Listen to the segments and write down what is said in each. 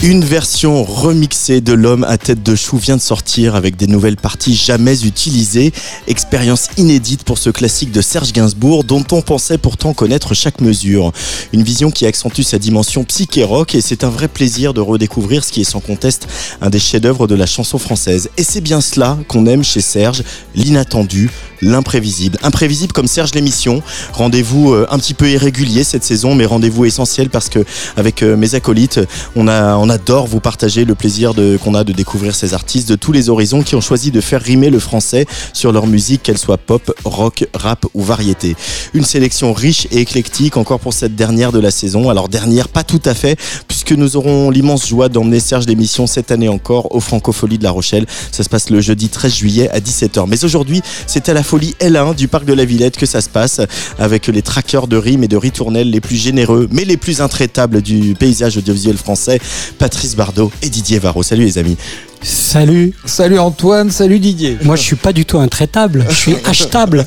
Une version remixée de L'homme à tête de chou vient de sortir avec des nouvelles parties jamais utilisées. Expérience inédite pour ce classique de Serge Gainsbourg dont on pensait pourtant connaître chaque mesure. Une vision qui accentue sa dimension psyché et c'est un vrai plaisir de redécouvrir ce qui est sans conteste un des chefs-d'œuvre de la chanson française. Et c'est bien cela qu'on aime chez Serge, l'inattendu, l'imprévisible. Imprévisible comme Serge l'émission. Rendez-vous euh, un petit peu irrégulier cette saison, mais rendez-vous essentiel parce que avec euh, mes acolytes, on, a, on adore vous partager le plaisir qu'on a de découvrir ces artistes de tous les horizons qui ont choisi de faire rimer le français sur leur musique, qu'elle soit pop, rock, rap ou variété. Une sélection riche et éclectique encore pour cette dernière de la saison. Alors dernière, pas tout à fait, puisque nous aurons l'immense joie d'emmener Serge l'émission cette année encore au Francofolie de La Rochelle. Ça se passe le jeudi 13 juillet à 17h. Mais aujourd'hui, c'est à la folie L1 du parc de la Villette que ça se passe avec les traqueurs de rimes et de ritournelles les plus généreux mais les plus intraitables du paysage audiovisuel français, Patrice Bardot et Didier Varro. Salut les amis. Salut. Salut Antoine, salut Didier. Moi je suis pas du tout intraitable, je suis achetable.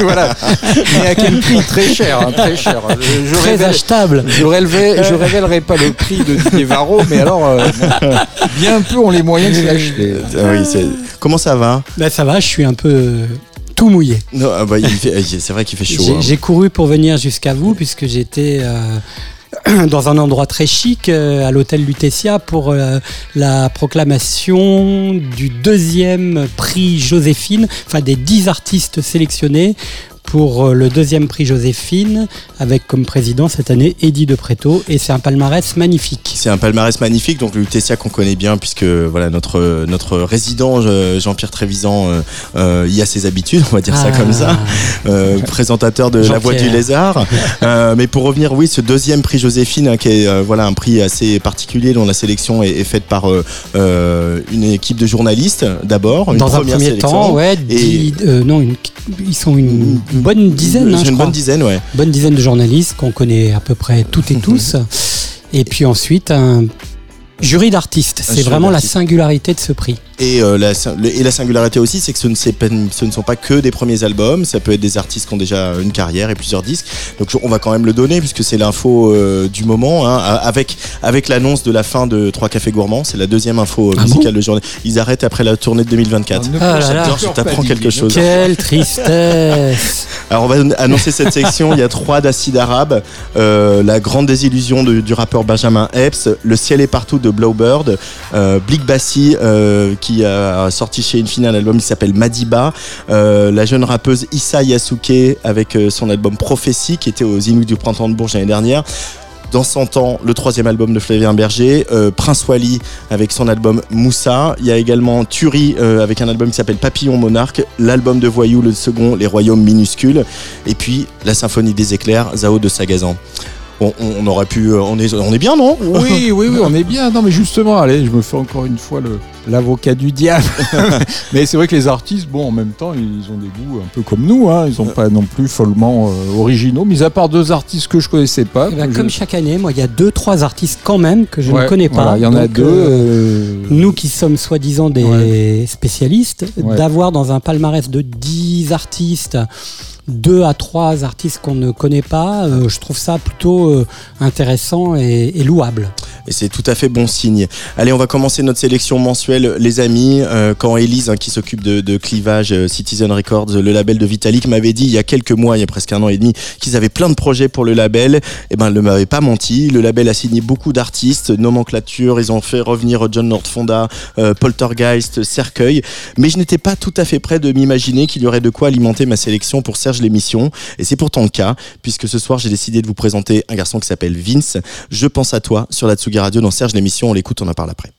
voilà. Mais à quel prix? Très cher, hein, très cher. Je très achetable. Je, je révélerai pas le prix de Didier Varro, mais alors euh, bien peu ont les moyens de l'acheter. oui, comment ça va? Ben, Ça va, je suis un peu tout mouillé. Ah bah, c'est vrai qu'il fait chaud. J'ai hein. couru pour venir jusqu'à vous puisque j'étais euh, dans un endroit très chic euh, à l'hôtel Lutetia pour euh, la proclamation du deuxième prix Joséphine, enfin des dix artistes sélectionnés pour euh, le deuxième prix Joséphine, avec comme président cette année Eddie de Et c'est un palmarès magnifique. C'est un palmarès magnifique, donc le Tessia qu'on connaît bien, puisque voilà notre, notre résident Jean-Pierre Trévisan euh, y a ses habitudes, on va dire ça comme ça. Ah. Euh, présentateur de La Voix du Lézard. mais pour revenir, oui, ce deuxième prix Joséphine, hein, qui est voilà, un prix assez particulier dont la sélection est, faite par une équipe de journalistes d'abord. Dans un premier temps, ouais. non, ils sont une une bonne dizaine. Hein, une bonne dizaine, ouais. Bonne dizaine de journalistes qu'on connaît à peu près toutes et tous. Et puis ensuite, un jury d'artistes. C'est vraiment la singularité de ce prix. Et, euh, la, et la singularité aussi, c'est que ce ne, ce ne, sont pas que des premiers albums, ça peut être des artistes qui ont déjà une carrière et plusieurs disques. Donc on va quand même le donner puisque c'est l'info euh, du moment, hein, avec, avec l'annonce de la fin de Trois Cafés Gourmands. C'est la deuxième info ah musicale de journée. Ils arrêtent après la tournée de 2024. Ah J'adore, je t'apprends quelque chose. Quelle tristesse Alors on va annoncer cette section. Il y a trois d'acides arabes, euh, la grande désillusion du rappeur Benjamin Epps, Le ciel est partout de Blowbird, Blick Bassi qui a sorti chez Infini un album qui s'appelle Madiba. Euh, la jeune rappeuse Issa Yasuke avec euh, son album Prophétie qui était aux Inuits du Printemps de Bourges l'année dernière dans 100 ans, le troisième album de Flavien Berger, euh, Prince Wally avec son album Moussa. Il y a également Turi avec un album qui s'appelle Papillon Monarque, l'album de Voyou, le second, Les Royaumes Minuscules, et puis la Symphonie des éclairs, Zao de Sagazan on, aurait pu. Euh, on est, on est bien, non? Oui, oui, oui, on est bien. Non, mais justement, allez, je me fais encore une fois l'avocat du diable. mais c'est vrai que les artistes, bon, en même temps, ils ont des goûts un peu comme nous. Hein. Ils sont pas non plus follement euh, originaux, mis à part deux artistes que je connaissais pas. Eh ben, comme chaque année, moi, il y a deux, trois artistes quand même que je ne connais pas. Il y en a deux. Euh, nous qui sommes soi-disant des spécialistes, d'avoir dans un palmarès de 10 artistes deux à trois artistes qu'on ne connaît pas, euh, je trouve ça plutôt euh, intéressant et, louable. Et c'est tout à fait bon signe. Allez, on va commencer notre sélection mensuelle, les amis. Euh, quand Elise, hein, qui s'occupe de, clivage Citizen Records, le label de Vitalik, m'avait dit il y a quelques mois, il y a presque un an et demi, qu'ils avaient plein de projets pour le label, eh ben, elle ne m'avait pas menti. Le label a signé beaucoup d'artistes, nomenclature, ils ont fait revenir John Nordfonda, Poltergeist, Cercueil, mais je n'étais pas tout à fait prêt de m'imaginer qu'il y aurait de quoi alimenter ma sélection pour Serge l'émission. Et c'est pourtant le cas, puisque ce soir, j'ai décidé de vous présenter un garçon qui s'appelle Vince. Je pense à toi sur la Tsugi Radio dans Serge l'émission. On l'écoute, on en parle après.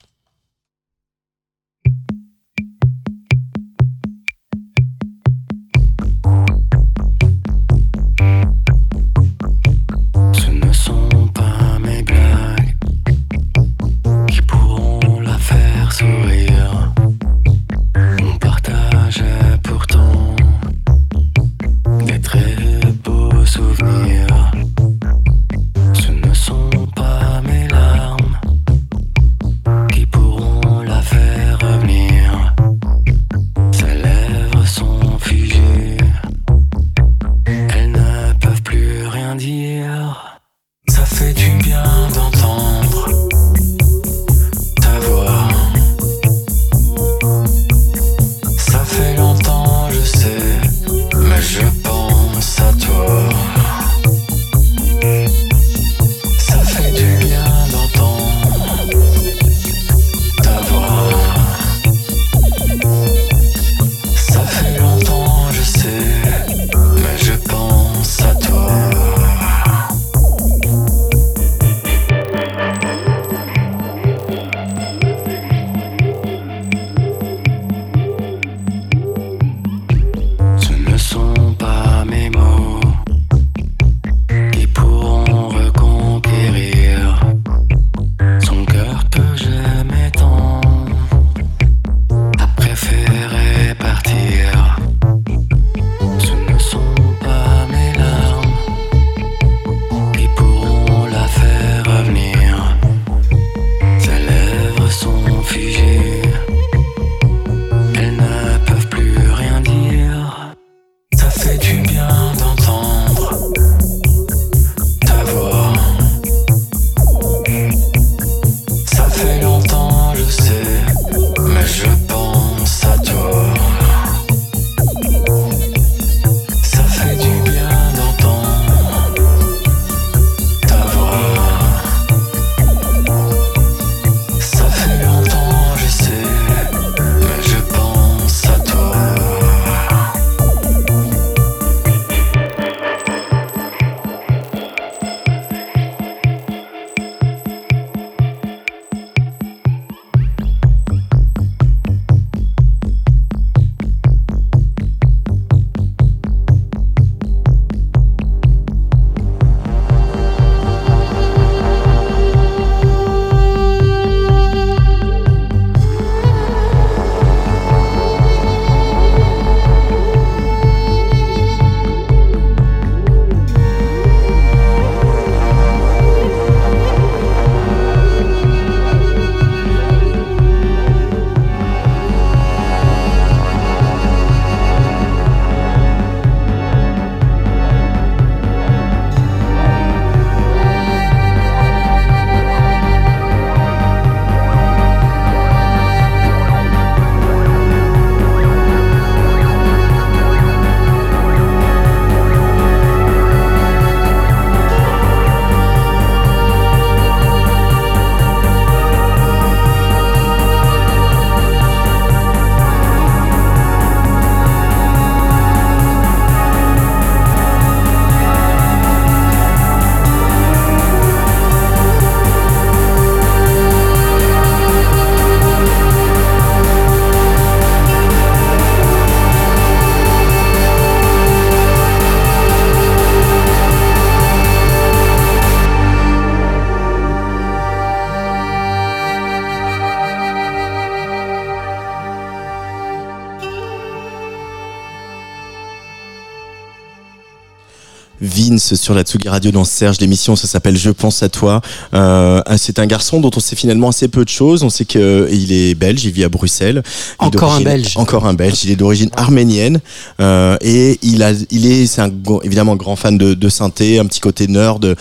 Sur la Tsugi Radio dans Serge. L'émission, ça s'appelle Je pense à toi. Euh, c'est un garçon dont on sait finalement assez peu de choses. On sait qu'il est belge, il vit à Bruxelles. Est Encore un Belge. Encore un belge. Il est d'origine arménienne euh, et il a, il est, c'est un évidemment grand fan de, de synthé, un petit côté nerd. Euh,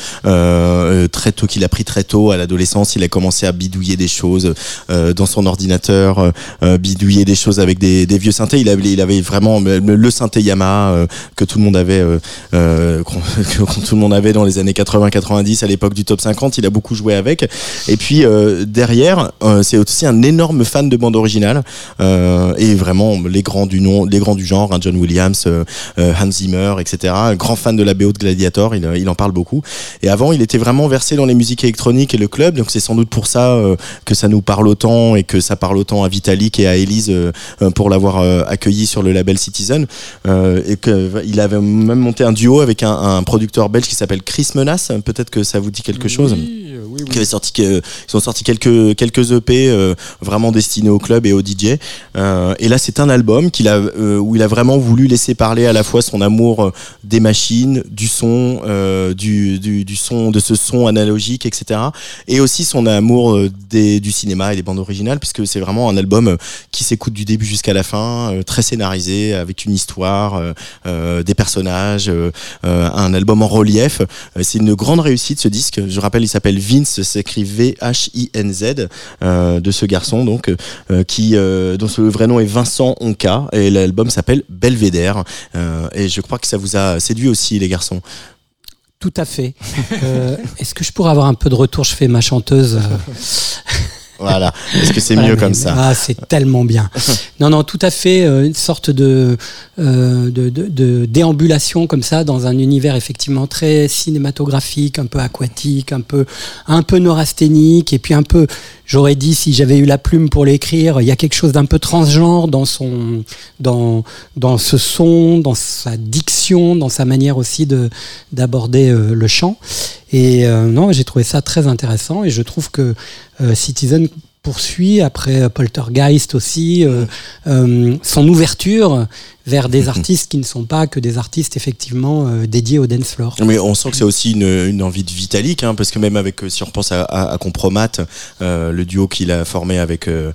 euh, très tôt, qu'il a pris très tôt à l'adolescence, il a commencé à bidouiller des choses euh, dans son ordinateur, euh, euh, bidouiller des choses avec des, des vieux synthés. Il avait, il avait vraiment le, synthé Yamaha euh, que tout le monde avait, euh, euh, que tout le monde avait dans les années 80-90 à l'époque du top 50. Il a beaucoup joué avec. Et puis euh, derrière, euh, c'est aussi un énorme fan de bande originale euh, et vraiment les grands du nom, les grands du genre, hein, John Williams, Hans Zimmer, etc. Un grand fan de la BO de Gladiator. Il, en parle beaucoup. Et avant, il était vraiment versé dans les musiques électroniques et le club. Donc c'est sans doute pour ça que ça nous parle autant et que ça parle autant à Vitalik et à Elise pour l'avoir accueilli sur le label Citizen. Et que il avait même monté un duo avec un, un belge qui s'appelle Chris Menace. Peut-être que ça vous dit quelque chose oui, qui ont sorti quelques quelques EP euh, vraiment destinés au club et aux DJ Euh, et là c'est un album qu'il a euh, où il a vraiment voulu laisser parler à la fois son amour des machines du son du, du, son de ce son analogique etc et aussi son amour des, du cinéma et des bandes originales puisque c'est vraiment un album qui s'écoute du début jusqu'à la fin très scénarisé avec une histoire des personnages un album en relief. C'est une grande réussite ce disque. Je rappelle, il s'appelle Vince, ça s'écrit V-H-I-N-Z euh, de ce garçon donc euh, qui euh, dont le vrai nom est Vincent Onka et l'album s'appelle Belvédère et je crois que ça vous a séduit aussi les garçons. Tout à fait. Est-ce que je pourrais avoir un peu de retour? Je fais ma chanteuse. Voilà. Est-ce que c'est Voilà, mieux mais- comme ça Ah, c'est tellement bien. Non, non, tout à fait. euh, une sorte de, euh, de, de- de déambulation comme ça dans un univers effectivement très cinématographique, un peu aquatique, un peu, un peu neurasthénique, et puis un peu, j'aurais dit si j'avais eu la plume pour l'écrire, il y a quelque chose d'un peu transgenre dans son, dans, dans ce son, dans sa diction, dans sa manière aussi de d'aborder euh, le chant. Et euh, non, j'ai trouvé ça très intéressant et je trouve que Citizen poursuit après euh, Poltergeist aussi euh, euh, son ouverture vers des artistes qui ne sont pas que des artistes effectivement euh, dédiés au dance floor. Mais on sent que c'est aussi une, une envie de Vitalik, hein, parce que même avec, euh, si on repense à, à, à Compromat, euh, le duo qu'il a formé avec euh,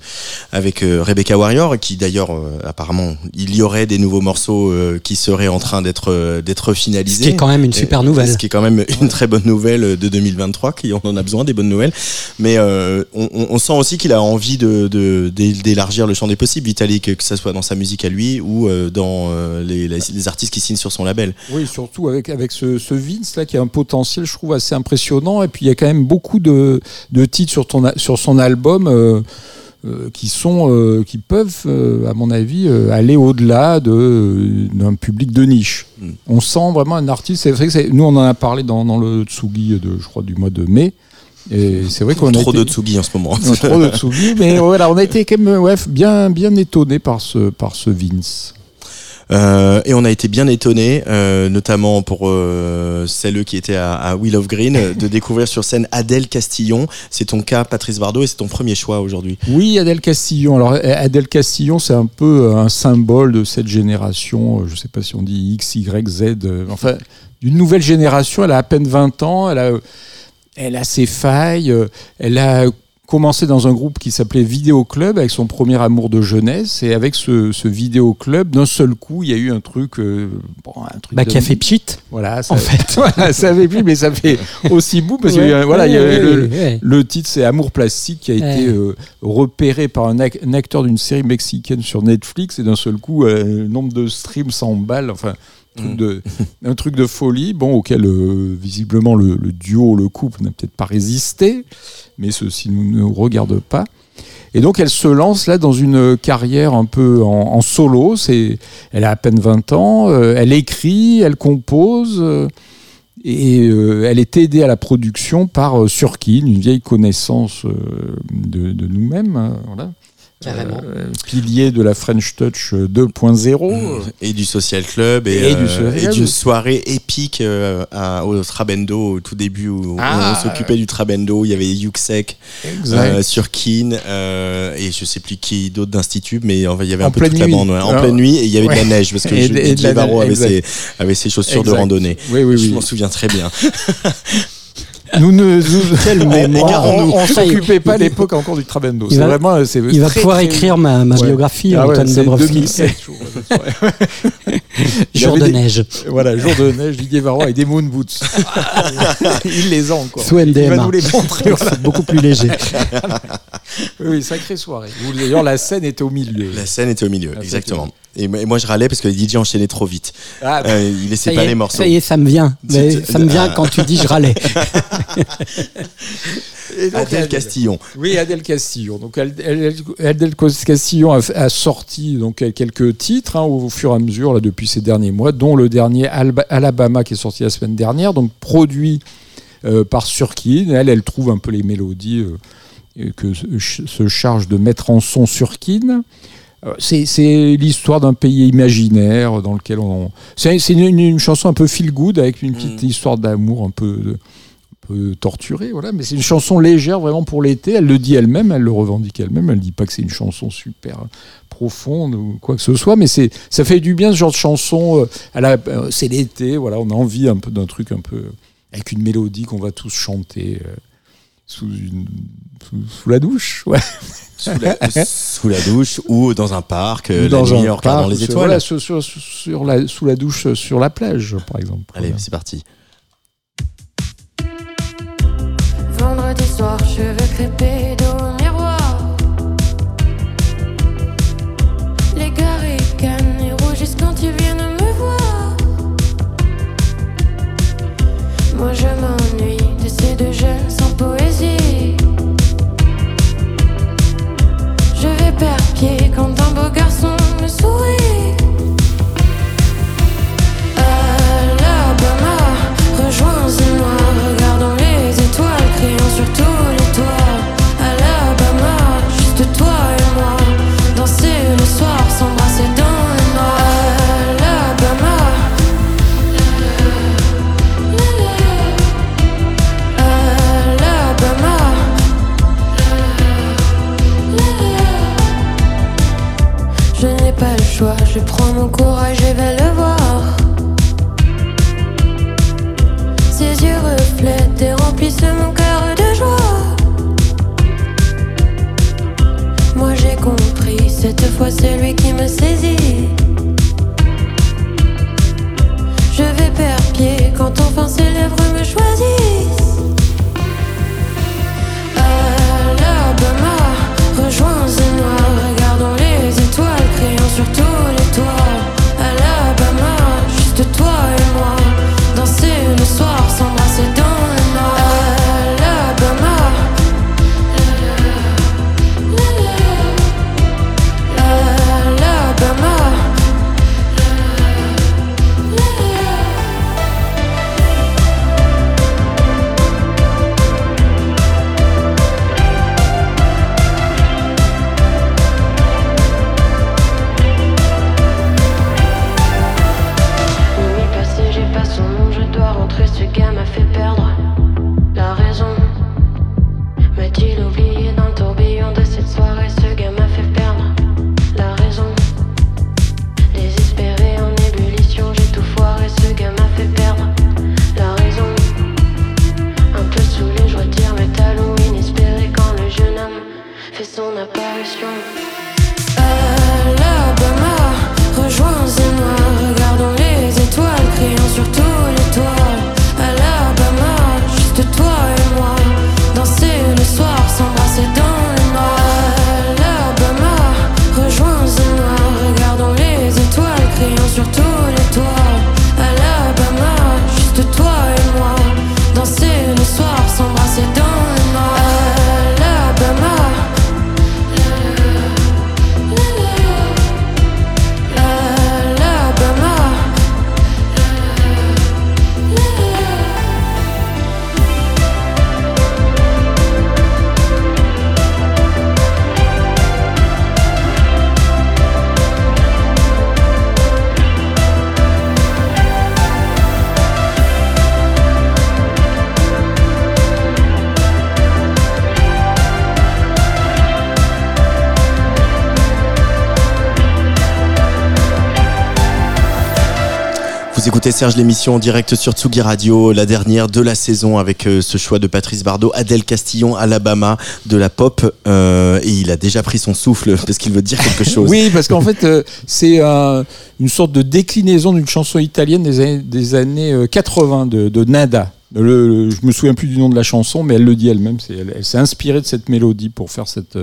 avec Rebecca Warrior, qui d'ailleurs apparemment il y aurait des nouveaux morceaux qui seraient en train d'être d'être Ce finalisés. qui est quand même une super nouvelle. Ce qui est quand même une très bonne nouvelle de 2023, qui on en a besoin des bonnes nouvelles. Mais on, sent aussi qu'il a envie de de- d'é- d'élargir le champ des possibles, Vitalik, que ça soit dans sa musique à lui ou euh, dans euh, les, les, les artistes qui signent sur son label. Oui, surtout avec, avec ce, ce Vince là qui a un potentiel, je trouve, assez impressionnant. Et puis il y a quand même beaucoup de, de titres sur, ton, sur son album euh, euh, qui sont, euh, qui peuvent, euh, à mon avis, aller au-delà de, d'un public de niche. Mm. On sent vraiment un artiste. C'est vrai que nous, on en a parlé dans, dans le Tsugi de, je crois, du mois de mai. Et c'est vrai qu'on a Trop été- de Tsugi en ce moment. Non, trop de Tsugi, mais voilà, on a été quand même ouais, bien, bien étonné par ce, par ce Vince. Euh, et on a été bien étonnés, euh, notamment pour euh, celles qui étaient à, à Wheel of Green, euh, de découvrir sur scène Adèle Castillon. C'est ton cas, Patrice Bardot, et c'est ton premier choix aujourd'hui. Oui, Adèle Castillon. Alors, Adèle Castillon, c'est un peu un symbole de cette génération, euh, je ne sais pas si on dit X, Y, Z, euh, enfin, d'une nouvelle génération. Elle a à peine 20 ans, elle a, elle a ses failles, euh, elle a commencé dans un groupe qui s'appelait Vidéo Club avec son premier amour de jeunesse et avec ce, ce Vidéo Club d'un seul coup il y a eu un truc euh, bon, un truc Bah, qui a fait pchit. voilà ça, en fait. voilà, ça avait plus mais ça fait aussi bout parce que Ouais. voilà il y avait Ouais, le, titre, c'est Amour plastique, qui a été euh, repéré par un, ac- un acteur d'une série mexicaine sur Netflix, et d'un seul coup, euh, le nombre de streams s'emballe. Enfin, truc Mm. de, un truc de folie, bon, auquel euh, visiblement le, le duo, le couple n'a peut-être pas résisté, mais ceci ne nous regarde pas. Et donc elle se lance là dans une carrière un peu en, en solo. C'est, elle a à peine 20 ans. euh, elle écrit, elle compose. euh, et elle est aidée à la production par Surkin, une vieille connaissance de, de nous-mêmes. hein, voilà. Carrément. euh, pilier de la French Touch 2.0. Et du Social Club et, Et du euh, et d'une soirée épique euh, à- au Trabendo au tout début où Ah. on s'occupait du Trabendo. Il y avait Yuxek, euh, Surkin euh, et je sais plus qui d'autre d'institut, mais enfin, il y avait un En peu toute pleine la nuit. bande ouais, en Ah. pleine nuit et il y avait de la neige parce que je, Didier la Varro avait ses, avait ses chaussures de randonnée. Oui, oui, Je oui. m'en souviens très bien. Nous ne nous- Quelle mémoire. on, on s'occupait pas à l'époque encore du Trabendo. Il va- vraiment, c'est Il va pouvoir écrire ma, biographie, Ah ouais, Antoine c'est Dabrowski. 2007. je crois. Jour de des- neige. Voilà, jour de neige, Didier Varrois et des moon boots. Il les a encore. Sous Il va nous les montrer. voilà. C'est beaucoup plus léger. Oui, sacrée soirée. D'ailleurs, la scène était au milieu. La scène était au milieu, exactement. Et moi je râlais parce que les DJ enchaînaient trop vite. Ah, Euh, il laissait pas est, les morceaux. ça y est, ça me vient. Mais ça me vient Ah. quand tu dis je râlais. Adèle Adèle- Castillon. Oui, Adèle Castillon. Donc Adèle, Adèle Castillon a, a sorti donc quelques titres hein, au fur et à mesure là depuis ces derniers mois, dont le dernier Alabama qui est sorti la semaine dernière, donc produit euh, par Surkin. Elle, elle trouve un peu les mélodies euh, que se, charge de mettre en son Surkin. Euh, C'est l'histoire d'un pays imaginaire dans lequel on. C'est une, une chanson un peu feel good avec une petite Mm. histoire d'amour un peu, un peu torturée, voilà. Mais c'est une chanson légère vraiment pour l'été. Elle le dit elle-même, elle le revendique elle-même. Elle dit pas que c'est une chanson super profonde ou quoi que ce soit, mais c'est ça fait du bien ce genre de chanson. euh, à la- euh, c'est l'été, voilà. On a envie un peu d'un truc un peu avec une mélodie qu'on va tous chanter. euh, sous, une, sous, sous la douche, ouais. Sous la, sous la douche ou dans un parc, Ou la dans nuit un en regardant les sur- étoiles. voilà, sur- sur- sur la, sous la douche, sur la plage, par exemple. Allez, Voilà. c'est parti. Vendredi soir, cheveux crépés au miroir. Serge l'émission en direct sur Tsugi Radio, la dernière de la saison avec euh, ce choix de Patrice Bardot, Adèle Castillon, Alabama, de la pop. euh, et il a déjà pris son souffle parce qu'il veut dire quelque chose. Oui, parce qu'en fait, euh, c'est une sorte de déclinaison d'une chanson italienne des années, des années euh, 80 de, de Nada. Le, le- je me souviens plus du nom de la chanson, mais elle le dit elle-même. c'est- Elle, elle s'est inspirée de cette mélodie pour faire cette,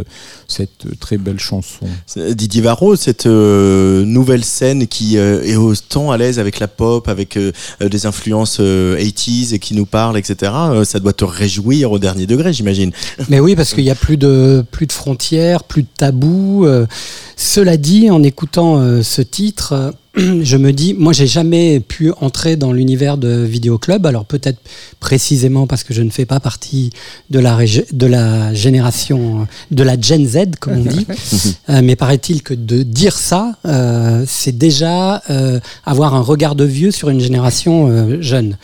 cette très belle chanson. Didier Varro, cette euh, nouvelle scène qui euh, est autant à l'aise avec la pop, avec euh, euh, des influences euh, 80s et qui nous parle, etc. euh, ça doit te réjouir au dernier degré, j'imagine. Mais oui, parce qu'il n'y a plus de, plus de frontières, plus de tabous. euh. cela dit, en écoutant euh, ce titre, euh, je me dis, moi, j'ai jamais pu entrer dans l'univers de Vidéo Club. Alors peut-être précisément parce que je ne fais pas partie de la, de la génération, de la Gen Z, comme on dit. Euh, mais paraît-il que de dire ça, euh, c'est déjà euh, avoir un regard de vieux sur une génération euh, jeune.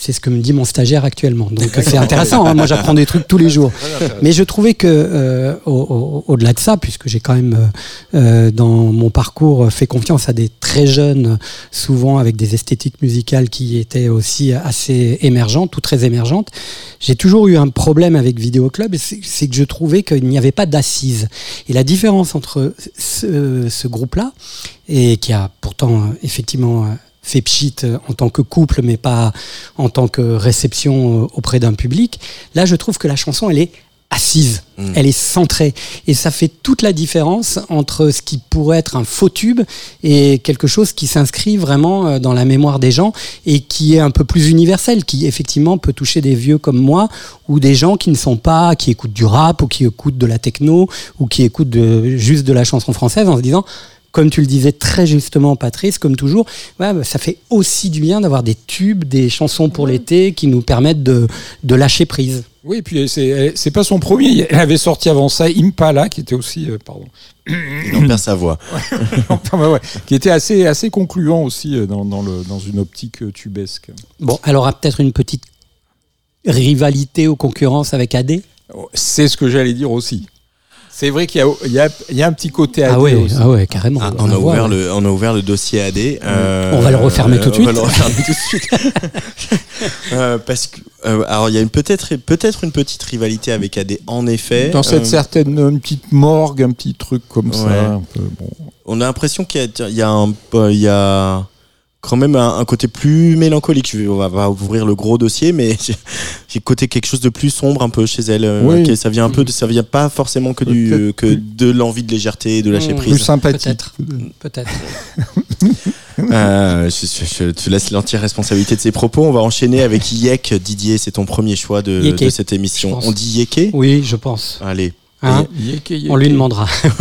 C'est ce que me dit mon stagiaire actuellement. Donc c'est intéressant. hein. Moi, j'apprends des trucs tous les jours. Mais je trouvais que euh, au- au- au-delà de ça, puisque j'ai quand même euh, euh, dans mon parcours fait confiance à des très jeunes, souvent avec des esthétiques musicales qui étaient aussi assez émergentes ou très émergentes, j'ai toujours eu un problème avec Vidéo Club, c'est que je trouvais qu'il n'y avait pas d'assises. Et la différence entre ce, ce groupe-là et qui a pourtant effectivement fait pchit euh, en tant que couple, mais pas en tant que réception euh, auprès d'un public. Là, je trouve que la chanson, elle est assise, Mm. elle est centrée. Et ça fait toute la différence entre ce qui pourrait être un faux tube et quelque chose qui s'inscrit vraiment euh, dans la mémoire des gens et qui est un peu plus universel, qui effectivement peut toucher des vieux comme moi ou des gens qui ne sont pas, qui écoutent du rap ou qui écoutent de la techno ou qui écoutent de, juste de la chanson française en se disant comme tu le disais très justement, Patrice, comme toujours, ouais, bah, ça fait aussi du bien d'avoir des tubes, des chansons pour l'été qui nous permettent de, de lâcher prise. Oui, et puis c'est c'est pas son premier. Elle avait sorti avant ça Impala, qui était aussi, euh, pardon, Il en perd sa voix. Enfin, ouais, ouais, qui était assez assez concluant aussi euh, dans, dans le dans une optique euh, tubesque. Bon, elle aura peut-être une petite rivalité ou concurrence avec AD. C'est ce que j'allais dire aussi. C'est vrai qu'il y a, il y, a, il y a un petit côté AD Ah ouais, aussi. ah ouais, carrément. Ah, on on, a voir, ouvert ouais. le, on a ouvert le dossier AD. euh, On va le refermer tout de On va suite. le refermer tout de suite. Euh, parce que, euh, alors, il y a peut-être une petite rivalité avec AD, en effet. Dans cette Euh, certaine une petite morgue, un petit truc comme Ouais. ça. un peu, bon. on a l'impression qu'il y a, il y a un, il y a quand même un, un côté plus mélancolique. Je vais- on va, va ouvrir le gros dossier, mais j'ai côté quelque chose de plus sombre un peu chez elle. euh, Oui. ça vient un peu, de, ça vient pas forcément que du, que plus- de l'envie de légèreté, de lâcher. Plus prise. sympathique. Peut-être. Peut-être. Euh, je, je- je te laisse l'entière responsabilité de ses propos. On va enchaîner avec Yek. Didier, c'est ton premier choix de, de cette émission. On dit Yeke? Oui, je pense. Allez. Hein. On lui demandera.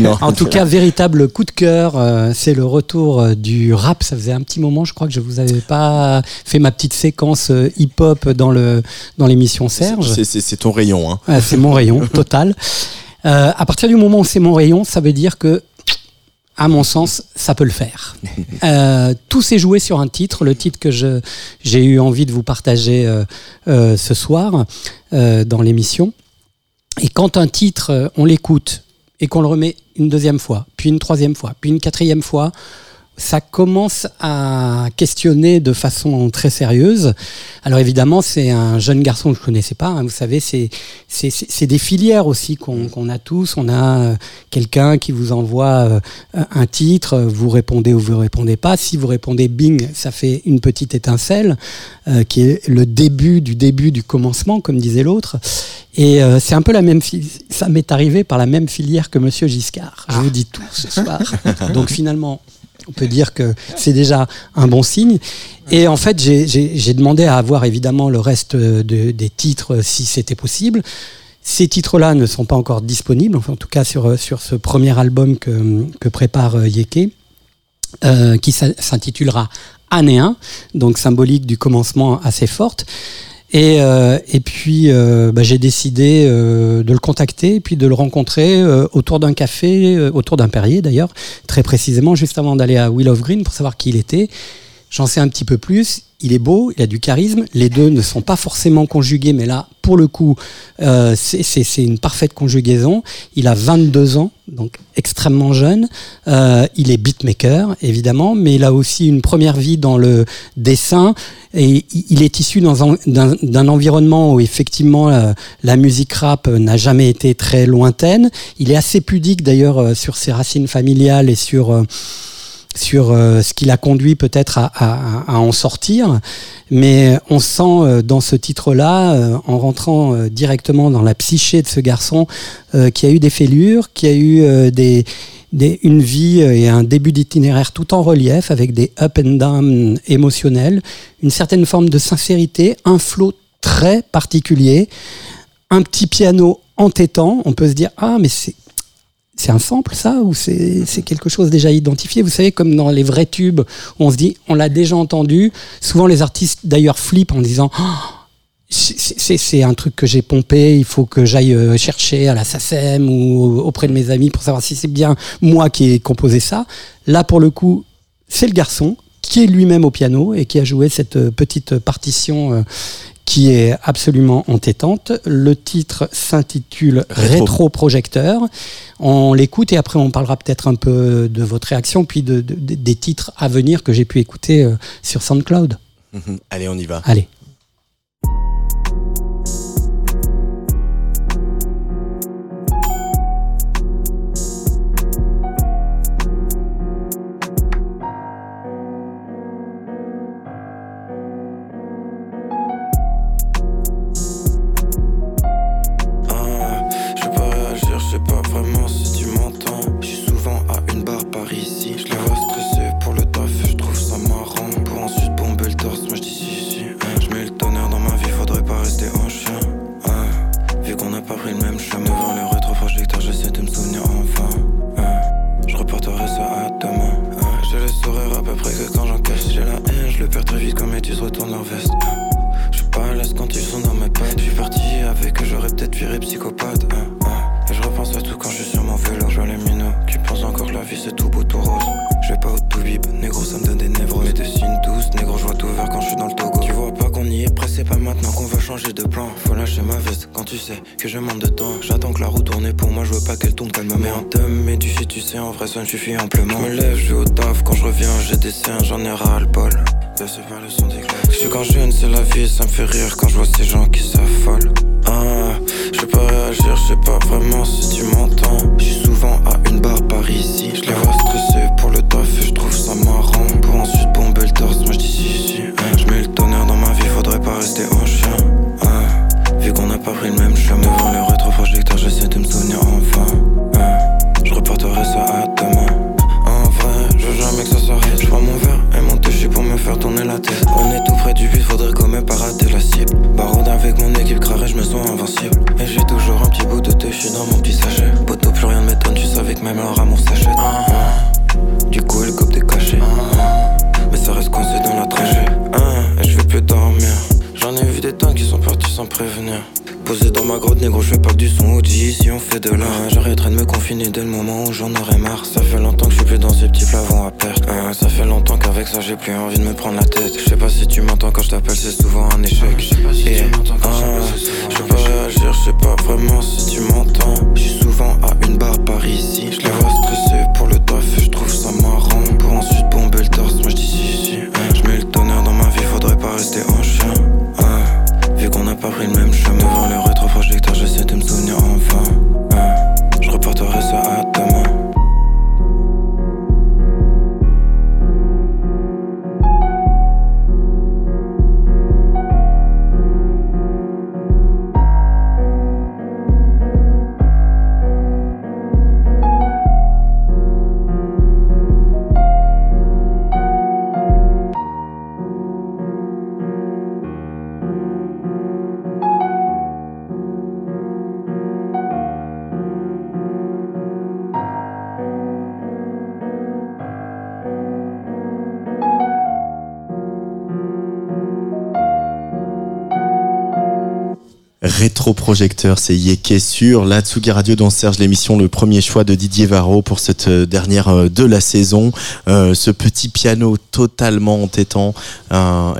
Non. En tout cas, véritable coup de cœur, euh, c'est le retour euh, du rap. Ça faisait un petit moment, je crois que je vous avais pas fait ma petite séquence euh, hip-hop dans le dans l'émission Serge. C'est- ton rayon. Hein. C'est mon rayon total. Euh, à partir du moment où c'est mon rayon, ça veut dire que, à mon sens, ça peut le faire. Euh, tout s'est joué sur un titre, le titre que j'ai eu envie de vous partager euh, euh, ce soir euh, dans l'émission. Et quand un titre, euh, on l'écoute et qu'on le remet une deuxième fois, puis une troisième fois, puis une quatrième fois, ça commence à questionner de façon très sérieuse. Alors évidemment, c'est un jeune garçon que je connaissais pas. hein, vous savez, c'est c'est des filières aussi qu'on qu'on a tous. On a euh, quelqu'un qui vous envoie euh, un titre, vous répondez ou vous répondez pas. Si vous répondez bing, ça fait une petite étincelle euh, qui est le début du début du commencement, comme disait l'autre. Et euh, c'est un peu la même fili- ça m'est arrivé par la même filière que Monsieur Giscard. Je vous dis tout ce soir. Donc finalement, on peut dire que c'est déjà un bon signe. Et en fait, j'ai- demandé à avoir évidemment le reste de- des titres si c'était possible. Ces titres-là ne sont pas encore disponibles, en tout cas sur, ce premier album que, prépare euh, Yeke, euh, qui s'intitulera Année 1, donc symbolique du commencement assez forte. Et, euh, et puis, euh, bah, j'ai décidé euh, de le contacter, puis de le rencontrer euh, autour d'un café, euh, autour d'un Perrier d'ailleurs, très précisément, juste avant d'aller à Will of Green pour savoir qui il était. J'en sais un petit peu plus. Il est beau, il a du charisme. Les deux ne sont pas forcément conjugués, mais là, pour le coup, euh, c'est une parfaite conjugaison. Il a 22 ans, donc extrêmement jeune. Euh, il est beatmaker, évidemment, mais il a aussi une première vie dans le dessin. Et il est issu d'un environnement où effectivement euh, la musique rap n'a jamais été très lointaine. Il est assez pudique d'ailleurs euh, sur ses racines familiales et sur... Euh, sur euh, ce qui l'a conduit peut-être à, en sortir. Mais euh, on sent euh, dans ce titre-là, en rentrant directement dans la psyché de ce garçon, qui a eu des fêlures, qui a eu une vie et un début d'itinéraire tout en relief, avec des up and down émotionnels, une certaine forme de sincérité, un flot très particulier, un petit piano entêtant. On peut se dire, ah, mais c'est c'est un sample ça ou c'est quelque chose déjà identifié? Vous savez, comme dans les vrais tubes, on se dit on l'a déjà entendu. Souvent les artistes d'ailleurs flippent en disant oh, c'est un truc que j'ai pompé, il faut que j'aille euh, chercher à la SACEM ou auprès de mes amis pour savoir si c'est bien moi qui ai composé ça. Là pour le coup, c'est le garçon qui est lui-même au piano et qui a joué cette euh, petite partition euh, qui est absolument entêtante. Le titre s'intitule Rétroprojecteur. Rétro on l'écoute et après on parlera peut-être un peu de votre réaction, puis des titres à venir que j'ai pu écouter euh, sur SoundCloud. Mhm. Allez, on y va. Allez. Rétroprojecteur, c'est Yeke sur la Tsugi Radio dans Serge l'émission, le premier choix de Didier Varro pour cette euh, dernière euh, de la saison. Euh, ce petit piano totalement entêtant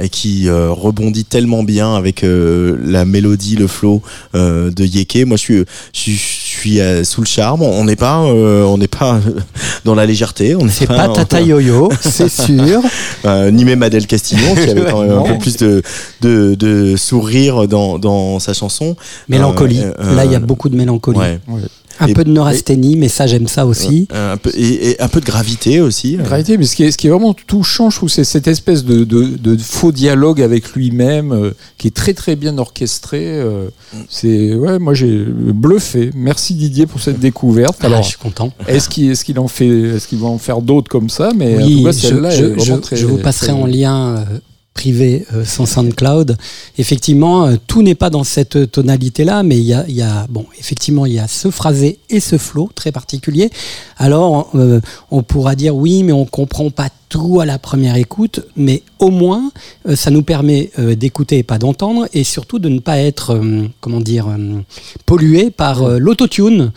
et qui rebondit tellement bien avec la mélodie, le flow de Yeke. Moi, je suis, suis, euh, sous le charme. On n'est pas, euh, on n'est pas dans la légèreté. On n'est C'est pas Tata Yo-Yo, c'est sûr. euh, ni même Adèle Castillon qui avait quand même un peu plus de, de, de sourire dans, dans sa chanson. Mélancolie. Euh, euh, Là, il y a beaucoup de mélancolie. Ouais. Un Et- peu de neurasthénie, mais ça, j'aime ça aussi. Euh, un peu, et, et un peu de gravité aussi. Gravité, mais ce qui est, ce qui est vraiment touchant, je trouve, c'est cette espèce de, de, de faux dialogue avec lui-même, euh, qui est très très bien orchestré. euh, c'est ouais, moi j'ai bluffé. Merci Didier pour cette découverte. Ah, Alors, je suis content. est-ce qu'il est-ce qu'il en fait, est-ce qu'il va en faire d'autres comme ça? Mais en Oui, tout cas, je, celle-là je- est vraiment je- très. je vous passerai très- en lien euh, privé euh, son SoundCloud. Effectivement, euh, tout n'est pas dans cette tonalité-là, mais il y a, il y a, bon, effectivement, il y a ce phrasé et ce flow très particulier. Alors, euh, on pourra dire oui, mais on comprend pas tout à la première écoute, mais au moins, euh, ça nous permet euh, d'écouter et pas d'entendre, et surtout de ne pas être, euh, comment dire, euh, pollué par euh, l'autotune,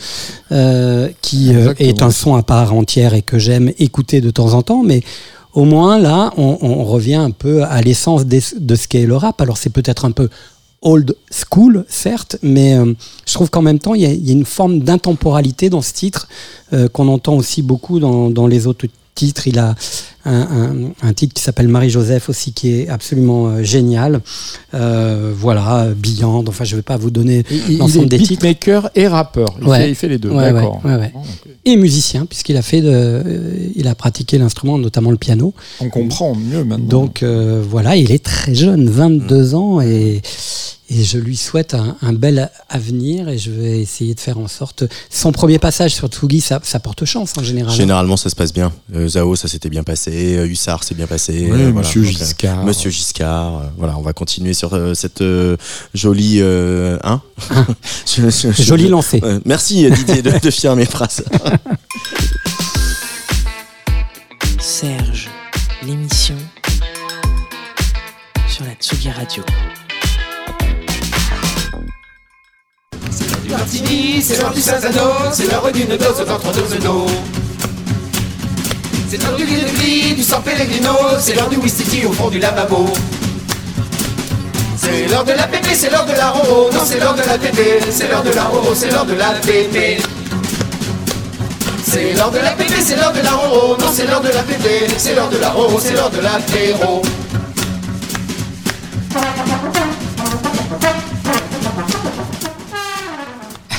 euh, qui euh, est un son à part entière et que j'aime écouter de temps en temps, mais au moins là, on, revient un peu à l'essence de ce qu'est le rap. Alors c'est peut-être un peu old school, certes, mais euh, je trouve qu'en même temps, il y, a- il y a une forme d'intemporalité dans ce titre euh, qu'on entend aussi beaucoup dans, dans les autres titres. Il a un, un- un titre qui s'appelle Marie-Joseph aussi, qui est absolument euh, génial. Euh, voilà, Beyond, enfin je ne vais pas vous donner Il, il l'ensemble est des titres. beatmaker et rappeur. Il, Ouais. fait, il fait les deux. Ouais, D'accord. ouais, et musicien, puisqu'il a fait de, euh, il a pratiqué l'instrument, notamment le piano. On comprend mieux maintenant. Donc voilà, il est très jeune, 22 ans, et, et je lui souhaite un, un bel avenir et je vais essayer de faire en sorte. Son premier passage sur Tsugi, ça, ça porte chance en général. Généralement, ça se passe bien. Euh, Zao, ça s'était bien passé. Euh, Hussard, c'est bien passé. Ouais, Euh, voilà. Monsieur Donc, euh, Giscard. Monsieur Giscard. euh, voilà, on va continuer sur euh, cette euh, jolie. Euh, hein? Je- je- je- Joli lancé. Euh, merci Didier de, de finir mes phrases. Serge, l'émission sur la Tsugi Radio. C'est l'heure du sasano, c'est l'heure d'une dose d'entre-dose d'eau. C'est l'heure du gris du San Pellegrino, c'est l'heure du whisky au fond du lavabo. C'est l'heure de la pépé, c'est l'heure de la roro, non c'est l'heure de la pépé, c'est l'heure de la roro, c'est l'heure de la pépé. C'est l'heure de la pépé, c'est l'heure de la roro, non c'est l'heure de la pépé, c'est l'heure de la roro, c'est l'heure de l'apéro.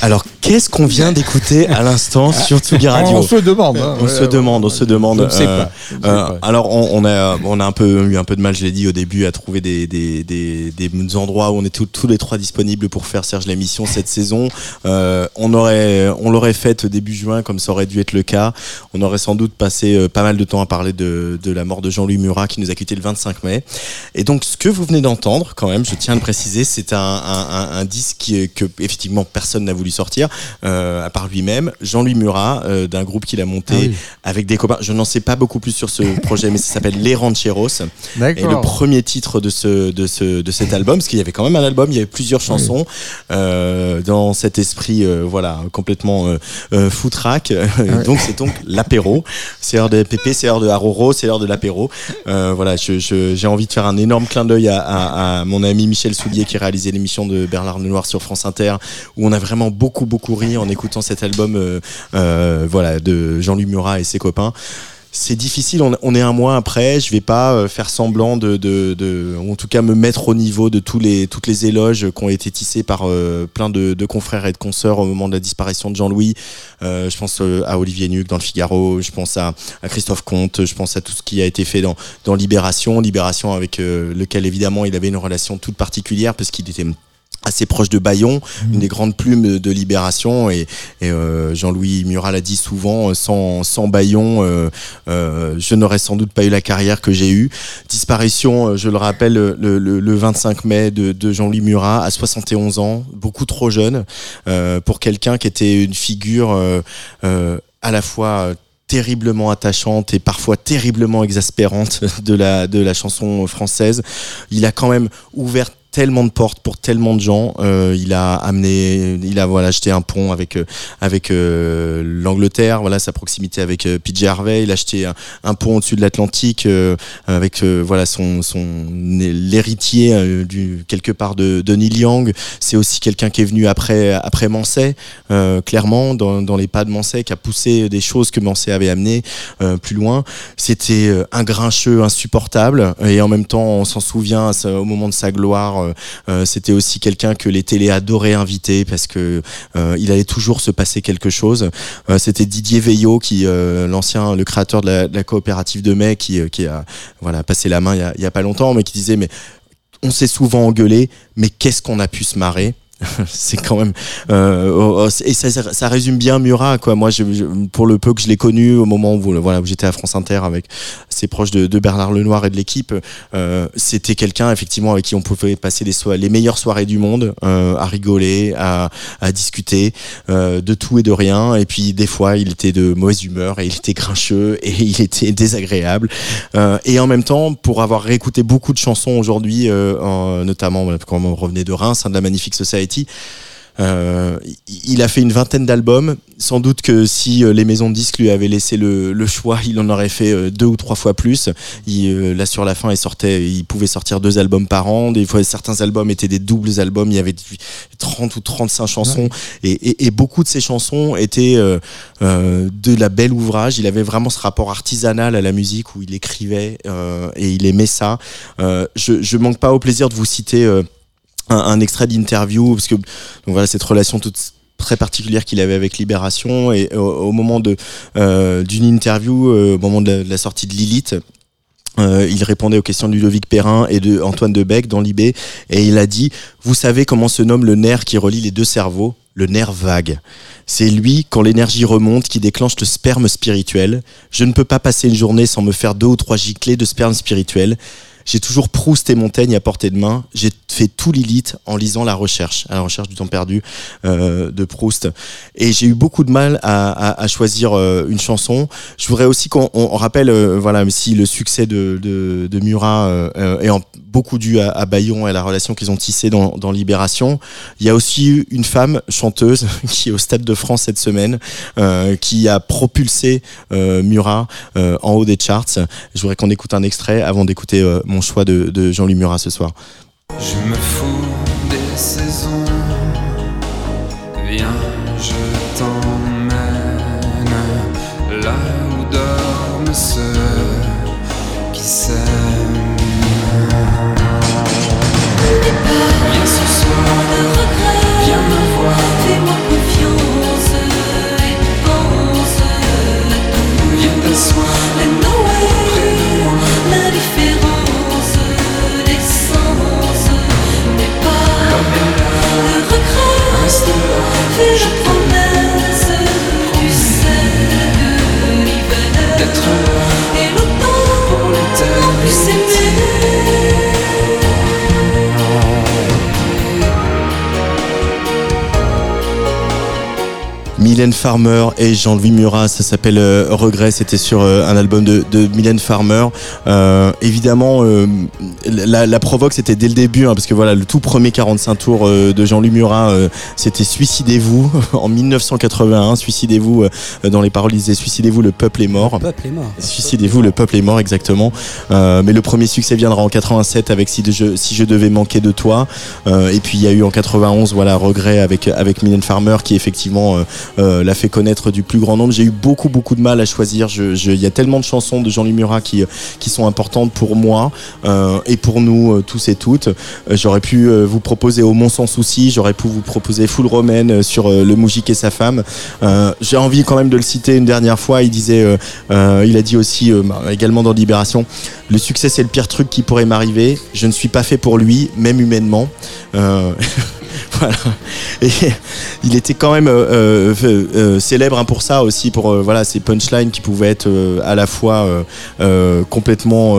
Alors, qu'est-ce qu'on vient d'écouter à l'instant sur Tsugi Radio on se demande. hein. On Ouais, se ouais. demande, on se demande. Je ne sais pas. Je ne sais pas. alors, on, on a, on a un peu eu un peu de mal, je l'ai dit au début, à trouver des, des, des, des endroits où on est tous- tous les trois disponibles pour faire Serge l'émission cette saison. Euh, on aurait, on l'aurait faite début juin, comme ça aurait dû être le cas. On aurait sans doute passé euh, pas mal de temps à parler de, de la mort de Jean-Louis Murat qui nous a quitté le 25 mai. Et donc, ce que vous venez d'entendre, quand même, je tiens à le préciser, c'est un, un, un, un disque qui que effectivement personne n'a voulu sortir, à part lui-même. Jean-Louis Murat, euh, d'un groupe qu'il a monté Ah oui. avec des copains. Je n'en sais pas beaucoup plus sur ce projet, mais ça s'appelle Les Rancheros. Et le premier titre de ce, de ce, de cet album, parce qu'il y avait quand même un album, il y avait plusieurs chansons euh, dans cet esprit, euh, voilà, complètement euh, euh, foutraque. donc c'est donc l'apéro. C'est l'heure de Pépé, c'est l'heure de Haroro, c'est l'heure de l'apéro. Euh, voilà, je- je- j'ai envie de faire un énorme clin d'œil à, à- à mon ami Michel Soulier qui réalisait l'émission de Bernard Lenoir sur France Inter, où on a vraiment beaucoup beaucoup ri en écoutant cet album, euh, euh, voilà, de Jean-Louis Murat et ses copains. C'est difficile, on, est un mois après, je vais pas euh, faire semblant de, de, de- en tout cas me mettre au niveau de tous les, toutes les éloges qui ont été tissés par plein de, de confrères et de consoeurs au moment de la disparition de Jean-Louis. Euh, je pense à Olivier Nuc dans le Figaro, je pense à, à Christophe Comte, je pense à tout ce qui a été fait dans, dans Libération, Libération avec lequel évidemment il avait une relation toute particulière parce qu'il était assez proche de Bayon, une des grandes plumes de Libération et, et, euh, Jean-Louis Murat l'a dit souvent, euh, sans, sans Bayon, euh, euh, je n'aurais sans doute pas eu la carrière que j'ai eue. Disparition, je le rappelle, le, le- le 25 mai de, de Jean-Louis Murat à 71 ans, beaucoup trop jeune pour quelqu'un qui était une figure à la fois terriblement attachante et parfois terriblement exaspérante de la de la chanson française. Il a quand même ouvert tellement de portes pour tellement de gens. Euh, il a amené, il a voilà acheté un pont avec euh, avec euh, l'Angleterre, voilà sa proximité avec euh, PJ Harvey. Il a acheté un, pont au-dessus de l'Atlantique euh, avec euh, voilà son son l'héritier du quelque part de, de Neil Young. C'est aussi quelqu'un qui est venu après après Mansey, euh, clairement dans, dans les pas de Mansey, qui a poussé des choses que Mansey avait amenées plus loin. C'était un grincheux insupportable et en même temps on s'en souvient au moment de sa gloire. Euh, euh, C'était aussi quelqu'un que les télés adoraient inviter parce que euh, il allait toujours se passer quelque chose. C'était Didier Veillot l'ancien le créateur de la, coopérative de mai qui a voilà passé la main il y a, a pas longtemps mais qui disait mais on s'est souvent engueulé mais qu'est-ce qu'on a pu se marrer? c'est quand même euh, oh, oh, et ça, ça, résume bien Murat quoi. Moi je, pour le peu que je l'ai connu au moment où voilà où j'étais à France Inter avec ses proches de, de Bernard Lenoir et de l'équipe euh, c'était quelqu'un effectivement avec qui on pouvait passer les, soirées, les meilleures soirées du monde euh, à rigoler à, à discuter euh, de tout et de rien. Et puis des fois il était de mauvaise humeur et il était grincheux et il était désagréable. Euh, et en même temps pour avoir réécouté beaucoup de chansons aujourd'hui euh, en- notamment quand on revenait de Reims hein, de la Magnifique Euh, il- a fait une vingtaine d'albums. Sans doute que si euh, les maisons de disques lui avaient laissé le, le choix, il en aurait fait euh, deux ou trois fois plus. Il, là sur la fin, il sortait, il pouvait sortir deux albums par an. Des fois, certains albums étaient des doubles albums. Il y avait 30 ou 35 chansons et, et- et beaucoup de ces chansons étaient euh, euh, de la belle ouvrage. Il avait vraiment ce rapport artisanal à la musique où il écrivait et il aimait ça. Je, je manque pas au plaisir de vous citer. Un, un extrait d'interview parce que donc voilà cette relation toute très particulière qu'il avait avec Libération et au, au moment de euh, d'une interview euh, au moment de la, de la sortie de Lilith euh, il répondait aux questions de Ludovic Perrin et de Antoine Debec dans l'IB et il a dit vous savez comment se nomme le nerf qui relie les deux cerveaux le nerf vague c'est lui, quand l'énergie remonte, qui déclenche le sperme spirituel. Je ne peux pas passer une journée sans me faire deux ou trois giclées de sperme spirituel. J'ai toujours Proust et Montaigne à portée de main. J'ai fait tout Lilith en lisant La Recherche, à la recherche du temps perdu euh, de Proust. Et j'ai eu beaucoup de mal à, à- à choisir euh, une chanson. Je voudrais aussi qu'on on rappelle, euh, voilà, si le succès de, de, de Murat euh, euh, est beaucoup dû à, à Bayon et à la relation qu'ils ont tissée dans, dans Libération. Il y a aussi eu une femme chanteuse qui est au Stade de France cette semaine, euh, qui a propulsé Murat en haut des charts. Je voudrais qu'on écoute un extrait avant d'écouter euh, mon choix de, de Jean-Louis Murat ce soir. Je me fous des saisons. Viens, je t'emmène là où dorment ceux qui s'aiment. Regret. Mylène Farmer et Jean-Louis Murat, ça s'appelle euh, Regret, c'était sur euh, un album de, de Mylène Farmer. Euh, évidemment, euh, la, la provoque c'était dès le début, hein, parce que voilà, le tout premier 45 tours euh, de Jean-Louis Murat, c'était Suicidez-vous en 1981. Suicidez-vous, dans les paroles, il disait Suicidez-vous, le peuple est mort. Le peuple est mort. Suicidez-vous, le peuple est mort exactement. Mais le premier succès viendra en 87 avec si, de- je, si je devais manquer de toi. Et puis il y a eu en 91 voilà regret avec avec Mylène Farmer qui effectivement euh, euh, l'a fait connaître du plus grand nombre. J'ai eu beaucoup beaucoup de mal à choisir. Il y a tellement de chansons de Jean-Louis Murat qui qui sont importantes pour moi euh, et pour nous euh, tous et toutes. Euh, J'aurais pu euh, vous proposer Au Mont sans souci. J'aurais pu vous proposer Full Romaine euh, sur euh, le Moujik et sa femme. Euh, J'ai envie quand même de le citer une dernière fois. Il disait, euh, euh, il a dit aussi euh, bah, également dans Libération, le succès c'est le pire truc qui pourrait m'arriver. Je ne suis pas fait pour lui, même humainement. Euh, voilà. Et il était quand même euh, euh, euh, célèbre hein, pour ça aussi, pour euh, voilà ces punchlines qui pouvaient être euh, à la fois complètement,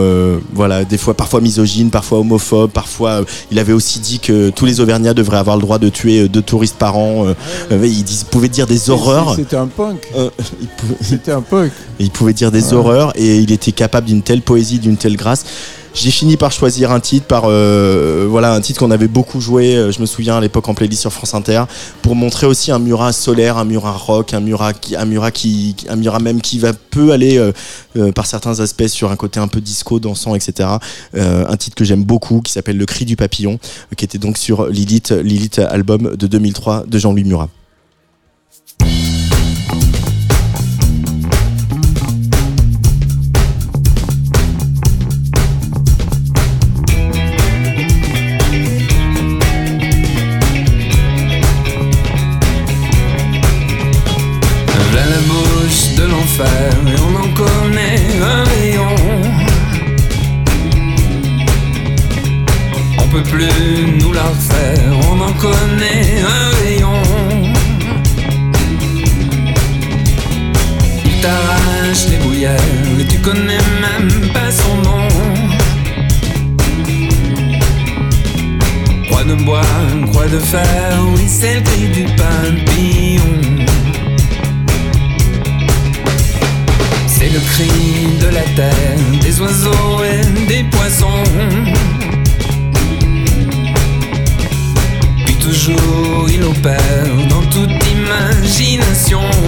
voilà, des fois parfois misogynes, parfois homophobes, parfois. il avait aussi dit que tous les Auvergnats devraient avoir le droit de tuer deux touristes par an. il dis- pouvait dire des horreurs. C'était un punk. C'était un punk. il pouvait dire des horreurs et il était capable d'une telle poésie, d'une telle grâce. J'ai fini par choisir un titre, par euh, voilà un titre qu'on avait beaucoup joué. euh, Je me souviens à l'époque en playlist sur France Inter, pour montrer aussi un Murat solaire, un Murat rock, un Murat qui, un Murat qui, un Murat même qui va peut aller euh, par certains aspects sur un côté un peu disco, dansant, etc. Un titre que j'aime beaucoup qui s'appelle Le Cri du Papillon, qui était donc sur Lilith, Lilith album de 2003 de Jean-Louis Murat. Imagination.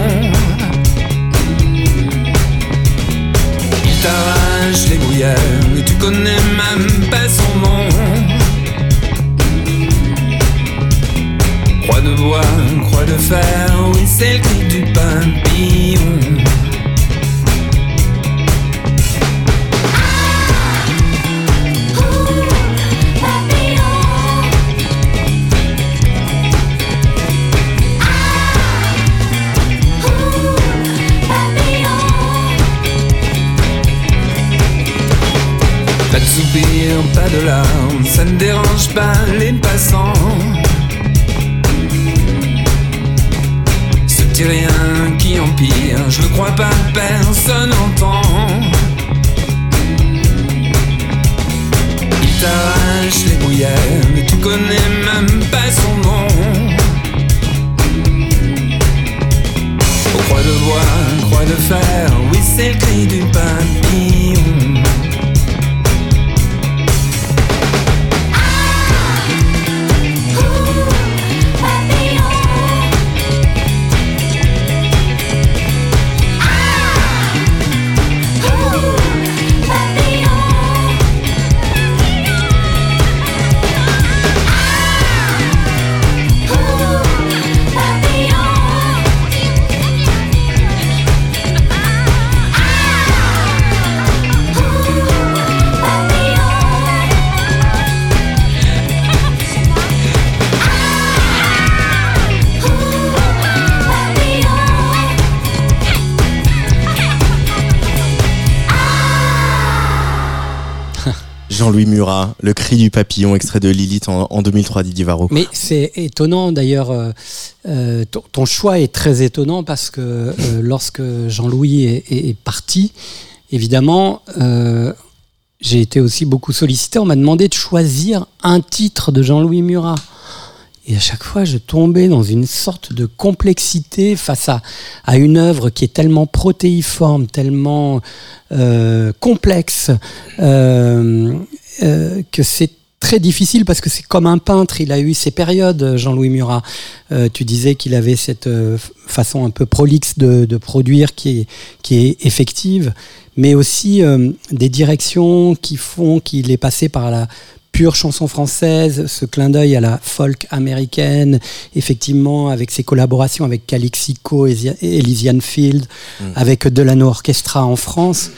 Le Cri du Papillon, extrait de Lilith en, en 2003 Didier Varro. Mais c'est étonnant d'ailleurs, euh, euh, ton, choix est très étonnant parce que euh, lorsque Jean-Louis est, parti, évidemment, j'ai été aussi beaucoup sollicité. On m'a demandé de choisir un titre de Jean-Louis Murat. Et à chaque fois, je tombais dans une sorte de complexité face à, à une œuvre qui est tellement protéiforme, tellement complexe, euh, que c'est très difficile parce que c'est comme un peintre, il a eu ses périodes, Jean-Louis Murat. Euh, tu disais qu'il avait cette euh, façon un peu prolixe de, de produire qui est, qui est effective, mais aussi euh, des directions qui font qu'il est passé par la pure chanson française, ce clin d'œil à la folk américaine, effectivement avec ses collaborations avec Calixico et Elysian Field, avec Delano Orchestra en France.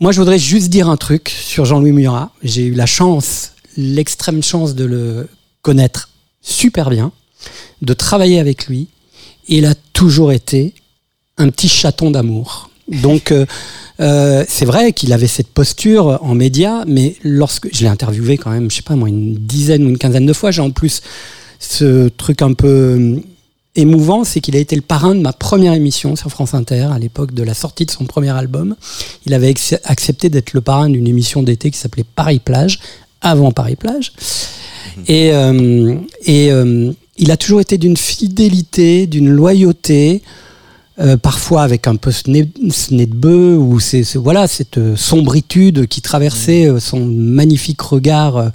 Moi, je voudrais juste dire un truc sur Jean-Louis Murat. J'ai eu la chance, l'extrême chance de le connaître super bien, de travailler avec lui. Il a toujours été un petit chaton d'amour. Donc, euh, euh, c'est vrai qu'il avait cette posture en média, mais lorsque je l'ai interviewé quand même, je sais pas moi, une dizaine ou une quinzaine de fois, j'ai en plus ce truc un peu émouvant, c'est qu'il a été le parrain de ma première émission sur France Inter à l'époque de la sortie de son premier album. Il avait accepté d'être le parrain d'une émission d'été qui s'appelait Paris Plage, avant Paris Plage. Et, euh, et euh, il a toujours été d'une fidélité, d'une loyauté. euh, parfois avec un peu ce nez, ce nez de bœuf ou c'est voilà cette euh, sombritude qui traversait euh, son magnifique regard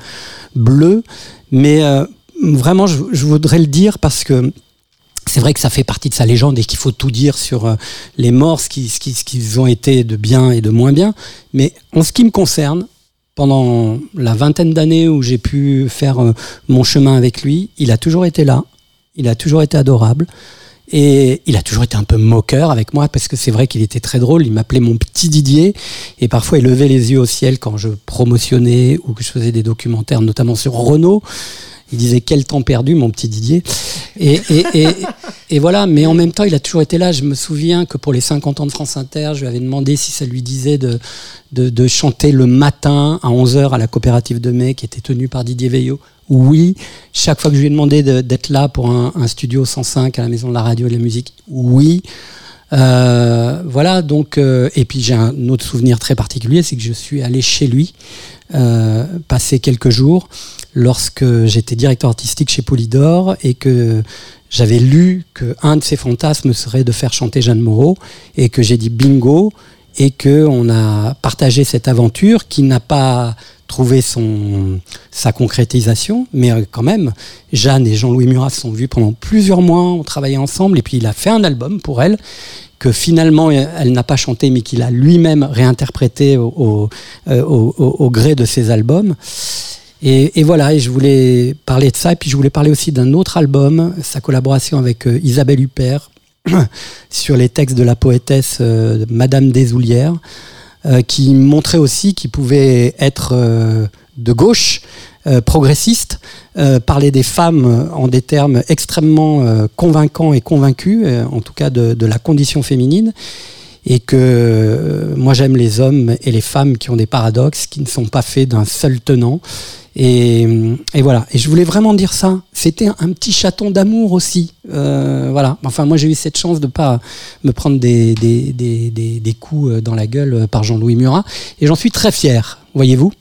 bleu. Mais vraiment, je, je voudrais le dire parce que c'est vrai que ça fait partie de sa légende et qu'il faut tout dire sur euh, les morts, ce qui- ce qui- ce qu'ils ont été de bien et de moins bien. Mais en ce qui me concerne, pendant la vingtaine d'années où j'ai pu faire euh, mon chemin avec lui, il a toujours été là, il a toujours été adorable. Et il a toujours été un peu moqueur avec moi parce que c'est vrai qu'il était très drôle. Il m'appelait mon petit Didier et parfois il levait les yeux au ciel quand je promotionnais ou que je faisais des documentaires, notamment sur Renault. Il disait quel temps perdu, mon petit Didier. Et, voilà, mais en même temps, il a toujours été là. Je me souviens que pour les 50 ans de France Inter, je lui avais demandé si ça lui disait de, chanter le matin à 11h à la coopérative de mai qui était tenue par Didier Veillot. Oui, chaque fois que je lui ai demandé de- d'être là pour un studio 105 à la Maison de la Radio et de la Musique, oui. Euh, voilà, donc, euh, et puis j'ai un autre souvenir très particulier, c'est que je suis allé chez lui, euh, passer quelques jours, lorsque j'étais directeur artistique chez Polydor et que j'avais lu que un de ses fantasmes serait de faire chanter Jeanne Moreau et que j'ai dit bingo et que on a partagé cette aventure qui n'a pas trouvé son sa concrétisation mais euh, quand même Jeanne et Jean-Louis Murat se sont vus pendant plusieurs mois on travaillait ensemble et puis il a fait un album pour elle que finalement euh, elle n'a pas chanté mais qu'il a lui-même réinterprété euh, au- au- gré de ses albums. Et, et voilà, et je voulais parler de ça, et puis je voulais parler aussi d'un autre album, sa collaboration avec Isabelle Huppert, sur les textes de la poétesse Madame Desoulières, qui montrait aussi qu'il pouvait être euh, de gauche, euh, progressiste, euh, parler des femmes euh, en des termes extrêmement euh, convaincants et convaincus, euh, en tout cas de, la condition féminine, et que euh, moi j'aime les hommes et les femmes qui ont des paradoxes, qui ne sont pas faits d'un seul tenant. Et, et voilà. Et je voulais vraiment dire ça. C'était un, un petit chaton d'amour aussi. Euh, voilà. Enfin, moi j'ai eu cette chance de pas me prendre des, des, des, des, des coups euh, dans la gueule euh, par Jean-Louis Murat. Et j'en suis très fier. Voyez-vous?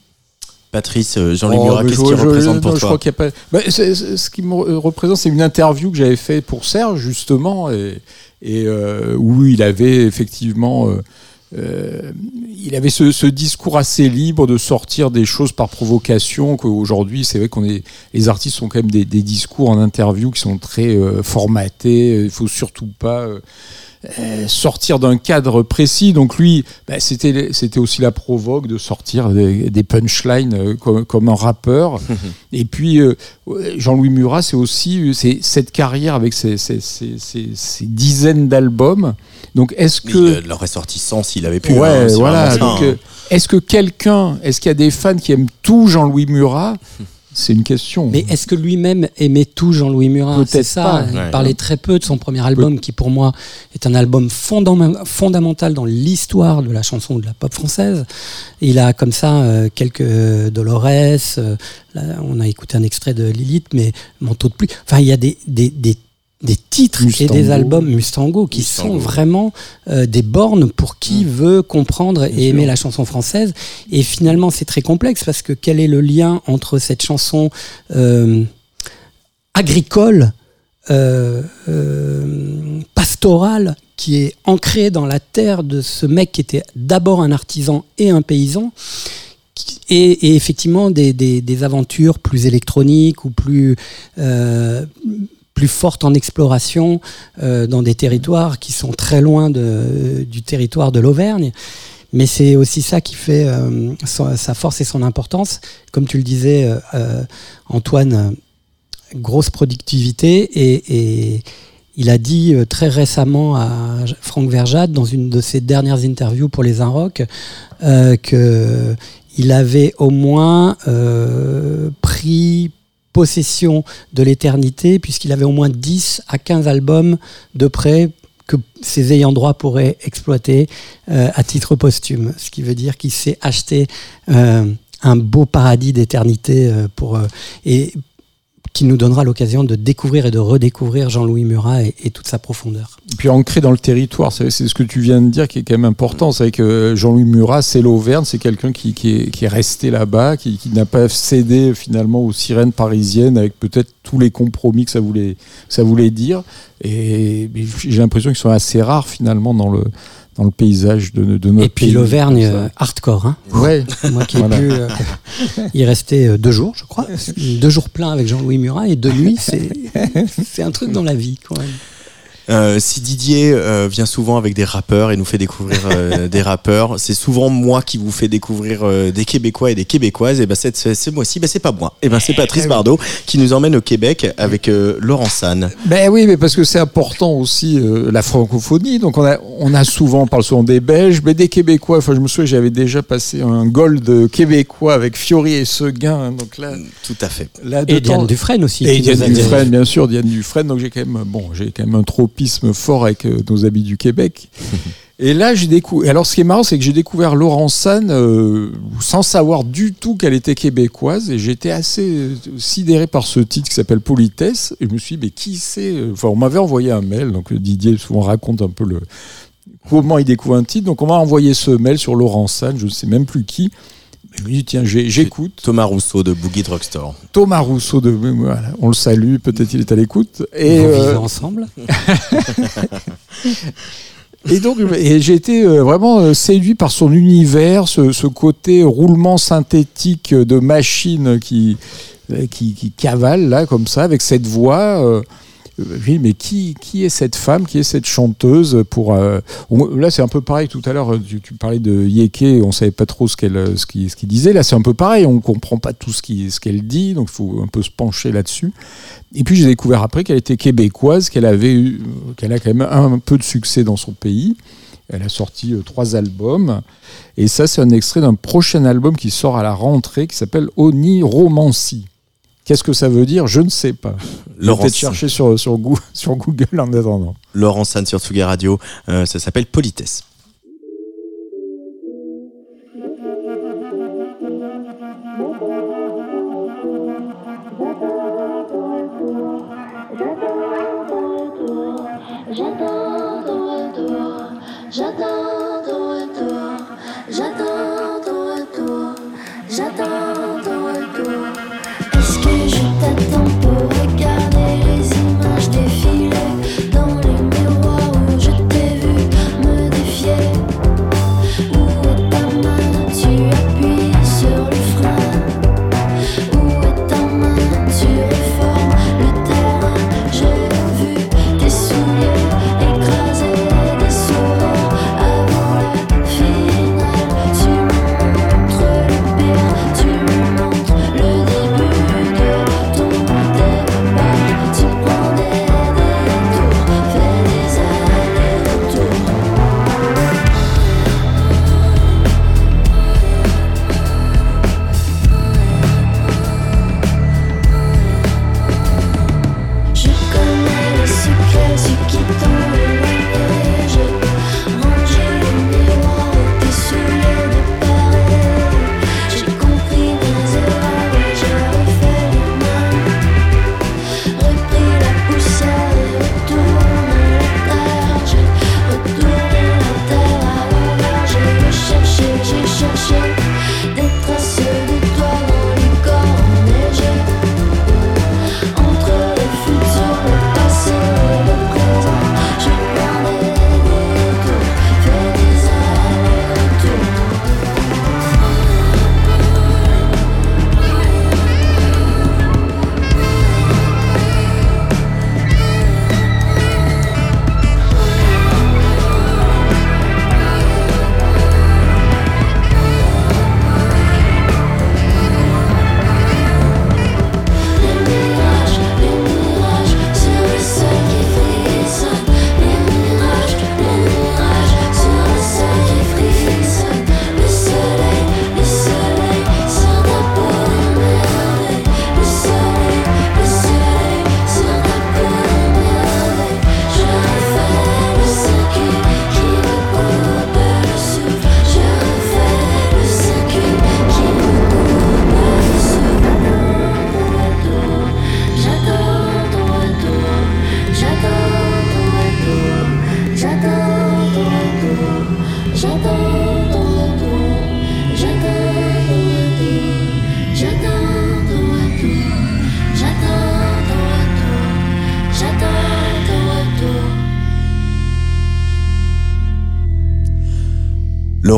Patrice, Jean-Louis Oh, Murat, qu'est-ce qu'il je- représente non, pour je toi? crois qu'il y a pas- Bah, Ce qui me re- représente, c'est une interview que j'avais fait pour Serge, justement, et, et, euh, où il avait effectivement. euh, euh, il avait ce, ce discours assez libre de sortir des choses par provocation. Qu'aujourd'hui, c'est vrai qu'on est, les artistes ont quand même des, des discours en interview qui sont très euh, formatés. Il faut surtout pas euh, euh, sortir d'un cadre précis. Donc lui, bah, c'était c'était aussi la provoque de sortir des, des punchlines euh, comme, comme un rappeur. Et puis euh, Jean-Louis Murat, c'est aussi c'est cette carrière avec ses, ses- ses- ses- ses dizaines d'albums. Donc est-ce que euh, l'aurait sorti sans s'il avait pu. Ouais, hein, voilà. Donc, hein. euh, est-ce que quelqu'un, est-ce qu'il y a des fans qui aiment tout Jean-Louis Murat C'est une question. Mais est-ce que lui-même aimait tout Jean-Louis Murat Peut-être C'est ça. pas. Il Ouais. parlait très peu de son premier album, qui pour moi est un album fondam- fondamental dans l'histoire de la chanson ou de la pop française. Il a comme ça euh, quelques euh, Dolores. euh, là, on a écouté un extrait de Lilith, mais Manteau de pluie. Enfin, il y a des, des, des des titres et des albums Mustango qui Mustango. sont vraiment euh, des bornes pour qui veut comprendre et aimer la chanson française. Et finalement, c'est très complexe parce que quel est le lien entre cette chanson euh, agricole, euh, pastorale, qui est ancrée dans la terre de ce mec qui était d'abord un artisan et un paysan, et, et effectivement des, des- des aventures plus électroniques ou plus euh, plus fortes en exploration euh, dans des territoires qui sont très loin du territoire de l'Auvergne. Mais c'est aussi ça qui fait euh, sa, force et son importance. Comme tu le disais, euh, Antoine, grosse productivité et, il a dit très récemment à Franck Verjade dans une de ses dernières interviews pour les Inrock euh, que il avait au moins pris possession de l'éternité puisqu'il avait au moins 10 à 15 albums de près que ses ayants droit pourraient exploiter euh, à titre posthume. Ce qui veut dire qu'il s'est acheté euh, un beau paradis d'éternité euh, pour et qui nous donnera l'occasion de découvrir et de redécouvrir Jean-Louis Murat et, toute sa profondeur. Et puis ancré dans le territoire, c'est ce que tu viens de dire qui est quand même important. C'est que Jean-Louis Murat, c'est l'Auvergne, c'est quelqu'un qui, est, resté là-bas, qui, n'a pas cédé finalement aux sirènes parisiennes avec peut-être tous les compromis que ça voulait, ça voulait dire. Et j'ai l'impression qu'ils sont assez rares finalement dans le, dans le paysage de, de notre Et puis l'Auvergne euh, hardcore. Hein. Ouais. Moi qui ai Voilà. pu euh, y rester euh, deux jours, je crois. Deux jours pleins avec Jean-Louis Murat et deux nuits, c'est un truc dans la vie quand même. Euh, si Didier euh, vient souvent avec des rappeurs et nous fait découvrir euh, des rappeurs, c'est souvent moi qui vous fais découvrir euh, des Québécois et des Québécoises. Et ben cette, ce mois-ci, ben c'est pas moi. Et ben c'est Patrice Bardot qui nous emmène au Québec avec euh, Laurent San. Ben oui, mais parce que c'est important aussi euh, la francophonie. Donc on a, on a souvent, on parle souvent des Belges, mais des Québécois. Enfin, je me souviens, j'avais déjà passé un gold québécois avec Fiori et Seguin. Donc là, Tout à fait. là Et temps- Diane Dufresne aussi. Et Diane Dufresne, bien sûr, Diane Dufresne. Donc j'ai quand même, bon, j'ai quand même un tropisme fort avec euh, nos amis du Québec. Et là, j'ai découvert. Alors, ce qui est marrant, c'est que j'ai découvert Laurent San euh, sans savoir du tout qu'elle était québécoise, et j'étais assez euh, sidéré par ce titre qui s'appelle Politesse. Et je me suis dit, mais qui c'est Enfin, on m'avait envoyé un mail. Donc Didier souvent raconte un peu le comment il découvre un titre. Donc on m'a envoyé ce mail sur Laurent San, je ne sais même plus qui. Je me dis, tiens, j'écoute. Thomas Rousseau de Boogie Drugstore. Thomas Rousseau de voilà, on le salue, peut-être il est à l'écoute. Et, Vous euh, ensemble? Et donc et j'ai été euh, vraiment euh, séduit par son univers, ce, ce côté roulement synthétique de machine qui, qui, qui cavale là comme ça avec cette voix. euh, oui, mais qui, qui est cette femme, qui est cette chanteuse pour euh, on- Là, c'est un peu pareil. Tout à l'heure, tu, tu parlais de Yeke, on savait pas trop ce qu'elle, euh, ce qu'il, ce qu'il disait. Là, c'est un peu pareil. On comprend pas tout ce, qui, ce qu'elle dit, donc il faut un peu se pencher là-dessus. Et puis j'ai découvert après qu'elle était québécoise, qu'elle avait eu, euh, qu'elle a quand même un, peu de succès dans son pays. Elle a sorti euh, trois albums. Et ça, c'est un extrait d'un prochain album qui sort à la rentrée qui s'appelle Oniromancie. Qu'est-ce que ça veut dire? Je ne sais pas. Peut-être chercher sur, sur, Goo- sur Google en attendant. Laurent San sur Tsuga Radio. Euh, ça s'appelle Politesse.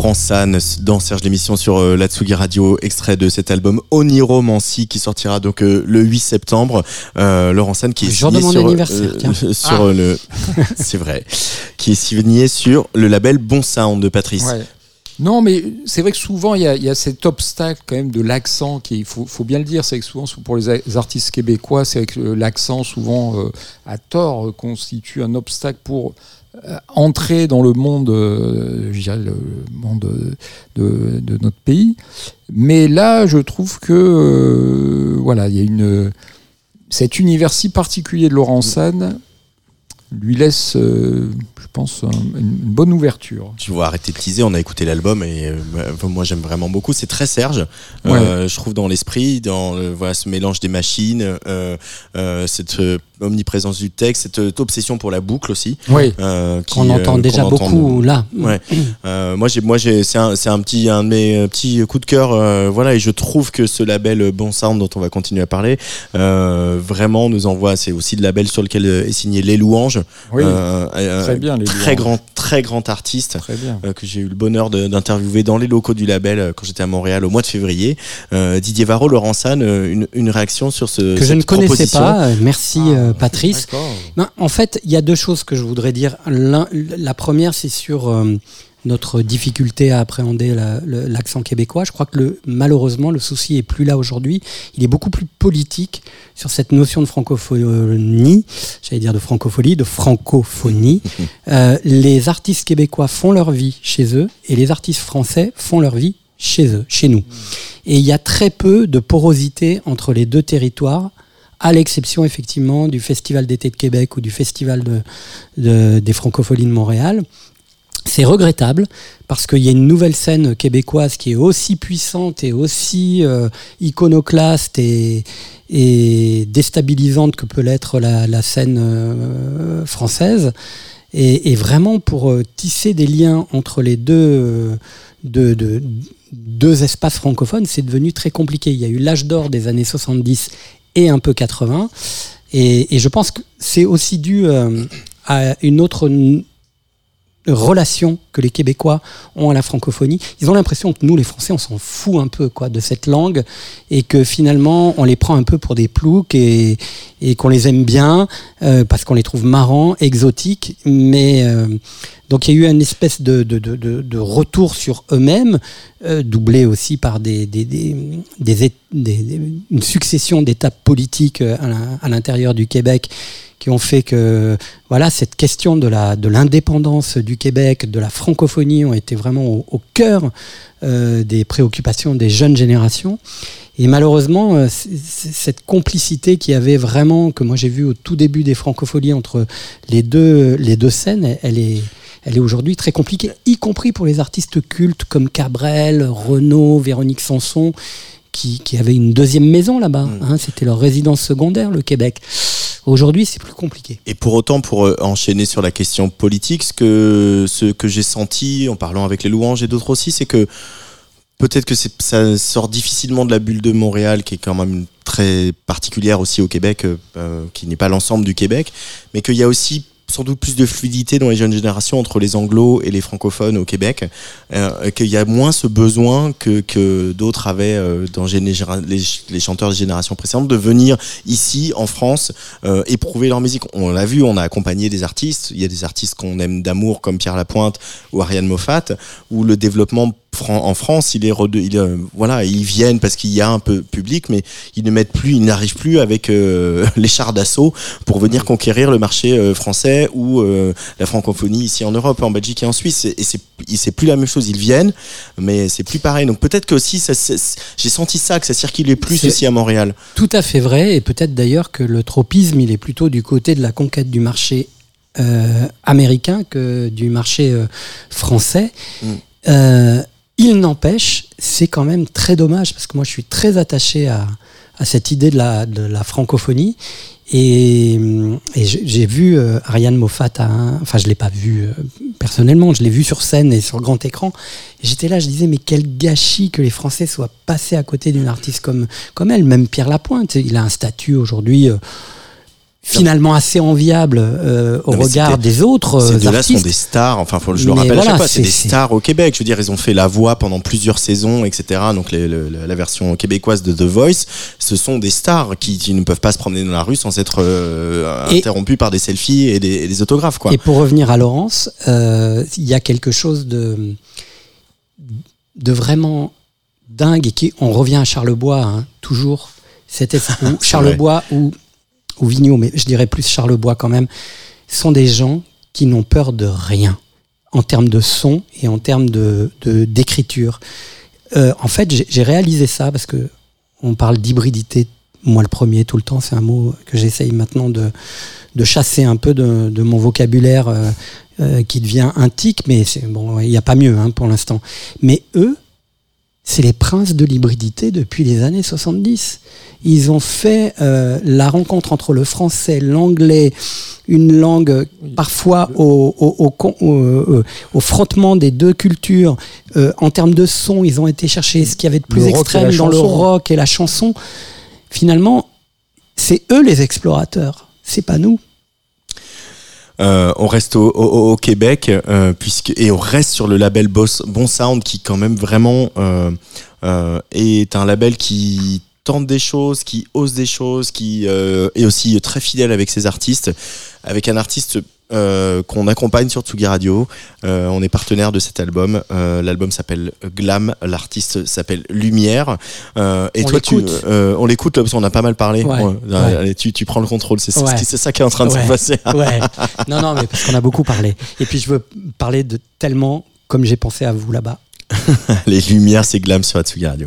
Laurent San dans Serge l'émission sur euh, la Tsugi Radio, extrait de cet album Oniromancy qui sortira donc euh, le 8 septembre. Euh, Laurent San qui est signé sur, anniversaire, euh, sur euh, le c'est vrai, qui est signé sur le label Bon Sound de Patrice. Ouais. Non, mais c'est vrai que souvent, il y, a, il y a cet obstacle quand même de l'accent qui, il faut, faut bien le dire, c'est que souvent, pour les artistes québécois, c'est que l'accent, souvent, euh, à tort, constitue un obstacle pour entrer dans le monde, euh, je dirais, le monde euh, de, de notre pays. Mais là, je trouve que, euh, voilà, il y a une. Cet univers si particulier de Laurent San lui laisse, euh, je pense, un- une, bonne ouverture. Tu vois, arrêter de teaser, on a écouté l'album et euh, moi j'aime vraiment beaucoup. C'est très Serge, euh, je trouve dans l'esprit, dans euh, voilà ce mélange des machines, euh, euh, cette euh, omniprésence du texte, cette euh, obsession pour la boucle aussi. Oui. euh, qui, Qu'on entend euh, déjà qu'on entend- beaucoup là. Ouais. Euh, moi j'ai moi j'ai c'est un c'est un petit un de mes euh, petits coups de cœur euh, voilà et je trouve que ce label euh, Bon Sound dont on va continuer à parler euh, vraiment nous envoie c'est aussi le label sur lequel euh, est signé Les Louanges Oui, Euh, euh, très bien, Les très Louanges. grand très grand artiste très bien. euh, que j'ai eu le bonheur de- d'interviewer dans les locaux du label euh, quand j'étais à Montréal au mois de février. Euh, Didier Varro, Laurent San, euh, une, une réaction sur ce Que je ne connaissais pas. Euh, Merci euh, Patrice. Ben, en fait, il y a deux choses que je voudrais dire. La première, c'est sur euh, notre difficulté à appréhender la- l'accent québécois. Je crois que le, malheureusement, le souci est plus là aujourd'hui. Il est beaucoup plus politique sur cette notion de francophonie, j'allais dire de francophonie, de francophonie. Euh, les artistes québécois font leur vie chez eux et les artistes français font leur vie chez eux, chez nous. Et il y a très peu de porosité entre les deux territoires à l'exception effectivement du Festival d'été de Québec ou du Festival de, de- des Francopholies de Montréal. C'est regrettable parce qu'il y a une nouvelle scène québécoise qui est aussi puissante et aussi euh, iconoclaste et, déstabilisante que peut l'être la, scène euh, française. Et, vraiment pour euh, tisser des liens entre les deux, deux, deux- deux espaces francophones, c'est devenu très compliqué. Il y a eu l'âge d'or des années 70 et un peu 80. Et, et je pense que c'est aussi dû euh, à une autre relation que les Québécois ont à la francophonie. Ils ont l'impression que nous, les Français, on s'en fout un peu quoi de cette langue et que finalement, on les prend un peu pour des ploucs et, et qu'on les aime bien euh, parce qu'on les trouve marrants, exotiques. Mais euh, donc il y a eu une espèce de, de, de, de- retour sur eux-mêmes, euh, doublé aussi par des, des, des, des, une succession d'étapes politiques euh, à l'intérieur du Québec qui ont fait que voilà cette question de la de l'indépendance du Québec, de la francophonie ont été vraiment au, au cœur euh, des préoccupations des jeunes générations. Et malheureusement, euh, cette complicité qu'il y avait vraiment, que moi j'ai vu au tout début des francopholies entre les deux, les deux scènes, elle- elle est, elle est aujourd'hui très compliquée, y compris pour les artistes cultes comme Cabrel, Renaud, Véronique Sanson, qui, qui avaient une deuxième maison là-bas. hein, C'était leur résidence secondaire, le Québec. Aujourd'hui, c'est plus compliqué. Et pour autant, pour euh, enchaîner sur la question politique, ce que, ce que j'ai senti en parlant avec les louanges et d'autres aussi, c'est que peut-être que ça sort difficilement de la bulle de Montréal, qui est quand même très particulière aussi au Québec, euh, euh, qui n'est pas l'ensemble du Québec, mais qu'il y a aussi sans doute plus de fluidité dans les jeunes générations entre les anglos et les francophones au Québec, euh, qu'il y a moins ce besoin que, que d'autres avaient euh, dans les, chanteurs des générations précédentes de venir ici en France euh, éprouver leur musique. On l'a vu, on a accompagné des artistes. Il y a des artistes qu'on aime d'amour comme Pierre Lapointe ou Ariane Moffat, où le développement en France, il est, rede- il, euh, voilà, ils viennent parce qu'il y a un peu de public, mais ils ne mettent plus, ils n'arrivent plus avec euh, les chars d'assaut pour venir conquérir le marché euh, français ou la francophonie ici en Europe, en Belgique et en Suisse. Et c'est, plus la même chose. Ils viennent, mais c'est plus pareil. Donc peut-être que aussi, j'ai senti ça, que ça circulait plus aussi à Montréal. Tout à fait vrai, et peut-être d'ailleurs que le tropisme, il est plutôt du côté de la conquête du marché américain que du marché français. Mm. Il n'empêche, c'est quand même très dommage, parce que moi je suis très attaché à, à cette idée de la, francophonie. Et, j'ai vu euh, Ariane Moffat, enfin je l'ai pas vu euh, personnellement, je l'ai vu sur scène et sur grand écran. J'étais là, je disais mais quel gâchis que les Français soient passés à côté d'une artiste comme comme elle, même Pierre Lapointe, il a un statut aujourd'hui euh, finalement assez enviables euh, au Non, regard des autres Ces euh, deux-là sont des stars, enfin faut, je le Mais rappelle à voilà, chaque fois, c'est des stars au Québec. Je veux dire, ils ont fait la voix pendant plusieurs saisons, etc. Donc les- le- la version québécoise de The Voice, ce sont des stars qui, qui ne peuvent pas se promener dans la rue sans être euh, interrompus par des selfies et des, et des autographes. Quoi. Et pour revenir à Laurence, euh, il y a quelque chose de, de vraiment dingue et qui, on revient à Charlebois, hein, toujours. C'était Charlebois ou, ou Vigneault, mais je dirais plus Charlebois quand même, sont des gens qui n'ont peur de rien en termes de son et en termes de d'écriture. Euh, en fait, j'ai réalisé ça parce que on parle d'hybridité, moi le premier tout le temps, c'est un mot que j'essaye maintenant de, de chasser un peu de, mon vocabulaire euh, euh, qui devient un tic, mais bon, il n'y a pas mieux hein, pour l'instant. Mais eux, c'est les princes de l'hybridité depuis les années 70. Ils ont fait euh, la rencontre entre le français, l'anglais, une langue parfois au, au, au, euh, au frottement des deux cultures. Euh, en termes de son, ils ont été chercher ce qu'il y avait de plus extrême dans le rock et la chanson. Finalement, c'est eux les explorateurs, c'est pas nous. Euh, on reste au, au- au Québec euh, puisque et on reste sur le label Boss, Bon Sound qui quand même vraiment euh, euh, est un label qui tente des choses, qui ose des choses, qui euh, est aussi très fidèle avec ses artistes, avec un artiste euh, qu'on accompagne sur Tsugi Radio. Euh, on est partenaire de cet album. Euh, L'album s'appelle Glam, l'artiste s'appelle Lumière. Euh, et On toi, tu, euh, on l'écoute parce qu'on a pas mal parlé. Ouais, allez, tu, tu prends le contrôle, c'est ça, Ouais. ça qui est en train de se passer. Ouais. Non, non, mais parce qu'on a beaucoup parlé. Et puis je veux parler de tellement comme j'ai pensé à vous là-bas. Les lumières, c'est glam sur Atsugi Radio.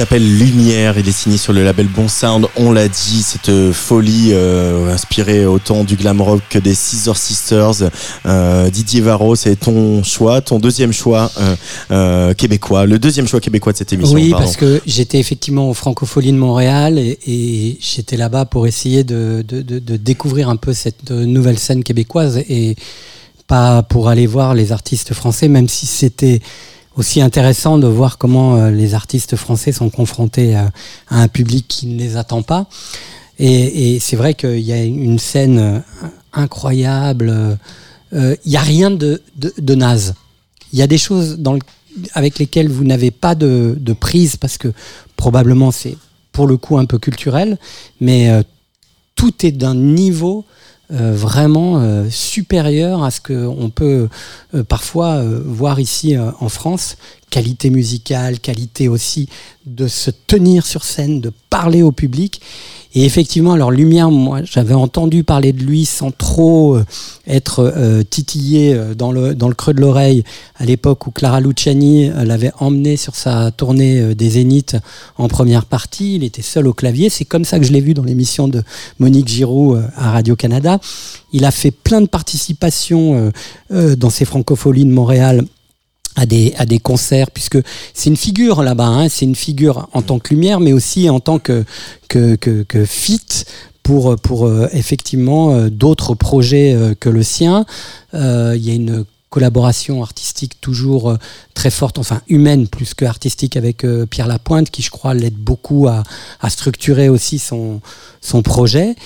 S'appelle Lumière, il est signé sur le label Bon Sound, on l'a dit, cette folie euh, inspirée autant du glam rock que des Scissor Sisters. Euh, Didier Varro, c'est ton choix, ton deuxième choix euh, euh, québécois, le deuxième choix québécois de cette émission. Oui, pardon. parce que j'étais effectivement au Francophonie de Montréal et, et j'étais là-bas pour essayer de, de, de, de découvrir un peu cette euh, nouvelle scène québécoise et pas pour aller voir les artistes français, même si c'était aussi intéressant de voir comment euh, les artistes français sont confrontés à, à un public qui ne les attend pas. Et, c'est vrai qu'il y a une scène euh, incroyable. euh, euh, Il n'y a rien de, de, naze. Il y a des choses avec lesquelles vous n'avez pas de, de prise parce que probablement c'est pour le coup un peu culturel, mais euh, tout est d'un niveau euh, vraiment euh, supérieur à ce qu'on peut euh, parfois euh, voir ici en France. Qualité musicale, qualité aussi de se tenir sur scène, de parler au public. Et effectivement, alors Lumière, moi, j'avais entendu parler de lui sans trop euh, être euh, titillé euh, dans le, creux de l'oreille à l'époque où Clara Luciani l'avait emmené sur sa tournée des Zéniths en première partie. Il était seul au clavier. C'est comme ça que je l'ai vu dans l'émission de Monique Giroud euh, à Radio-Canada. Il a fait plein de participations dans ces francopholies de Montréal à des, concerts, puisque c'est une figure là-bas, hein, c'est une figure en tant que lumière, mais aussi en tant que, fit pour, euh, effectivement euh, d'autres projets euh, que le sien. Il y a une collaboration artistique toujours très forte, enfin humaine plus que artistique avec Pierre Lapointe, qui je crois l'aide beaucoup à, structurer aussi son projet.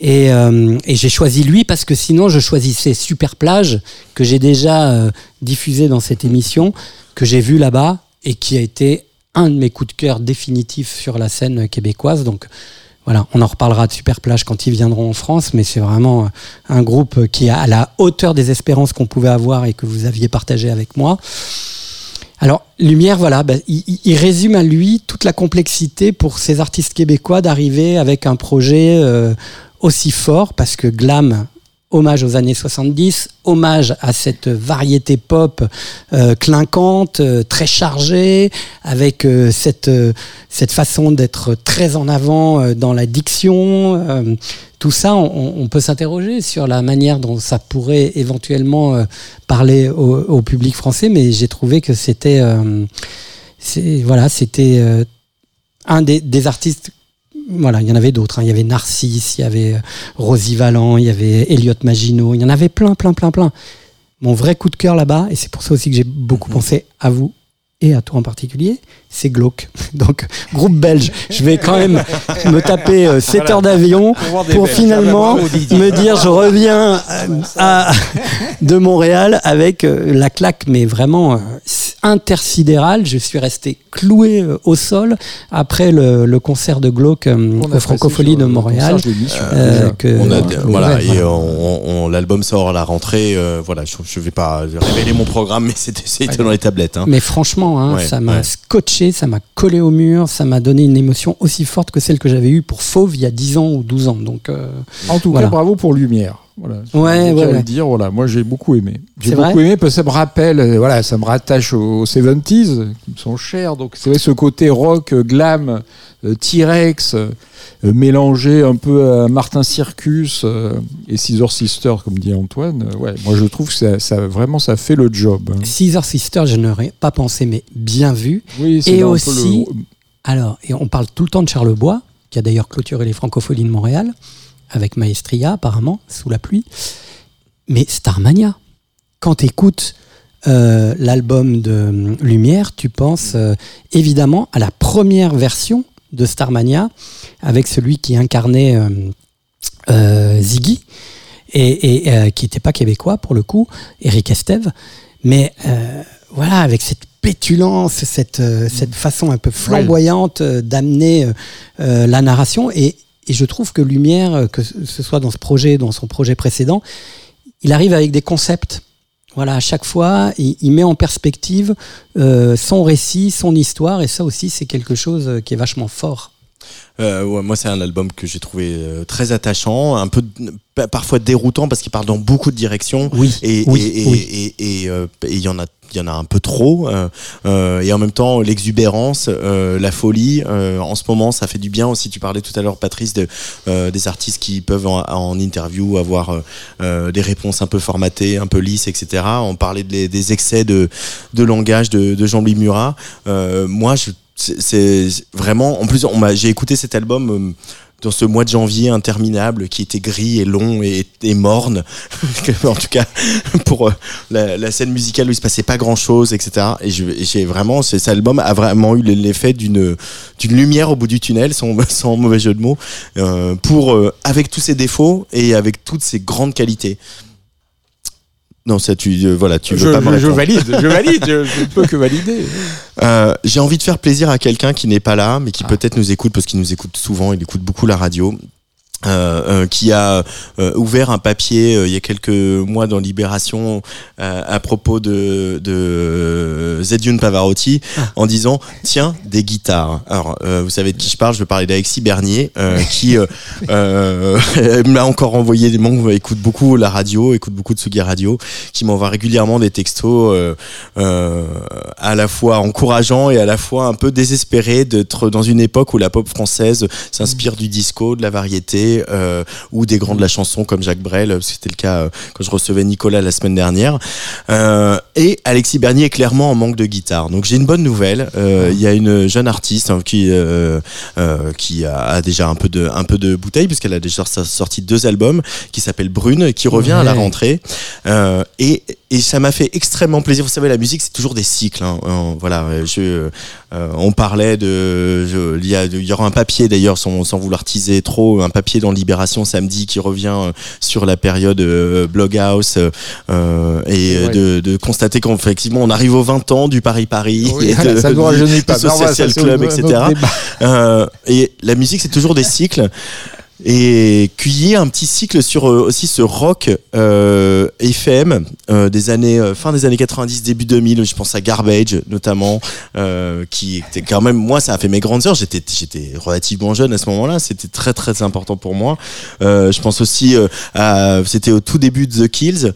Et, euh, et j'ai choisi lui parce que sinon je choisissais Super Plage que j'ai déjà euh, diffusé dans cette émission, que j'ai vu là-bas et qui a été un de mes coups de cœur définitifs sur la scène québécoise. Donc voilà, on en reparlera de Super Plage quand ils viendront en France, mais c'est vraiment euh, un groupe qui est à la hauteur des espérances qu'on pouvait avoir et que vous aviez partagé avec moi. Alors, Lumière, voilà, bah, il, il- résume à lui toute la complexité pour ces artistes québécois d'arriver avec un projet euh, aussi fort, parce que Glam, hommage aux années 70, hommage à cette variété pop euh, clinquante, euh, très chargée, avec euh, cette, cette façon d'être très en avant dans la diction. tout ça, on, peut s'interroger sur la manière dont ça pourrait éventuellement parler au, public français, mais j'ai trouvé que c'était, voilà, c'était un des artistes. Voilà, il y en avait d'autres. hein. Il y avait Narcisse, il y avait euh, Rosie Vallant, il y avait Elliot Maginot, il y en avait plein, plein, plein, plein. Mon vrai coup de cœur là-bas, et c'est pour ça aussi que j'ai beaucoup pensé à vous et à toi en particulier, c'est Glauque. Donc, groupe belge. Je vais quand même me taper 7 heures d'avion pour finalement me dire je reviens euh, à, de Montréal avec euh, la claque, mais vraiment euh, intersidérale. Je suis resté cloué euh, au sol après le, le concert de Glauque euh, au Francophonie de Montréal. Euh, que- On a, voilà, ouais, et l'album sort à la rentrée. euh, voilà, je, je vais pas révéler mon programme, mais c'était c'était dans les tablettes. Hein. Mais franchement, hein, Ouais, ça m'a ouais. scotché, ça m'a collé au mur, ça m'a donné une émotion aussi forte que celle que j'avais eue pour Fauve il y a 10 ans ou 12 ans. Donc, euh, En tout Voilà. cas, bravo pour Lumière. Voilà. Ouais, ouais, dire, voilà, moi j'ai beaucoup aimé. J'ai beaucoup aimé parce que ça me rappelle, euh, voilà, ça me rattache aux 70s qui me sont chers. Donc c'est vrai ce côté rock, glam, euh, T-Rex, euh, mélangé un peu à Martin Circus euh, et Scissor Sisters, comme dit Antoine. Ouais, moi je trouve que ça, ça- vraiment ça fait le job. hein. Caesar Sister, je n'aurais pas pensé, mais bien vu. Oui, Et aussi- le- Alors, et on parle tout le temps de Charlebois, qui a d'ailleurs clôturé les francophonies de Montréal, avec Maestria apparemment, sous la pluie. Mais Starmania, quand tu écoutes l'album de euh, Lumière, tu penses euh, évidemment à la première version de Starmania, avec celui qui incarnait euh, euh, Ziggy, et, et, euh, qui n'était pas québécois pour le coup, Eric Estève. Mais euh, voilà, avec cette pétulance, cette, euh, cette façon un peu flamboyante euh, d'amener euh, euh, la narration. Et, et je trouve que Lumière, que ce soit dans ce projet, dans son projet précédent, il arrive avec des concepts. Voilà, à chaque fois, il, il met en perspective euh, son récit, son histoire, et ça aussi, c'est quelque chose euh, qui est vachement fort. Euh, ouais, moi, c'est un album que j'ai trouvé euh, très attachant, un peu pa- parfois déroutant parce qu'il part dans beaucoup de directions. Oui, Et oui, et- et- oui. et- et, euh, et il y en a il y en a un peu trop et en même temps l'exubérance la folie en ce moment ça fait du bien aussi tu parlais tout à l'heure Patrice de, des artistes qui peuvent en, en interview avoir des réponses un peu formatées un peu lisses etc on parlait des, des excès de, de langage de, de Jean-Louis Murat moi je c'est vraiment en plus j'ai écouté cet album euh, dans ce mois de janvier interminable qui était gris et long et, et morne. En tout cas pour euh, la, scène musicale où il se passait pas grand chose etc et j'ai vraiment ce- cet album a vraiment eu l'effet d'une d'une lumière au bout du tunnel sans, sans mauvais jeu de mots euh, pour avec tous ses défauts et avec toutes ses grandes qualités non ça tu euh, voilà tu veux je, pas me je- je répondre. valide, je valide, je, je ne peux que valider. Euh, j'ai envie de faire plaisir à quelqu'un qui n'est pas là, mais qui peut-être nous écoute parce qu'il nous écoute souvent. Il écoute beaucoup la radio. Euh, euh, qui a euh, ouvert un papier il y a quelques mois dans Libération à propos de, de Pavarotti en disant tiens des guitares. Alors vous savez de qui je parle je veux parler d'Alexis Bernier qui l'a encore envoyé des membres écoute beaucoup la radio écoute beaucoup de Sugi Radio qui m'envoie régulièrement des textos à la fois encourageants et à la fois un peu désespérés d'être dans une époque où la pop française s'inspire du disco, de la variété euh, ou des grands de la chanson comme Jacques Brel. C'était le cas euh, quand je recevais Nicolas la semaine dernière. Euh, et Alexis Bernier est clairement en manque de guitare. Donc j'ai une bonne nouvelle. Euh, Il y a une jeune artiste hein, qui euh, euh, qui a, déjà un peu de un peu de bouteille puisqu'elle a déjà sorti deux albums qui s'appelle Brune qui revient à la rentrée. Euh, et et ça m'a fait extrêmement plaisir. Vous savez, la musique, c'est toujours des cycles. hein. Euh, voilà, euh, je, euh, on parlait de, y, il y aura un papier d'ailleurs, sans, sans vouloir teaser trop, un papier dans Libération samedi qui revient euh, sur la période euh, Bloghouse euh, et Ouais. de, de constater qu'effectivement, on arrive aux 20 ans du Paris Paris Oui, et de, ça nous rajeunit pas. Social Club, etc. et la musique, c'est toujours des cycles. Et qu'il un petit cycle sur euh, aussi ce rock euh, FM euh, des années euh, fin des années 90 début 2000 je pense à Garbage notamment euh, qui était quand même moi ça a fait mes grandes heures j'étais j'étais relativement jeune à ce moment-là c'était très très important pour moi. Euh, je pense aussi à c'était au tout début de The Kills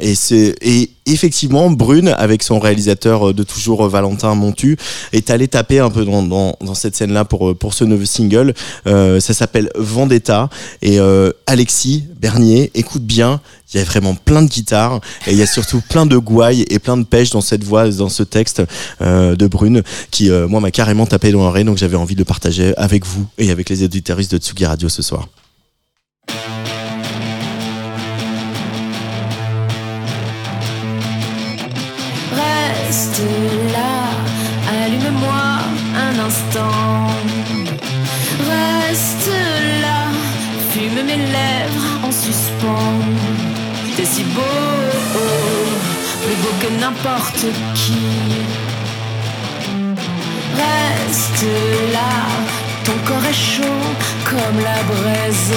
et c'est et effectivement Brune avec son réalisateur de toujours Valentin Montu est allé taper un peu dans, dans, dans cette scène là pour pour ce nouveau single. Euh, ça s'appelle Vendetta. Et euh, Alexis Bernier écoute bien il y a vraiment plein de guitares et il y a surtout plein de gouailles et plein de pêche dans cette voix dans ce texte euh, de Brune qui euh, moi m'a carrément tapé dans l'oreille. Donc j'avais envie de le partager avec vous et avec les auditeuristes de Tsugi Radio ce soir. Reste là, allume-moi un instant. Mes lèvres en suspens. T'es si beau, plus beau que n'importe qui. Reste là, ton corps est chaud comme la braise.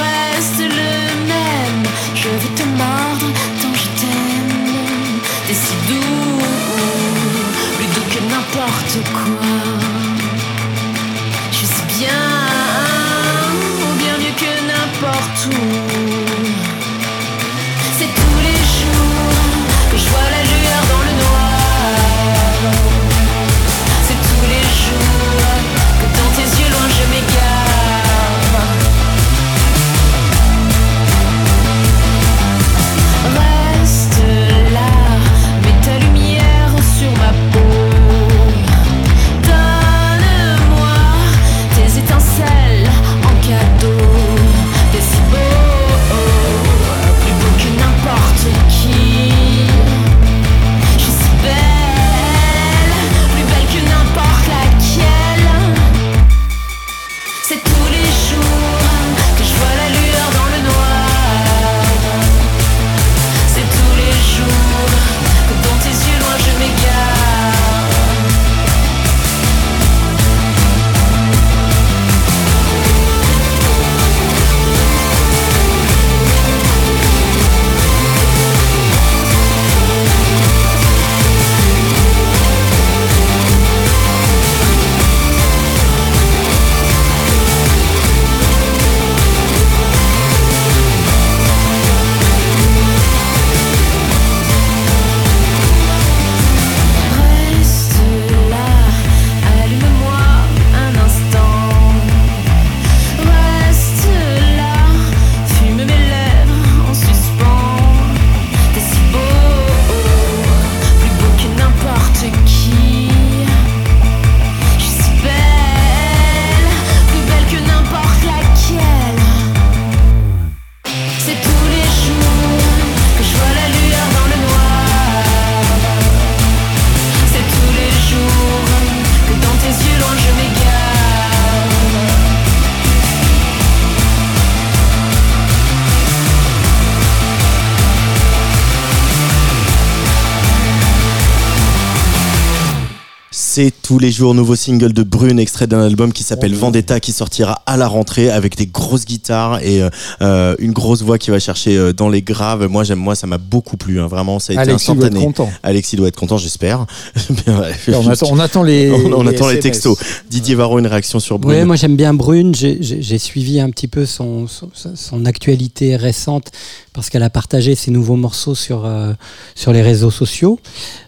Reste le même, je vais te mordre tant je t'aime. T'es si doux, plus doux que n'importe quoi. N'importe C'est tous les jours nouveau single de Brune, extrait d'un album qui s'appelle Vendetta, qui sortira à la rentrée avec des grosses guitares et euh, euh, une grosse voix qui va chercher euh, dans les graves. Moi, j'aime, moi, ça m'a beaucoup plu. hein. Vraiment, ça a été Alexis doit être instantané. content. Alexis doit être content, j'espère. On, attend, on attend les, On- on attend les SMS. textos. Didier Varro, une réaction sur Brune. Moi j'aime bien Brune. J'ai- suivi un petit peu son, son, son actualité récente parce qu'elle a partagé ses nouveaux morceaux sur, euh, sur les réseaux sociaux.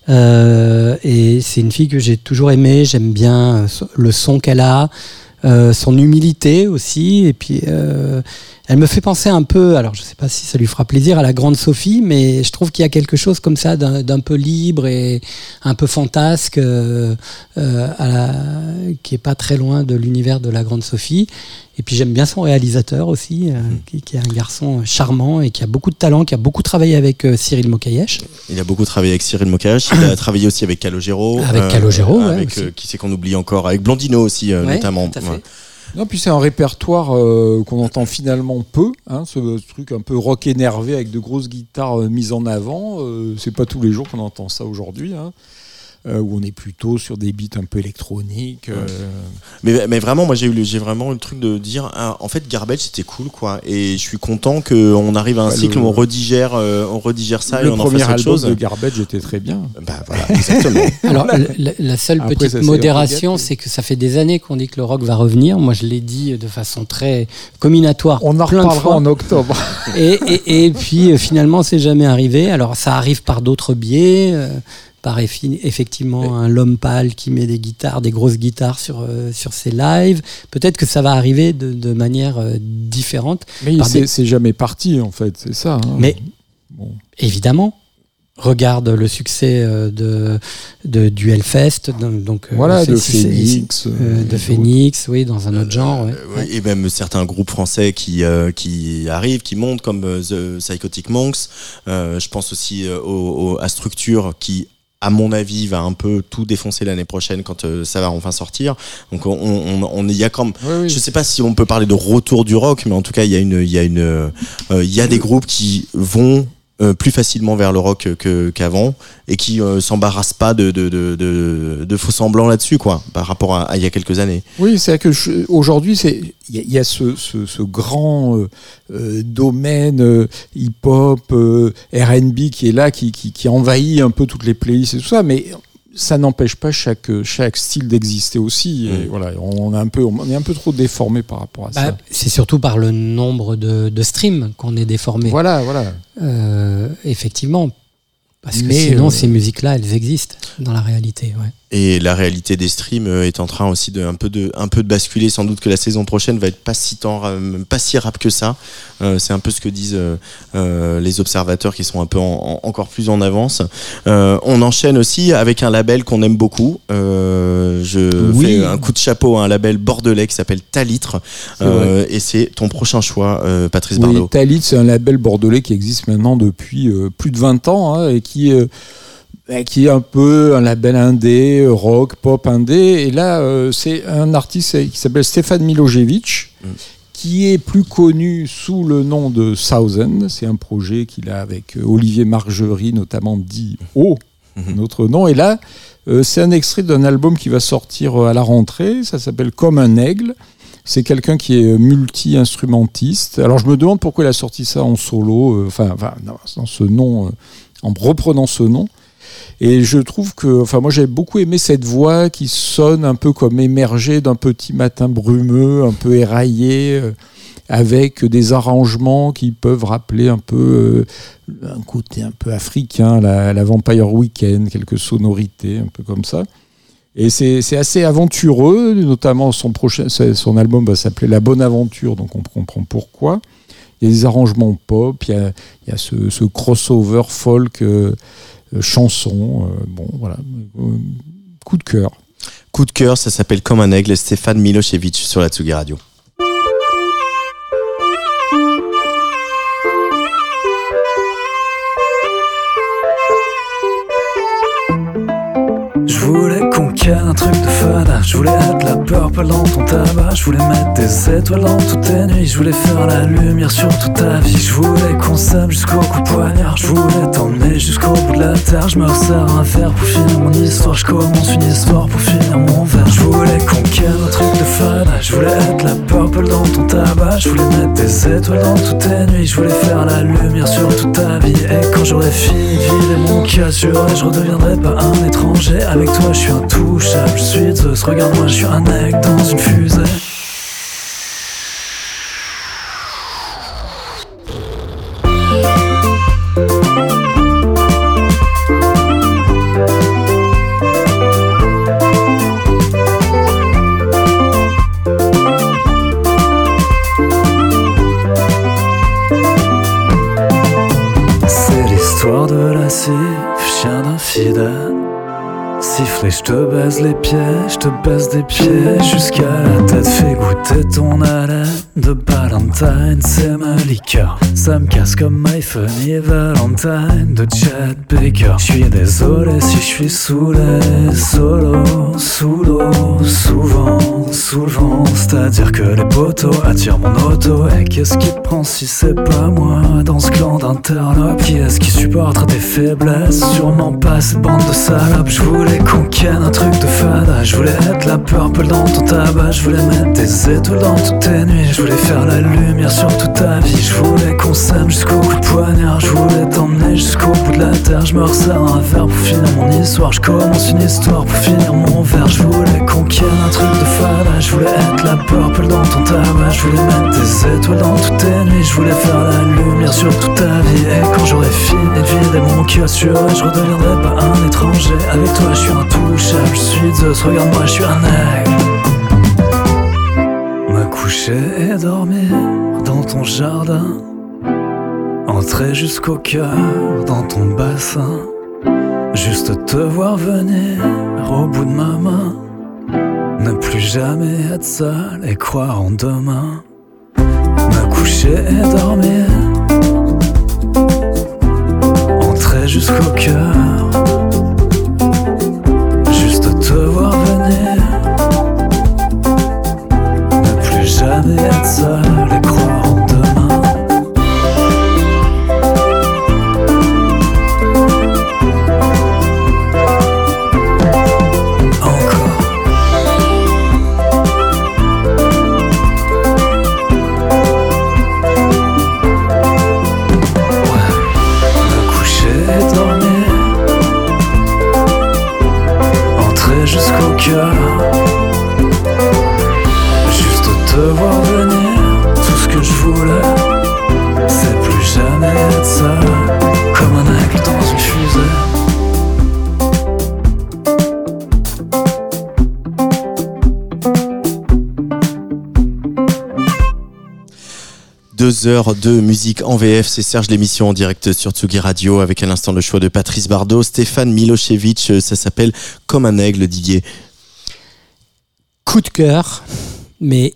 Euh, et c'est une fille que j'ai toujours aimée. J'aime bien euh, le son qu'elle a, son humilité aussi. Et puis, elle me fait penser un peu, alors je sais pas si ça lui fera plaisir, à la grande Sophie, mais je trouve qu'il y a quelque chose comme ça d'un peu libre et un peu fantasque euh, euh, à la- qui est pas très loin de l'univers de la grande Sophie. Et puis j'aime bien son réalisateur aussi, euh, qui, qui est un garçon charmant et qui a beaucoup de talent, qui a beaucoup travaillé avec euh, Cyril Mokayesh. Il a beaucoup travaillé avec Cyril Mokash. Il a travaillé aussi avec Calogero. Avec Calogero, ouais, Avec, euh, qui c'est qu'on oublie encore Avec Blondino aussi, euh, Ouais, notamment. tout à fait. Ouais. Non, puis c'est un répertoire euh, qu'on entend finalement peu, hein, ce, truc un peu rock énervé avec de grosses guitares euh, mises en avant. euh, c'est pas tous les jours qu'on entend ça aujourd'hui, hein, euh, où on est plutôt sur des beats un peu électroniques. euh, Mais, mais vraiment, moi j'ai eu le- j'ai vraiment eu le truc de dire, ah, en fait, Garbage c'était cool quoi. Et je suis content qu'on arrive à un Bah, cycle le- où on redigère, euh, on redigère ça et le on en premier fasse autre album chose. de Garbage était très bien. Bah voilà, exactement. Alors la, la seule Après, petite modération, c'est que ça fait des années qu'on dit que le rock va revenir. Moi, je l'ai dit de façon très comminatoire. On en plein de reparlera fois. en octobre. Et, et, et puis finalement, c'est jamais arrivé. Alors ça arrive par d'autres biais, euh, par effi- effectivement un l'homme pâle qui met des guitares, des grosses guitares sur euh, sur ses lives. Peut-être que ça va arriver de, de manière euh, différente. Mais c'est des- c'est jamais parti, en fait, c'est ça. hein. Mais Bon. évidemment. Regarde le succès euh, de, de du Hellfest, donc Voilà, de Phoenix. de Phoenix, oui, dans un autre genre. ouais. Euh, ouais, Et même certains groupes français qui, euh, qui arrivent, qui montent, comme The Psychotic Monks. Euh, je pense aussi au, au- à Structure qui à mon avis, va un peu tout défoncer l'année prochaine quand euh, ça va enfin sortir. Donc, on, on, on il y a quand même, Oui, oui. je sais pas si on peut parler de retour du rock, mais en tout cas, il y a une, il y a une, euh, il y a des groupes qui vont euh, plus facilement vers le rock qu'avant et qui euh, s'embarrassent pas de faux semblants là-dessus, quoi, par rapport à, il y a quelques années. Oui, c'est que aujourd'hui, c'est il y, a- ce, grand euh, euh, domaine hip-hop, R&B qui est là, qui, qui, qui envahit un peu toutes les playlists et tout ça, mais ça n'empêche pas chaque chaque style d'exister aussi. Et voilà, on est un peu on est un peu trop déformé par rapport à Bah, ça. c'est surtout par le nombre de, de streams qu'on est déformé. Voilà, voilà. Euh, effectivement. Parce que Mais, sinon, euh, ces musiques-là, elles existent dans la réalité. Ouais. Et la réalité des streams euh, est en train aussi de un peu de un peu de basculer. Sans doute que la saison prochaine va être pas si tant, euh, pas si rap que ça. Euh, c'est un peu ce que disent euh, les observateurs qui sont un peu en- en- encore plus en avance. Euh, on enchaîne aussi avec un label qu'on aime beaucoup. Je Oui. fais un coup de chapeau à un label bordelais qui s'appelle Talitre. Et c'est ton prochain choix, Patrice Oui, Bardot. Talit, c'est un label bordelais qui existe maintenant depuis plus de 20 ans hein, et qui, qui est un peu un label indé, euh, rock, pop indé. Et là, euh, c'est un artiste qui s'appelle Stéphane Milojevic, Mm. qui est plus connu sous le nom de Thousand. C'est un projet qu'il a avec euh, Olivier Margerie, notamment dit O, Mhm. notre nom. Et là, euh, c'est un extrait d'un album qui va sortir euh, à la rentrée. Ça s'appelle Comme un aigle. C'est quelqu'un qui est multi-instrumentiste. Alors je me demande pourquoi il a sorti ça en solo, euh, enfin, dans ce nom, euh, en reprenant ce nom. Et je trouve que, enfin, moi j'ai beaucoup aimé cette voix qui sonne un peu comme émergée d'un petit matin brumeux, un peu éraillé, euh, avec des arrangements qui peuvent rappeler un peu euh, un côté un peu africain, la, Vampire Weekend, quelques sonorités, un peu comme ça. Et c'est assez aventureux, notamment son prochain, son album va s'appeler La Bonne Aventure, donc on comprend pourquoi. Il y a des arrangements pop, il y a, ce crossover folk euh, euh, chanson. euh, bon, voilà, Euh, coup de cœur. Coup de cœur, ça s'appelle Comme un aigle. Stéphane Milosevic sur la Tsugi Radio. Je voulais ken, un truc de fada. Je voulais être la purple dans ton tabac. Je voulais mettre des étoiles dans toutes tes nuits. Je voulais faire la lumière sur toute ta vie. Je voulais qu'on s'aime jusqu'au coup de poignard. Je voulais t'emmener jusqu'au bout de la terre. Je me resserre un verre pour finir mon histoire. Je commence une histoire pour finir mon verre. Je voulais ken, un truc de fada. Je voulais être la purple dans ton tabac. Je voulais mettre des étoiles dans toutes tes nuits. Je voulais faire la lumière sur toute ta vie. Et quand j'aurais fini de vider mon je redeviendrai pas un étranger. Avec toi, je suis intouchable. Je suis Zeus. Regarde-moi, je un aigle dans une fusée. Je te baise les pieds, je te baise des pieds jusqu'à la tête. Fais goûter ton haleine de Valentine, c'est ma liqueur. Ça me casse comme My Funny Valentine de Chet Baker. Je suis désolé si je suis saoulé, solo, sous l'eau, souvent, sous le vent. C'est-à-dire que les poteaux attirent mon auto. Et qu'est-ce qui prend si c'est pas moi dans ce clan d'interlopes? Qui est-ce qui supporte tes faiblesses Sûrement pas cette bande de salopes? Je voulais qu'on un truc de fada. Je voulais être la purple dans ton tabac. Je voulais mettre des étoiles dans toutes tes nuits. Je voulais faire la lumière sur toute ta vie. Je voulais qu'on s'aime jusqu'au coup de poignard. Je voulais t'emmener jusqu'au bout de la terre. Je me resserre un verre pour finir mon histoire. Je commence une histoire pour finir mon verre. Je voulais qu'on un truc de fada. Je voulais être la purple dans ton tabac. Je voulais mettre des étoiles dans toutes tes nuits. Je voulais faire la lumière sur toute ta vie. Et quand j'aurais fini de vider mon assuré, je redeviendrai pas un étranger. Avec toi, je suis Je suis. Regarde-moi, je suis un aigle. Me coucher et dormir dans ton jardin. Entrer jusqu'au cœur dans ton bassin. Juste te voir venir au bout de ma main. Ne plus jamais être seul et croire en demain. Me coucher et dormir. Entrer jusqu'au cœur. Te voir venir. Ne plus jamais être seul et croire Jusqu'au cœur. Juste te voir venir. Tout ce que je voulais, Deux heures de musique en VF, c'est Serge l'émission en direct sur Tsugi Radio avec à l'instant le choix de Patrice Bardot, Stéphane Milosevic, euh, ça s'appelle Comme un aigle Didier. coup de cœur, mais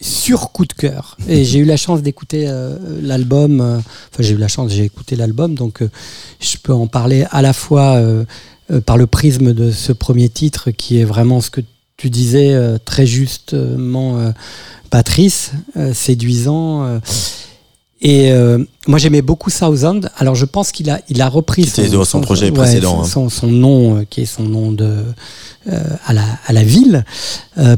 sur coup de cœur. Et j'ai eu la chance d'écouter euh, l'album. euh, Enfin, j'ai eu la chance, j'ai écouté l'album, donc je peux en parler à la fois par le prisme de ce premier titre, qui est vraiment ce que tu disais euh, très justement, euh, Patrice, euh, séduisant. et moi j'aimais beaucoup Southend. Alors je pense qu'il a, il a repris son projet ouais, précédent, hein. son, nom qui est son nom de à, la, à la ville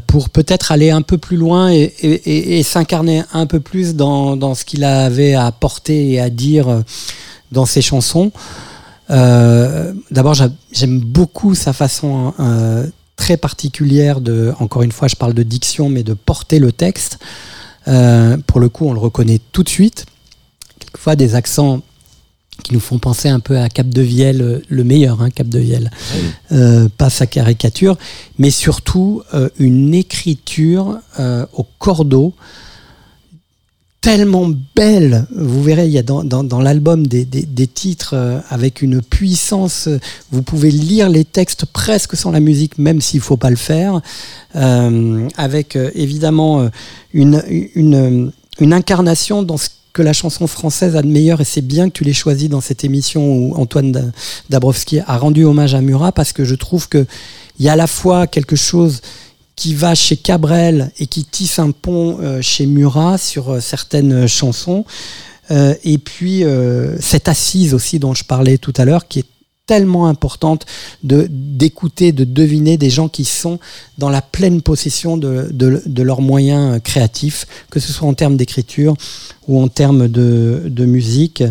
pour peut-être aller un peu plus loin et, et- et- et s'incarner un peu plus dans, dans ce qu'il avait à porter et à dire dans ses chansons. D'abord, j'a- j'aime beaucoup sa façon euh, très particulière de, encore une fois, je parle de diction, mais de porter le texte. Euh, pour le coup, on le reconnaît tout de suite. Quelquefois, des accents qui nous font penser un peu à Cap de Vielle, euh, le meilleur, hein, Cap de Vielle. Euh, pas sa caricature, mais surtout euh, une écriture au cordeau tellement belle. Vous verrez, il y a dans, dans, dans l'album des, titres euh, avec une puissance. Vous pouvez lire les textes presque sans la musique, même s'il faut pas le faire. Euh, avec euh, évidemment une, une, incarnation dans ce que la chanson française a de meilleur, et c'est bien que tu l'aies choisi dans cette émission où Antoine Da- Dabrowski a rendu hommage à Murat, parce que je trouve que il y a à la fois quelque chose qui va chez Cabrel et qui tisse un pont euh, chez Murat sur euh, certaines chansons. Euh, et puis cette assise aussi dont je parlais tout à l'heure, qui est tellement importante de d'écouter, de deviner des gens qui sont dans la pleine possession de, de, leurs moyens créatifs, que ce soit en termes d'écriture ou en termes de, de musique.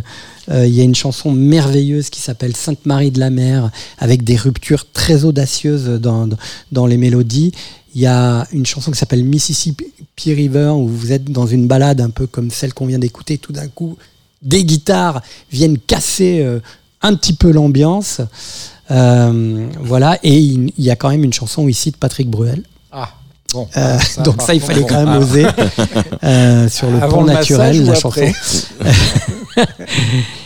Il y a une chanson merveilleuse qui s'appelle Sainte Marie de la Mer, avec des ruptures très audacieuses dans, dans les mélodies. Il y a une chanson qui s'appelle Mississippi River, où vous êtes dans une balade un peu comme celle qu'on vient d'écouter. Tout d'un coup, des guitares viennent casser euh, un petit peu l'ambiance. Euh, voilà, et il il y a quand même une chanson ici de Patrick Bruel. Ah, bon. Euh, Ça, donc ça, il fallait bon. quand même Ah. oser euh, sur le Avant pont le naturel, la chanson.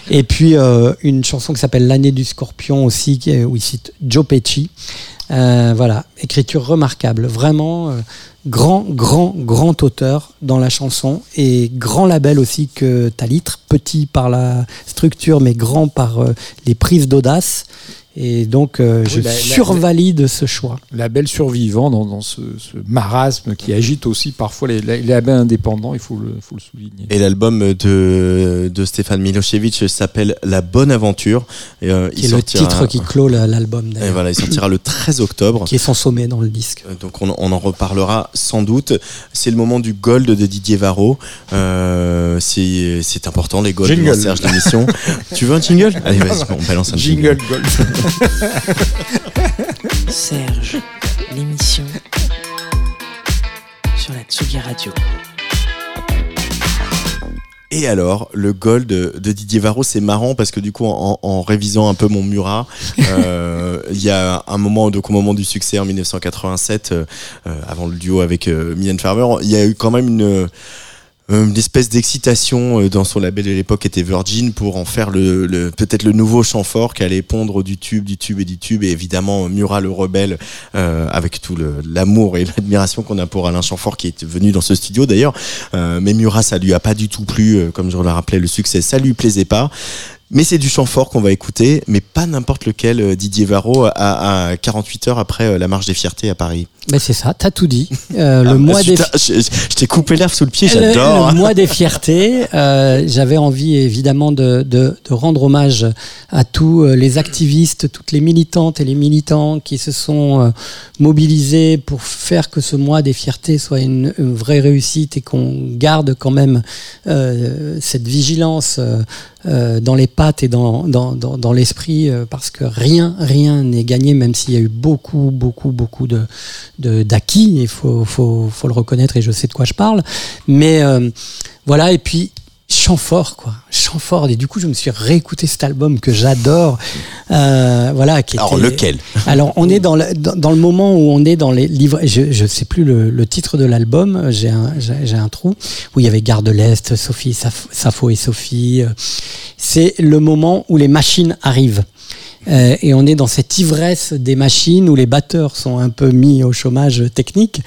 Et puis euh, une chanson qui s'appelle L'année du scorpion aussi, où il cite Joe Pesci. Euh, voilà, écriture remarquable, vraiment euh, grand, grand, grand auteur dans la chanson et grand label aussi que Talitre, petit par la structure mais grand par euh, les prises d'audace. Et donc euh, je la- la- survalide ce choix. label survivant dans, dans ce, ce marasme qui agite aussi parfois les, les labels indépendants, il faut le, faut le souligner. Et l'album de, de Stéphane Milosevic s'appelle La Bonne Aventure. Et, euh, Qui il est le sortira- titre qui clôt la- l'album Et d'ailleurs, voilà, il sortira le 13 octobre. qui est son sommet dans le disque. Euh, Donc on, on en reparlera sans doute. C'est le moment du gold de Didier Varro. Euh, c'est c'est important les golds Serge l'émission. tu veux un jingle? Allez vas-y, on balance un jingle. Jingle Golf. Serge, l'émission sur la Tsugi Radio. Et alors, le gold de, de Didier Varro, c'est marrant parce que du coup, en, en révisant un peu mon Murat, euh, il y a un moment, donc au moment du succès en 1987, euh, euh, avant le duo avec euh, Mylène Farmer, il y a eu quand même une une espèce d'excitation euh, dans son label de l'époque était Virgin pour en faire le, le- peut-être le nouveau chant fort qui allait pondre du tube, du tube et du tube et évidemment Murat le rebelle euh, avec tout l'amour et l'admiration qu'on a pour Alain Chamfort qui est venu dans ce studio d'ailleurs. Euh, mais Murat ça lui a pas du tout plu euh, comme je le rappelais le succès ça lui plaisait pas mais c'est du chant fort qu'on va écouter, mais pas n'importe lequel. euh, Didier Varro à, à 48 heures après euh, la marche des fiertés à Paris. Ben c'est ça, t'as tout dit. Euh, le Ah, mois des je, je t'ai coupé l'herbe sous le pied, Le- j'adore. Le, mois des fiertés, euh, j'avais envie évidemment de, de, de rendre hommage à tous euh, les activistes, toutes les militantes et les militants qui se sont euh, mobilisés pour faire que ce mois des fiertés soit une, une vraie réussite et qu'on garde quand même euh, cette vigilance euh, euh, dans les pattes et dans, dans, dans, l'esprit euh, parce que rien, rien n'est gagné même s'il y a eu beaucoup, beaucoup, beaucoup de, de- d'acquis, il faut, faut, faut le reconnaître et je sais de quoi je parle. Mais euh, voilà, et puis chant fort, quoi. Chant fort. Et du coup, je me suis réécouté cet album que j'adore. Euh, voilà, qui Alors était- lequel? Alors, on est dans le, dans, dans le moment où on est dans les livres. Je je sais plus le, le titre de l'album. J'ai un, j'ai j'ai un trou où il y avait Gare de l'Est, Sophie, Sappho et Sophie. euh, C'est le moment où les machines arrivent. Euh, et on est dans cette ivresse des machines où les batteurs sont un peu mis au chômage technique.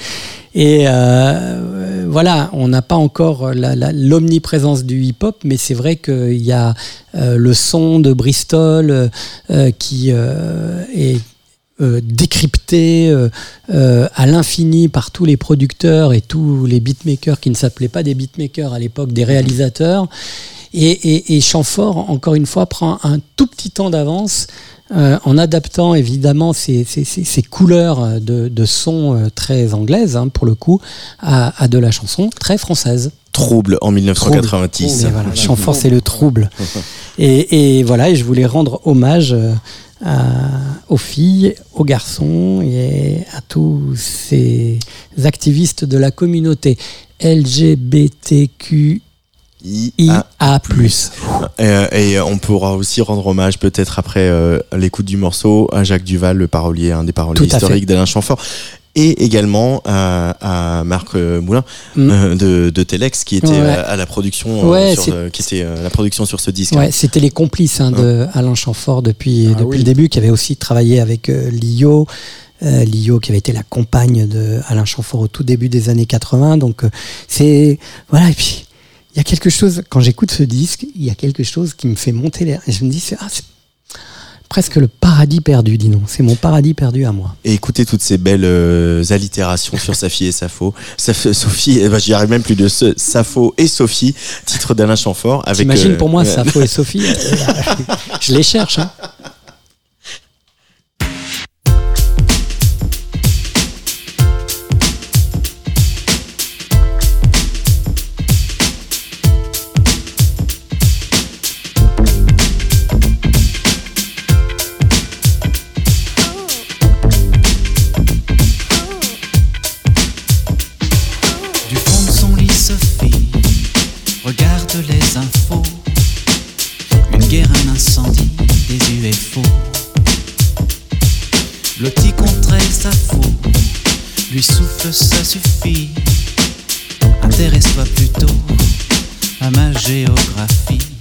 Et euh, voilà, on n'a pas encore l'omniprésence du hip-hop, mais c'est vrai qu'il y a euh, le son de Bristol qui est décrypté à l'infini par tous les producteurs et tous les beatmakers qui ne s'appelaient pas des beatmakers à l'époque, des réalisateurs. Et, et, et Chamfort, encore une fois, prend un tout petit temps d'avance euh, en adaptant évidemment ces, ces, ces, ces couleurs de, de son euh, très anglaises, hein, pour le coup, à, à de la chanson très française. Trouble en 1990. Mais voilà, Chamfort, c'est le trouble. Et, et voilà, et je voulais rendre hommage euh, à- aux filles, aux garçons et à tous ces activistes de la communauté LGBTQIA+. IA+. Euh, et on pourra aussi rendre hommage peut-être après euh, l'écoute du morceau à Jacques Duval, le parolier, un des paroliers historiques d'Alain Chamfort. Et également à, à Marc euh, Moulin Mm. euh, de, de Telex qui était Ouais. euh, à la production euh, Ouais, sur, euh, qui était euh, la production sur ce disque. Ouais, c'était les complices hein, de Alain Chamfort depuis, Ah depuis oui. le début, qui avait aussi travaillé avec euh, Lio. Euh, Lio qui avait été la compagne de Alain Chamfort au tout début des années 80. Donc euh, c'est voilà et puis il y a quelque chose, quand j'écoute ce disque, il y a quelque chose qui me fait monter l'air. Et je me dis, c'est, ah, presque le paradis perdu, dis donc. C'est mon paradis perdu à moi. Et écoutez toutes ces belles euh, allitérations sur Safi et Sappho. Saf- Sophie, eh ben, j'y arrive même plus de ce, Sappho et Sophie, titre d'Alain Chamfort. Avec, T'imagines euh, pour moi, euh, et Sophie, euh, je les cherche. Hein. peu, ça suffit. Intéresse-toi plutôt à ma géographie.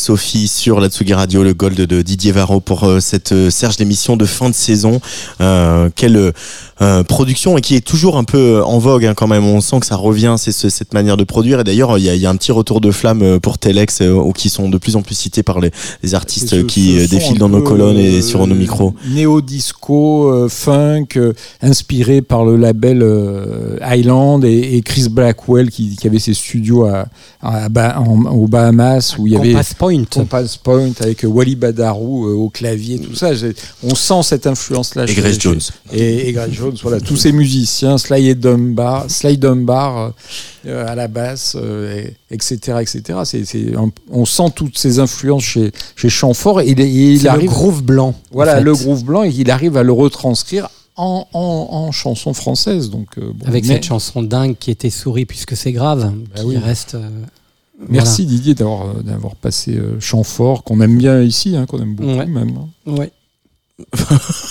Sophie sur la Tsugi Radio, le gold de Didier Varro pour euh, cette euh, Serge d'émission de fin de saison. Euh, quelle euh, production et qui est toujours un peu en vogue hein, quand même. On sent que ça revient, c'est ce- cette manière de produire. Et d'ailleurs, il y a, il y a un petit retour de flamme euh, pour Telex euh, ou qui sont de plus en plus cités par les, les artistes Ce- qui ce euh, défilent dans nos colonnes et euh, sur nos micros. Néo-disco, euh, funk, euh, inspiré par le label euh, Island et, et Chris Blackwell qui, qui avait ses studios à, à Ba- en- aux Bahamas où il y avait Compass Point. Compass Point avec euh, Wally Badarou euh, au clavier, tout ça. On sent cette influence-là. Et Grace Jones. Et, et Grace Jones, voilà, tous ces musiciens, Sly et Dunbar, Sly Dunbar euh, à la basse, euh, et- etc., etc. C'est, c'est un- on sent toutes ces influences chez, chez Chamfort et il, il C'est le arrive, groove blanc. voilà, en fait. le groove blanc, et il arrive à le retranscrire en, en, en chanson française. Donc, euh, bon, Avec mais- cette chanson dingue qui était Souris puisque c'est grave, Bah qui oui. reste. euh, Merci Didier d'avoir, euh, d'avoir passé euh, Chamfort, qu'on aime bien ici, hein, qu'on aime beaucoup Ouais. même. Ouais.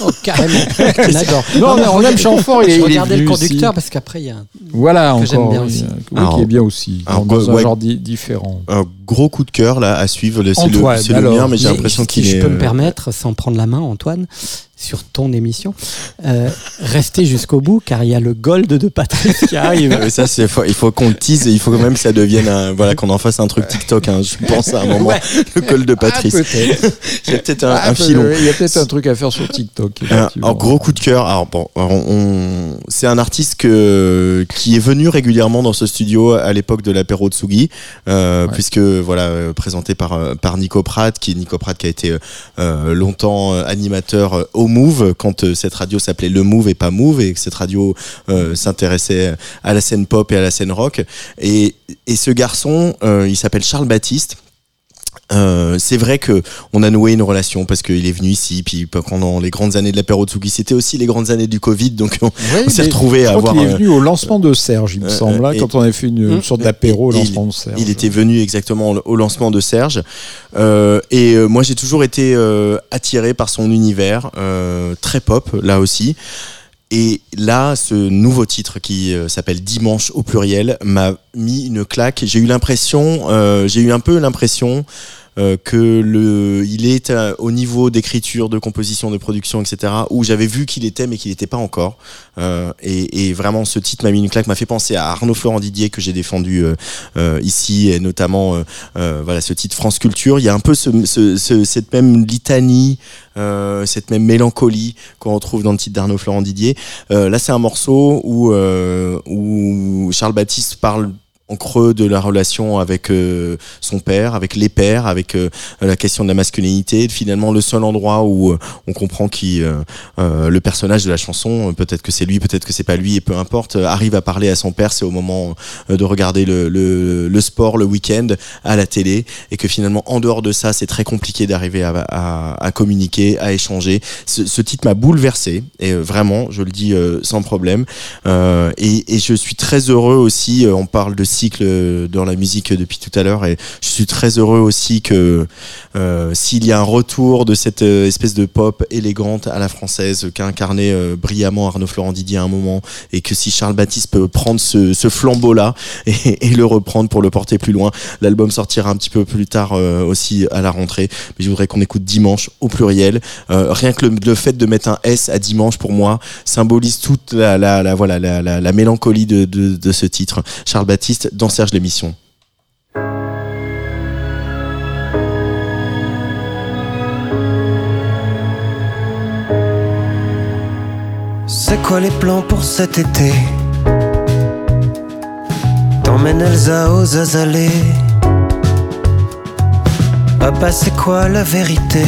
Oh, carrément. On adore. Non, mais on aime Chamfort, il est- Je regardais le conducteur parce qu'après, il y a un. Voilà, Que j'aime bien aussi. oui, Alors- qui est bien aussi, alors, dans, dans un ouais. genre di- différent. Un gros coup de cœur là à suivre. C'est le, le mien, mais j'ai l'impression si qu'il je est. peux me euh, permettre, sans prendre la main, Antoine, sur ton émission, euh, restez jusqu'au bout car il y a le gold de Patrice qui arrive. Mais ça, c'est, faut- il faut qu'on le tease et il faut quand même que ça devienne un, voilà, qu'on en fasse un truc TikTok, hein, je pense à un moment. Le col de Patrice. Ah, peut-être. Il y a peut-être un, Ah, un filon. Il y a peut-être un truc à faire sur TikTok. Un- gros coup de cœur. Alors, bon, alors, on, c'est un artiste que, qui est venu régulièrement dans ce studio à l'époque de l'apéro de Sugi, euh, Ouais. puisque voilà, euh, présenté par, euh, par Nico Pratt, qui est Nico Pratt qui a été euh, longtemps animateur au Move, quand euh, cette radio s'appelait Le Move et pas Move, et que cette radio euh, s'intéressait à la scène pop et à la scène rock. Et, et ce garçon, euh, il s'appelle Charles Baptiste. Euh, c'est vrai que on a noué une relation parce qu'il est venu ici, puis pendant les grandes années de l'apéro Tsugi, c'était aussi les grandes années du Covid, donc on, Oui, on s'est mais retrouvés à je crois avoir. qu'il est euh, venu au lancement de Serge, il me euh, semble, et- quand on avait fait une Hum. sorte d'apéro au il- lancement de Serge. Il était venu exactement au- lancement de Serge. Euh, et euh, moi, j'ai toujours été euh, attiré par son univers, euh, très pop, là aussi. Et là, ce nouveau titre qui euh, s'appelle Dimanche au pluriel m'a mis une claque. J'ai eu l'impression, euh, j'ai eu un peu l'impression euh, que le, il est à- au niveau d'écriture, de composition, de production, etc. Où j'avais vu qu'il était, mais qu'il n'était pas encore. Euh, et, et vraiment, ce titre m'a mis une claque, m'a fait penser à Arnaud Florent Didier que j'ai défendu euh, euh, ici, et notamment euh, euh, voilà ce titre France Culture. Il y a un peu ce, ce- ce- cette même litanie, euh, cette même mélancolie qu'on retrouve dans le titre d'Arnaud Florent Didier. Euh, là, c'est un morceau où, euh, où Charles Baptiste parle en creux de la relation avec euh, son père, avec les pères, avec euh, la question de la masculinité. Finalement, le seul endroit où euh, on comprend qui euh, euh, le personnage de la chanson, peut-être que c'est lui, peut-être que c'est pas lui, et peu importe, arrive à parler à son père. C'est au moment de regarder le, le, le sport le week-end à la télé, et que finalement, en dehors de ça, c'est très compliqué d'arriver à, à, à communiquer, à échanger. Ce, ce titre m'a bouleversé, et vraiment, je le dis sans problème. Et, et je suis très heureux aussi. on parle de euh, dans la musique depuis tout à l'heure, et je suis très heureux aussi que euh, s'il y a un retour de cette euh, espèce de pop élégante à la française qu'a incarné brillamment Arnaud Florent Didier à un moment, et que si Charles Baptiste peut prendre ce, ce flambeau-là et, le reprendre pour le porter plus loin, l'album sortira un petit peu plus tard aussi à la rentrée. Mais je voudrais qu'on écoute dimanche au pluriel. Rien que le, fait de mettre un S à dimanche pour moi symbolise toute la, voilà la, la, la mélancolie de ce titre. Charles Baptiste dans Serge l'émission. C'est quoi les plans pour cet été? T'emmènes Elsa aux azalées. Papa, c'est quoi la vérité?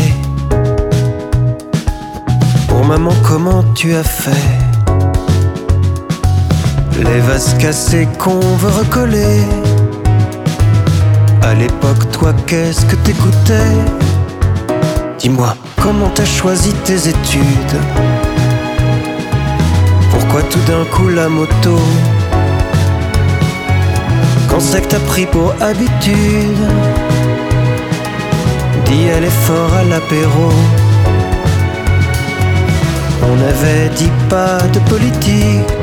Pour maman, comment tu as fait? Les vases cassés qu'on veut recoller. À l'époque, toi, qu'est-ce que t'écoutais? Dis-moi, comment t'as choisi tes études? Pourquoi tout d'un coup la moto? Quand c'est que t'as pris pour habitude? Dis elle est fort à l'apéro. On avait dit pas de politique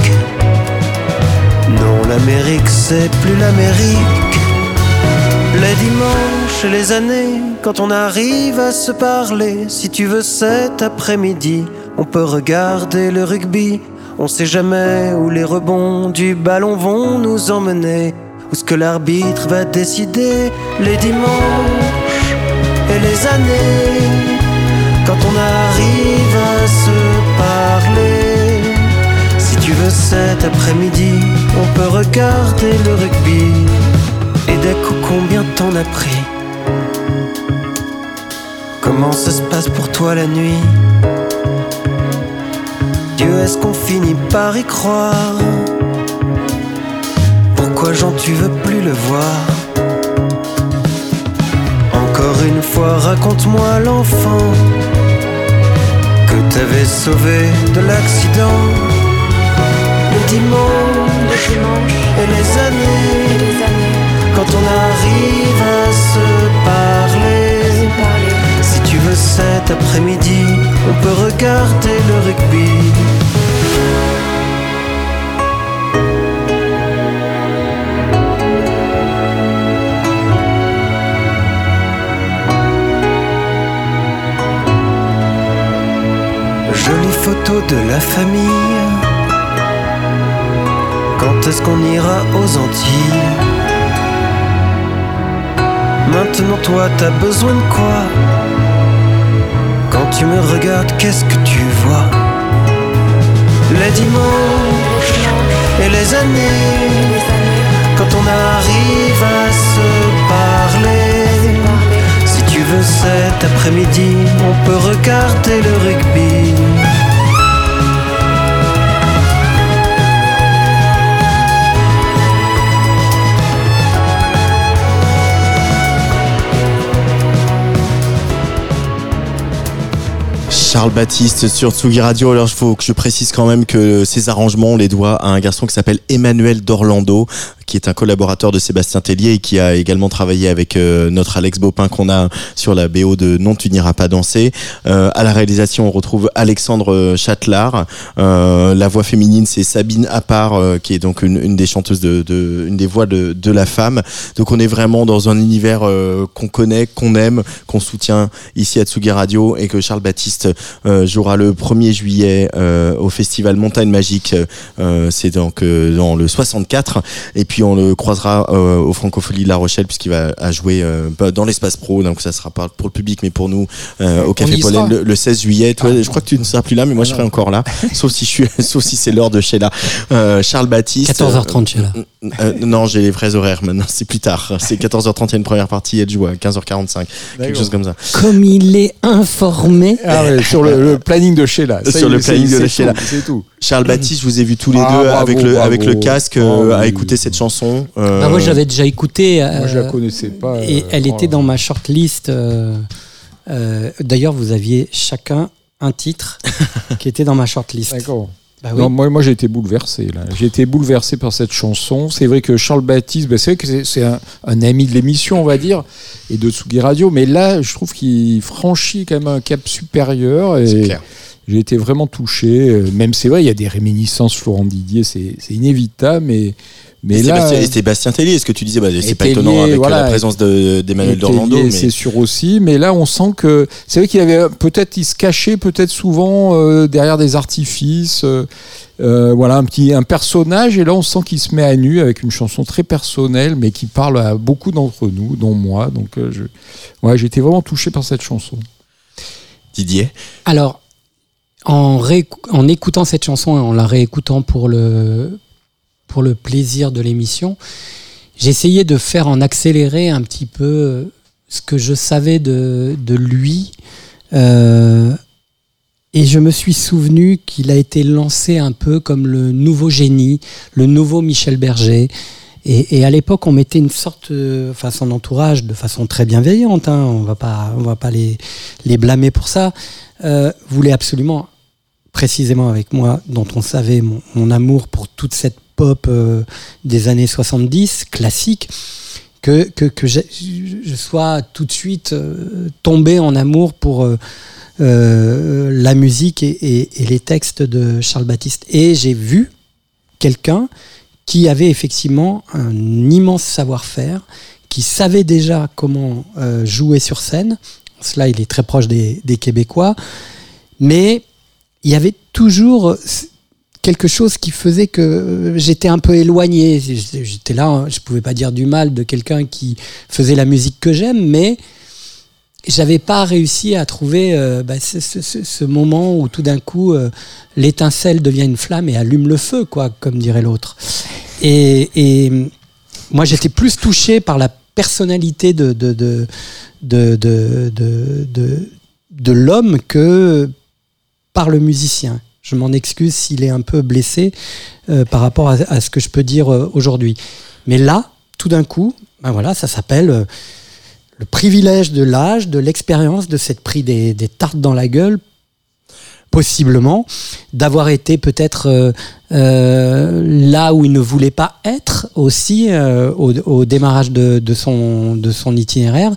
Non l'Amérique c'est plus l'Amérique Les dimanches et les années, quand on arrive à se parler, si tu veux cet après-midi, on peut regarder le rugby. On sait jamais où les rebonds du ballon vont nous emmener, où ce que l'arbitre va décider les dimanches et les années, quand on arrive à se parler. Si tu veux cet après-midi, on peut regarder le rugby. Et d'un coup, combien t'en as pris Comment ça se passe pour toi la nuit Dieu, est-ce qu'on finit par y croire Pourquoi Jean, tu veux plus le voir Encore une fois, raconte-moi l'enfant que t'avais sauvé de l'accident. Les dimanches et les années, quand on arrive à se parler. Si tu veux cet après-midi, on peut regarder le rugby. Jolie photo de la famille. Quand est-ce qu'on ira aux Antilles Maintenant toi t'as besoin de quoi Quand tu me regardes qu'est-ce que tu vois Les dimanches et les années Quand on arrive à se parler. Si tu veux cet après-midi On peut regarder le rugby Charles Baptiste sur Tsugi Radio. Alors, il faut que je précise quand même que ces arrangements, on les doit à un garçon qui s'appelle Emmanuel d'Orlando, qui est un collaborateur de Sébastien Tellier et qui a également travaillé avec euh, notre Alex Baupin qu'on a sur la BO de Non, tu n'iras pas danser. Euh, à la réalisation, on retrouve Alexandre Châtelard. Euh, la voix féminine, c'est Sabine Appart, euh, qui est donc une, une des chanteuses de, de, une des voix de, de la femme. Donc, on est vraiment dans un univers euh, qu'on connaît, qu'on aime, qu'on soutient ici à Tsugi Radio et que Charles Baptiste euh, jouera le 1er juillet euh, au festival Montagne Magique. Euh, c'est donc euh, dans le 64. Et puis on le croisera euh, au Francofolie de La Rochelle puisqu'il va à jouer euh, bah, dans l'espace pro. Donc ça sera pas pour le public mais pour nous euh, au Café Pollen le, le 16 juillet. Toi, je crois que tu ne seras plus là, mais moi je serai encore là. sauf si je suis, sauf si c'est l'heure de Sheila. Euh, Charles Baptiste. 14h30 chez là. Euh, non, j'ai les vrais horaires maintenant. C'est plus tard. C'est 14h30. Il y a une première partie. Elle joue à 15h45. Quelque chose comme ça. Comme il est informé. Ah ouais, sur le, le planning de Sheila. Ça, Sur il- le planning de Sheila. tout, C'est tout. Charles Baptiste, je vous ai vu tous les Ah, deux bravo, avec le bravo. avec le casque Ah, euh, à oui. écouter cette chanson. Euh, Bah, moi, j'avais déjà écouté. Moi, je la euh, connaissais pas. Et euh, elle oh. était dans ma shortlist. euh, euh, D'ailleurs, vous aviez chacun un titre qui était dans ma shortlist. D'accord. Bah oui. Non, moi, moi j'ai été bouleversé. J'ai été bouleversé par cette chanson. C'est vrai que Charles Baptiste, bah, c'est vrai que c'est- un, un ami de l'émission, on va dire, et de Tsugi Radio. Mais là, je trouve qu'il franchit quand même un cap supérieur. C'est Et clair. J'ai été vraiment touché. Euh, Même c'est vrai, il y a des réminiscences Florent Didier, c'est inévitable. Mais, mais et là, Sébastien, et Sébastien Tellier, ce que tu disais, bah, c'est pas étonnant avec euh, voilà. la présence de- d'Emmanuel d'Orlando. Tellier, Mais... C'est sûr aussi, mais là on sent que c'est vrai qu'il avait peut-être il se cachait peut-être souvent euh, derrière des artifices, euh, voilà un petit un personnage et là on sent qu'il se met à nu avec une chanson très personnelle mais qui parle à beaucoup d'entre nous, dont moi. Donc euh, je, ouais, j'ai été vraiment touché par cette chanson. Didier? Alors, en, écoutant cette chanson et en la réécoutant pour le, pour le plaisir de l'émission, essayé de faire en accéléré un petit peu ce que je savais de, de lui. Euh, et je me suis souvenu qu'il a été lancé un peu comme le nouveau génie, le nouveau Michel Berger. Et, à l'époque, on mettait une sorte, euh, enfin son entourage, de façon très bienveillante. Hein, on va pas, va pas les, les blâmer pour ça. Euh, voulait absolument, précisément avec moi, dont on savait mon, amour pour toute cette pop euh, des années 70, classique, que, que, que je sois tout de suite euh, tombé en amour pour la musique et, les textes de Charles Baptiste. Et j'ai vu quelqu'un qui avait effectivement un immense savoir-faire, qui savait déjà comment jouer sur scène. Cela, il est très proche des, Québécois. Mais il y avait toujours quelque chose qui faisait que euh, j'étais un peu éloigné. J'étais là, hein, je pouvais pas dire du mal de quelqu'un qui faisait la musique que j'aime, mais j'avais pas réussi à trouver euh, bah, ce moment où tout d'un coup euh, l'étincelle devient une flamme et allume le feu, quoi, comme dirait l'autre. Et, et moi, j'étais plus touché par la personnalité de de de de de, l'homme que par le musicien. Je m'en excuse s'il est un peu blessé euh, par rapport à, ce que je peux dire euh, aujourd'hui. Mais là, tout d'un coup, ben voilà, ça s'appelle euh, le privilège de l'âge, de l'expérience, de s'être pris des tartes dans la gueule, possiblement, d'avoir été peut-être euh, euh, là où il ne voulait pas être aussi euh, au, au démarrage de, de son, de son itinéraire.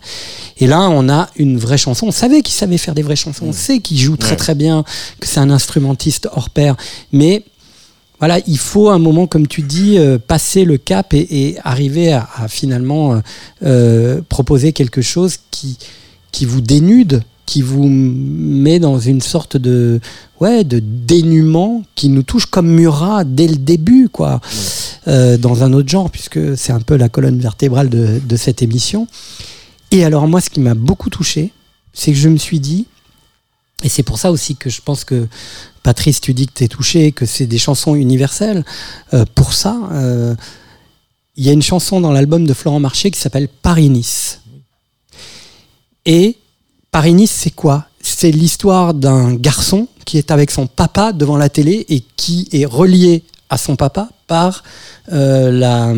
Et là, on a une vraie chanson. On savait qu'il savait faire des vraies chansons. On sait qu'il joue très très bien, que c'est un instrumentiste hors pair. Mais voilà, il faut un moment, comme tu dis, euh, passer le cap et, et arriver à, à finalement euh, euh, proposer quelque chose qui, qui vous dénude, qui vous met dans une sorte de, ouais, de dénuement qui nous touche comme Murat dès le début, quoi, Euh, dans un autre genre, puisque c'est un peu la colonne vertébrale de, de cette émission. Et alors, moi, ce qui m'a beaucoup touché, c'est que je me suis dit, et c'est pour ça aussi que je pense que Patrice, tu dis que tu es touché, que c'est des chansons universelles. Euh, pour ça, euh, il y a une chanson dans l'album de Florent Marché qui s'appelle Paris-Nice. Et Paris-Nice, c'est quoi? C'est l'histoire d'un garçon qui est avec son papa devant la télé et qui est relié à son papa par euh, la,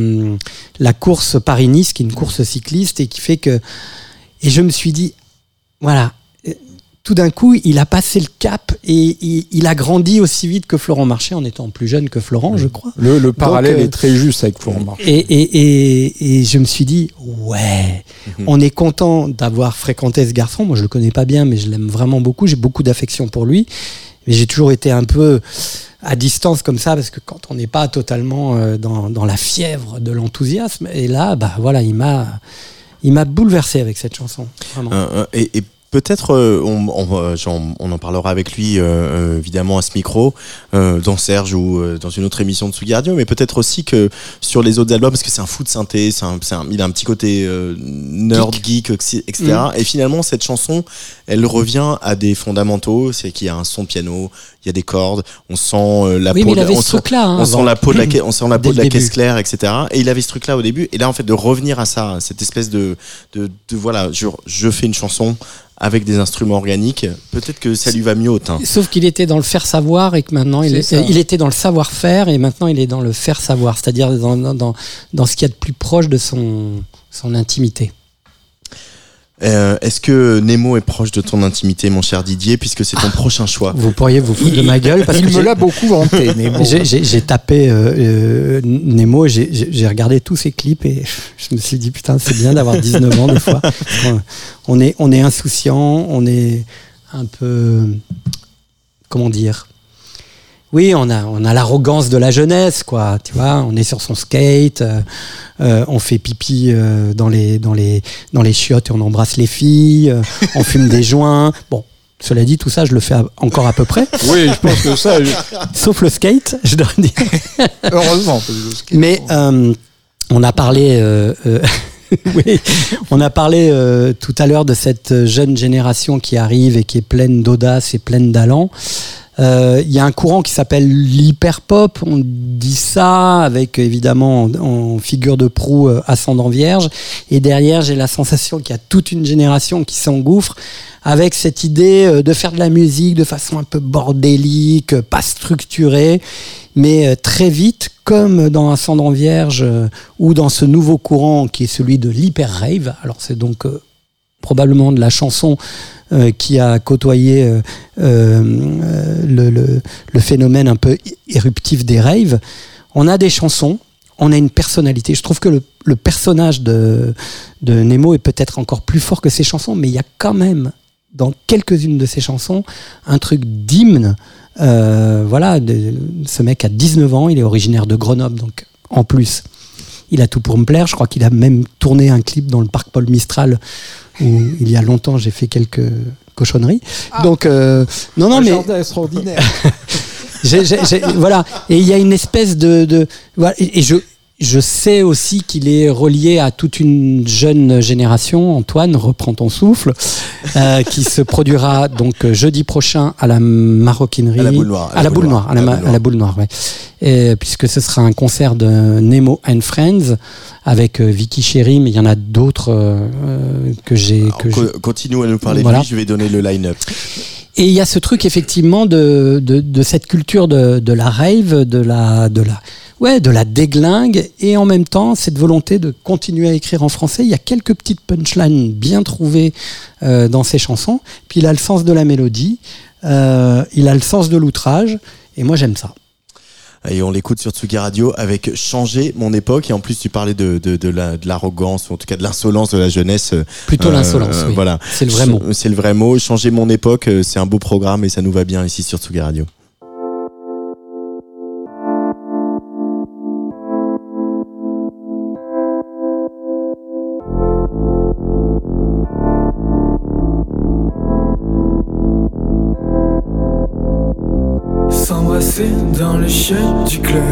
la course Paris-Nice, qui est une course cycliste et qui fait que. Et je me suis dit, voilà, tout d'un coup, il a passé le cap et il, il a grandi aussi vite que Florent Marché en étant plus jeune que Florent, je crois. Le, le parallèle Donc, euh, est très juste avec Florent Marché. Et, et, et, et je me suis dit, ouais, on est content d'avoir fréquenté ce garçon. Moi, je le connais pas bien, mais je l'aime vraiment beaucoup. J'ai beaucoup d'affection pour lui. Mais j'ai toujours été un peu à distance comme ça, parce que quand on n'est pas totalement euh, dans, dans la fièvre de l'enthousiasme, et là, bah voilà, il m'a, il m'a bouleversé avec cette chanson. Vraiment. Euh, euh, et, et peut-être euh, on, on, euh, on en parlera avec lui euh, évidemment à ce micro euh, dans Serge ou dans une autre émission de Tsugi Radio mais peut-être aussi que sur les autres albums parce que c'est un fou de synthé c'est il a un petit côté nerd geek, etc Mm. et finalement cette chanson elle revient à des fondamentaux c'est qu'il y a un son piano il y a des cordes on sent euh, la Oui, peau on sent- truc-là, hein, on sent la peau de la ca- on sent la Dès peau de le la caisse claire etc et il avait ce truc là au début et là en fait de revenir à ça cette espèce de de, de voilà je, je fais une chanson avec des instruments organiques, peut-être que ça lui va mieux au teint. Sauf qu'il était dans le faire savoir et que maintenant il, est- il était dans le savoir-faire et maintenant il est dans le faire savoir, c'est-à-dire dans, dans, dans, dans ce qu'il y a de plus proche de son, son intimité. Euh, Est-ce que Nemo est proche de ton intimité, mon cher Didier, puisque c'est ton prochain choix? Vous pourriez vous foutre de ma gueule parce Il que me l'a beaucoup vanté, Nemo. j'ai- tapé euh, euh, Nemo, j'ai- regardé tous ses clips et je me suis dit putain c'est bien d'avoir 19 ans des fois. On- On est, on est insouciant, on est un peu comment dire oui, on a, on a l'arrogance de la jeunesse, quoi. Tu vois, on est sur son skate, euh, euh, on fait pipi euh, dans les, dans les, dans les chiottes et on embrasse les filles, euh, on fume des joints. Bon, cela dit, tout ça, je le fais à- encore à peu près, Oui, je pense que ça, je- sauf le skate, je dois dire. heureusement. parce que le skate, Mais euh, on a parlé, euh, euh, oui, on a parlé euh, tout à l'heure de cette jeune génération qui arrive et qui est pleine d'audace et pleine d'allant. Euh, Il y a un courant qui s'appelle l'hyperpop. On dit ça avec évidemment en, figure de proue euh, ascendant vierge. Et derrière, j'ai la sensation qu'il y a toute une génération qui s'engouffre avec cette idée euh, de faire de la musique de façon un peu bordélique, euh, pas structurée, mais euh, très vite, comme dans Ascendant Vierge euh, ou dans ce nouveau courant qui est celui de l'hyper rave. Alors c'est donc euh, probablement de la chanson euh, qui a côtoyé euh, euh, le, phénomène un peu éruptif des raves. On a des chansons, on a une personnalité. Je trouve que le, personnage de, Nemo est peut-être encore plus fort que ses chansons, mais il y a quand même dans quelques-unes de ses chansons un truc d'hymne. Voilà, ce mec a 19 ans, il est originaire de Grenoble, donc en plus, il a tout pour me plaire. Je crois qu'il a même tourné un clip dans le parc Paul Mistral il y a longtemps j'ai fait quelques cochonneries. Donc euh, non non Un mais jardin extraordinaire. j'ai- voilà. Et il y a une espèce de, de voilà. Et, et je je sais aussi qu'il est relié à toute une jeune génération. Antoine, reprends ton souffle, euh, qui se produira donc euh, jeudi prochain à la maroquinerie, À la Boule Noire, à la boule noire, à la, ma- à la boule noire, ouais. Et, puisque ce sera un concert de Nemo and Friends avec euh, Vicky Chéri, mais il y en a d'autres euh, euh, que j'ai que j'ai- Co- Continue à nous parler Voilà. de lui, je vais donner le line-up. et il y a ce truc effectivement de, de, de cette culture de, de la rave, de la, de la, ouais, de la déglingue, et en même temps cette volonté de continuer à écrire en français. Il y a quelques petites punchlines bien trouvées euh, dans ses chansons. Puis il a le sens de la mélodie, euh, il a le sens de l'outrage, et moi j'aime ça. Et on l'écoute sur Tsugi Radio avec Changer mon époque. Et en plus, tu parlais de, de, de la- de l'arrogance, ou en tout cas de l'insolence de la jeunesse. euh, Plutôt l'insolence, oui. Voilà. C'est le vrai mot. C'est le vrai mot. Changer mon époque, euh, c'est un beau programme et ça nous va bien ici sur Tsugi Radio. Du club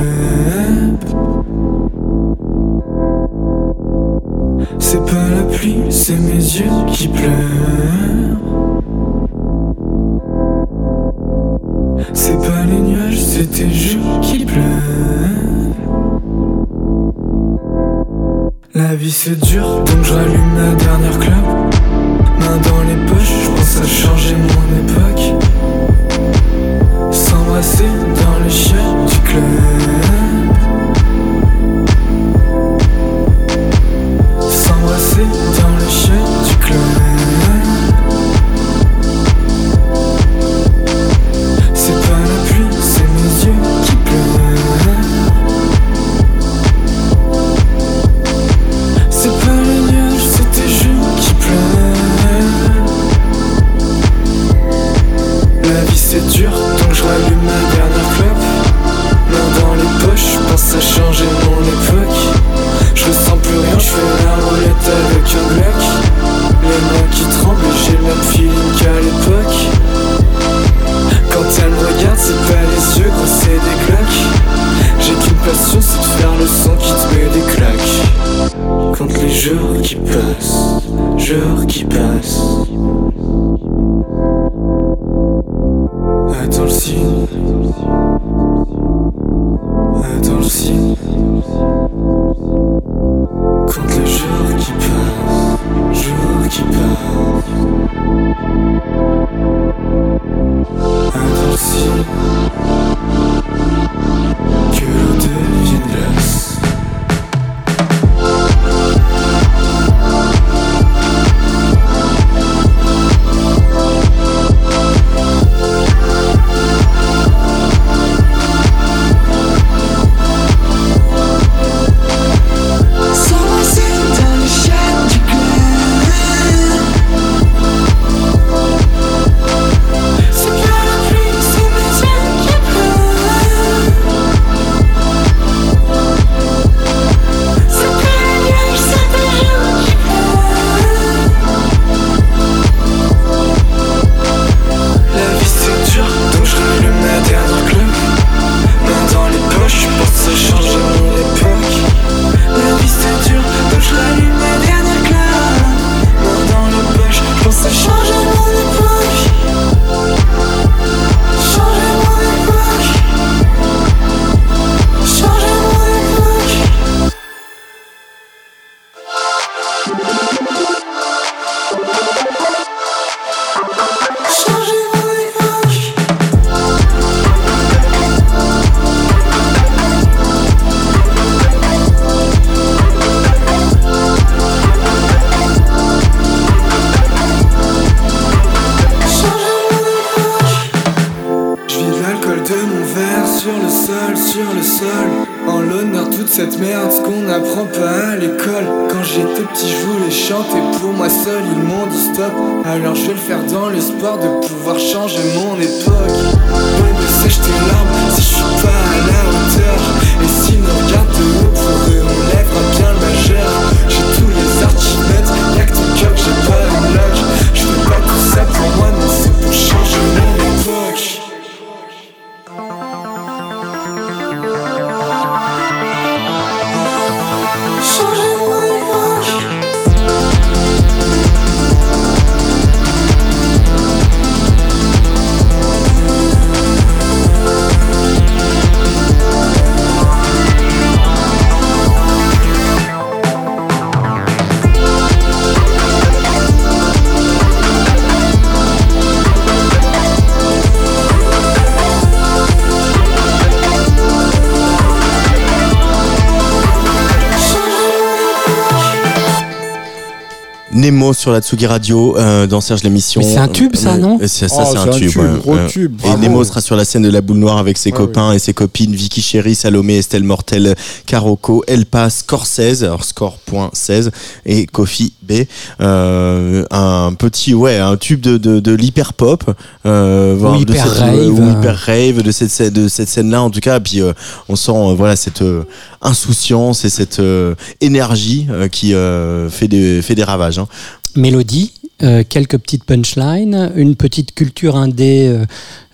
sur la Tsugi Radio euh, dans Serge l'émission. Mais c'est un tube, ça, Euh, non c'est- Ça, Oh, c'est un tube. tube, ouais. gros Euh, tube, Et bravo. Nemo sera sur la scène de la boule noire avec ses Ouais, copains et ses copines Vicky Chéri, Salomé, Estelle Mortel, Carocco, Elpa, Score16, alors score.16 et Kofi B. Euh, un petit, ouais, un tube de, de, de l'hyper pop. Euh, voire de hyper cette- rave. ou hyper rave de cette, scène- de cette scène-là, en tout cas. Puis euh, on sent, euh, voilà, cette euh, insouciance et cette euh, énergie euh, qui euh, fait, des, fait des ravages. hein. Mélodie, euh, quelques petites punchlines, une petite culture indé euh,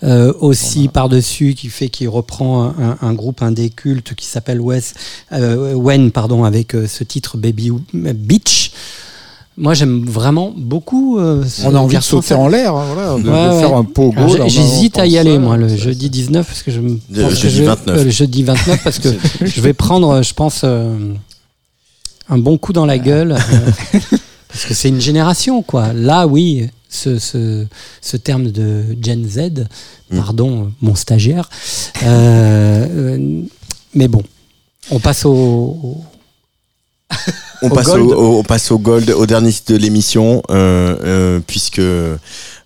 euh, aussi par-dessus qui fait qu'il reprend un, un groupe indé culte qui s'appelle Wen pardon, avec ce titre Baby Beach. Moi j'aime vraiment beaucoup. euh, ce On a envie de sauter en l'air, hein, voilà, de, Ouais, faire un pogo. J'hésite à y aller moi le jeudi 19 parce que je me Le jeudi je- 29. euh, le jeudi 29 parce que je vais prendre je pense euh, un bon coup dans la gueule parce que c'est une génération quoi. Là oui, ce, ce, ce terme de Gen Z, Mm. pardon mon stagiaire. Euh, euh, mais bon, on passe au, au- On passe au, au- on passe au gold, au dernier titre de l'émission, euh, euh, puisque euh,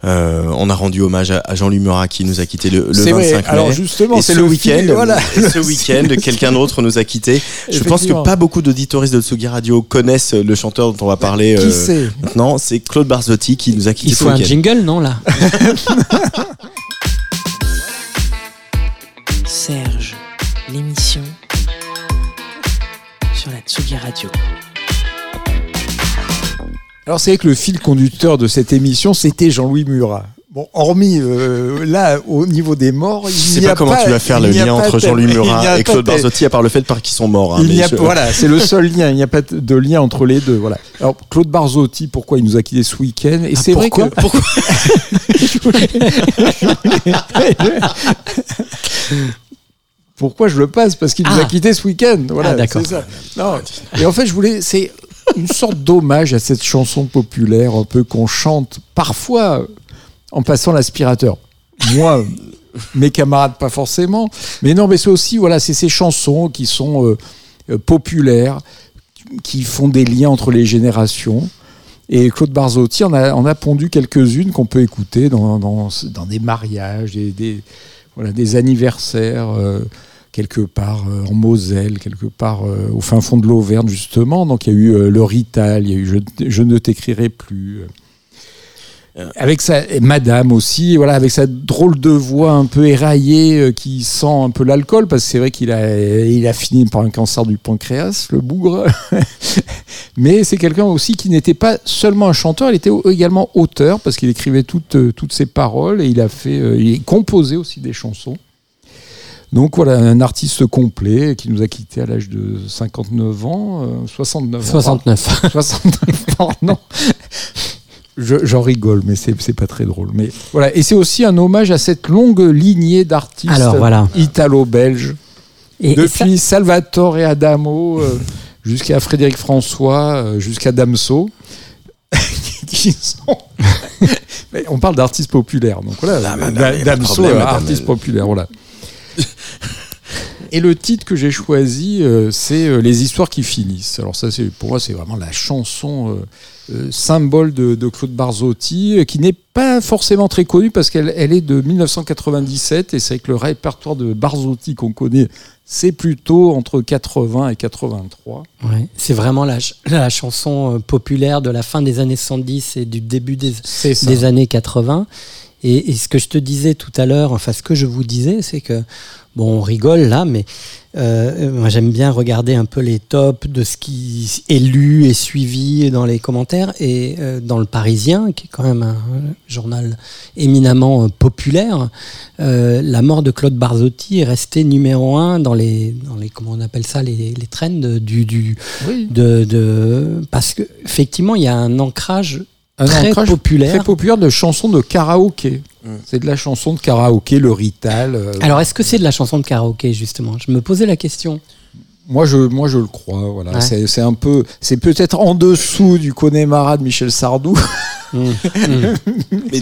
on a rendu hommage à, à Jean-Louis Murat qui nous a quitté le, le 25 C'est vrai. mai. Alors justement, et c'est ce le week-end, voilà. ce week-end, quelqu'un d'autre nous a quitté. Je pense que pas beaucoup d'auditoristes de Tsugi Radio connaissent le chanteur dont on va parler Qui euh, c'est maintenant. C'est Claude Barzotti qui nous a quitté il ce faut un jingle non là Serge, Tsugi Radio. Alors c'est vrai que le fil conducteur de cette émission, c'était Jean-Louis Murat. Bon, hormis euh, là, au niveau des morts, il Je sais pas a comment tu vas faire le lien entre Jean-Louis Murat et Claude Barzotti, à part le fait par qu'ils sont morts. hein, Il mais n'y a, je- voilà, c'est le seul lien. Il n'y a pas de lien entre les deux. Voilà. Alors Claude Barzotti, pourquoi il nous a quittés ce week-end Et Ah, c'est vrai que pourquoi Je voulais- je voulais- Pourquoi je le passe Parce qu'il nous Ah. a quittés ce week-end. Voilà, Ah, d'accord. c'est ça. Non. Et en fait, je voulais, c'est une sorte d'hommage à cette chanson populaire, un peu qu'on chante parfois en passant l'aspirateur. Moi, mes camarades pas forcément, mais non, mais c'est aussi voilà, c'est ces chansons qui sont euh, euh, populaires, qui font des liens entre les générations. Et Claude Barzotti en a, en a pondu quelques-unes qu'on peut écouter dans, dans, dans des mariages, des, des- voilà, des anniversaires, euh, quelque part euh, en Moselle, quelque part euh, au fin fond de l'Auvergne, justement. Donc il y a eu euh, le Rital, il y a eu Je, Je ne t'écrirai plus. Avec sa et Madame aussi, voilà, avec sa drôle de voix un peu éraillée euh, qui sent un peu l'alcool, parce que c'est vrai qu'il a, il a fini par un cancer du pancréas, le bougre. Mais c'est quelqu'un aussi qui n'était pas seulement un chanteur, il était également auteur, parce qu'il écrivait toutes, toutes ses paroles et il a fait, euh, il composait aussi des chansons. Donc voilà, un artiste complet qui nous a quittés à l'âge de 59 ans, euh, 69 ans. 69. 69 ans, non. Je- J'en rigole, mais c'est pas très drôle. Mais voilà, et c'est aussi un hommage à cette longue lignée d'artistes voilà. italo-belges, Et- et depuis Salvatore et Adamo euh, jusqu'à Frédéric François, euh, jusqu'à Damso, qui sont. Mais on parle d'artistes populaires, donc voilà. Ah, pas de Damso, problème, euh, artiste populaire, voilà. Et le titre que j'ai choisi, euh, c'est euh, Les histoires qui finissent. Alors ça, c'est pour moi, c'est vraiment la chanson euh, symbole de, de Claude Barzotti, qui n'est pas forcément très connue parce qu'elle elle est de 1997 et c'est avec le répertoire de Barzotti qu'on connaît, c'est plutôt entre 80 et 83. Ouais, c'est vraiment la, ch- la chanson populaire de la fin des années 70 et du début des, des années 80. Et, et ce que je te disais tout à l'heure, enfin ce que je vous disais, c'est que, bon, on rigole là, mais euh, moi j'aime bien regarder un peu les tops de ce qui est lu et suivi dans les commentaires. Et euh, dans le Parisien, qui est quand même un journal éminemment euh, populaire, euh, la mort de Claude Barzotti est restée numéro un dans les, dans les comment on appelle ça, les, les trends du, du, Oui. de, de parce que effectivement il y a un ancrage Un très ancrage populaire. Très populaire de chansons de karaoké. C'est de la chanson de karaoké, le Rital. euh, Alors est-ce que c'est de la chanson de karaoké justement? Je me posais la question. Moi je, moi, je le crois. Voilà. Ouais. C'est un peu, c'est peut-être en dessous du Connemara de Michel Sardou. Mais, mais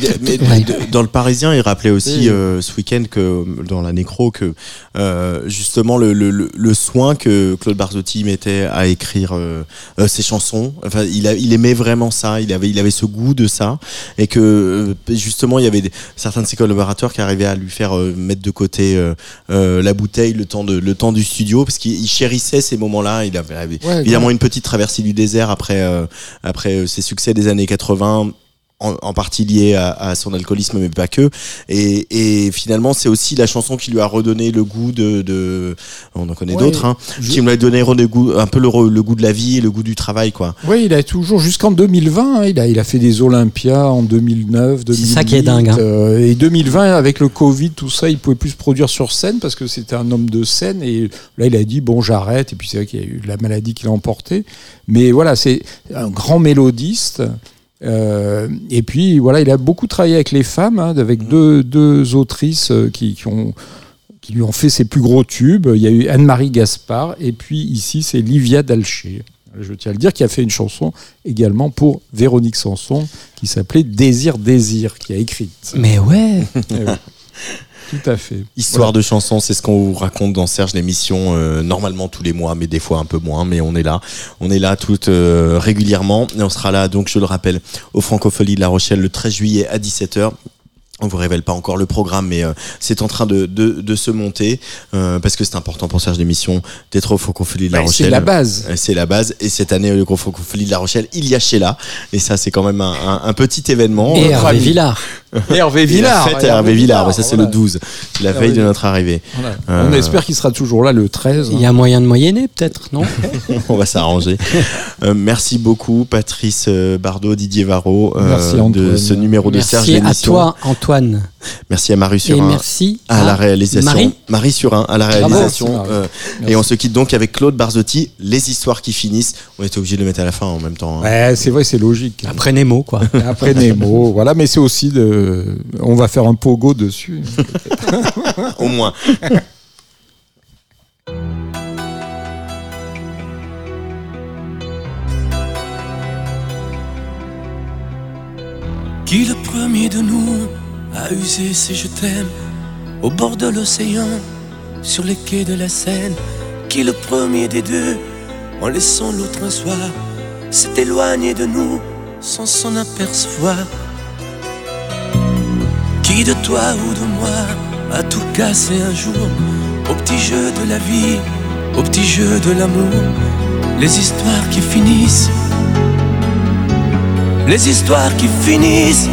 de- dans le Parisien, il rappelait aussi Oui. euh, ce week-end que dans la nécro que euh, justement le, le, le- le soin que Claude Barzotti mettait à écrire euh, euh, ses chansons, enfin il, a, il aimait vraiment ça, il avait il avait ce goût de ça et que euh, justement il y avait des- certains de ses collaborateurs qui arrivaient à lui faire euh, mettre de côté euh, euh, la bouteille le temps de le temps du studio parce qu'il il chérissait ces moments-là. Il avait Ouais, évidemment ouais. une petite traversée du désert après euh, après euh, ses succès des années 80 en, en partie lié à, à son alcoolisme mais pas que et, et finalement c'est aussi la chanson qui lui a redonné le goût de, de on en connaît Ouais, d'autres hein, je- qui me l'a donné le goût, un peu le goût de la vie et le goût du travail quoi Oui, il a toujours, jusqu'en 2020, hein, il, a, il a fait des Olympias en 2009, 2008. C'est ça qui est dingue, hein. euh, et 2020, avec le Covid, tout ça, il pouvait plus se produire sur scène parce que c'était un homme de scène. Et là, il a dit, bon, j'arrête. Et puis c'est vrai qu'il y a eu la maladie qui l'a emporté. Mais voilà, c'est un grand mélodiste. Euh, et puis voilà, il a beaucoup travaillé avec les femmes, hein, avec deux, deux autrices euh, qui, qui ont qui lui ont fait ses plus gros tubes. Il y a eu Anne-Marie Gaspard et puis ici c'est Livia Dalcher. Je tiens à le dire, qui a fait une chanson également pour Véronique Sanson qui s'appelait Désir, Désir, qui a écrite. Mais ouais. Tout à fait. Histoire de chansons, c'est ce qu'on vous raconte dans Serge l'émission, euh, normalement tous les mois, mais des fois un peu moins, mais on est là. On est là tout euh, régulièrement et on sera là, donc je le rappelle, au Francofolie de La Rochelle le 13 juillet à 17h. On vous révèle pas encore le programme, mais euh, c'est en train de, de, de se monter euh, parce que c'est important pour Serge l'émission d'être au Francofolie de La Rochelle. c'est la base. Euh, C'est la base. Et cette année, au Francofolie de La Rochelle, il y a Sheila. Et ça, c'est quand même un, un, un petit événement. Et Notre Hervé Villard. Et Hervé Villard. fête à Hervé Villard, bah, ça c'est voilà. le 12, c'est la Hervé veille de Villard. notre arrivée. Voilà. Euh, On espère qu'il sera toujours là le 13. Il y a moyen de moyenner, peut-être, non On va s'arranger. Euh, merci beaucoup, Patrice euh, Bardot, Didier Varro, euh, Merci, de ce numéro de Serge Merci à toi, Antoine. Merci à Marie Et Surin. merci à, à la réalisation. Marie. Surin à la Bravo. réalisation. Euh, et on se quitte donc avec Claude Barzotti, Les histoires qui finissent. On était obligé de le mettre à la fin en même temps. hein. Ouais, c'est vrai, c'est logique. Après Nemo, quoi. Après Nemo, voilà, mais c'est aussi de. On va faire un pogo dessus. Au moins. Qui le premier de nous a usé ses je t'aime au bord de l'océan, sur les quais de la Seine Qui le premier des deux, en laissant l'autre un soir, s'est éloigné de nous sans s'en apercevoir. Qui de toi ou de moi a tout cassé un jour au petit jeu de la vie, au petit jeu de l'amour, les histoires qui finissent les histoires qui finissent,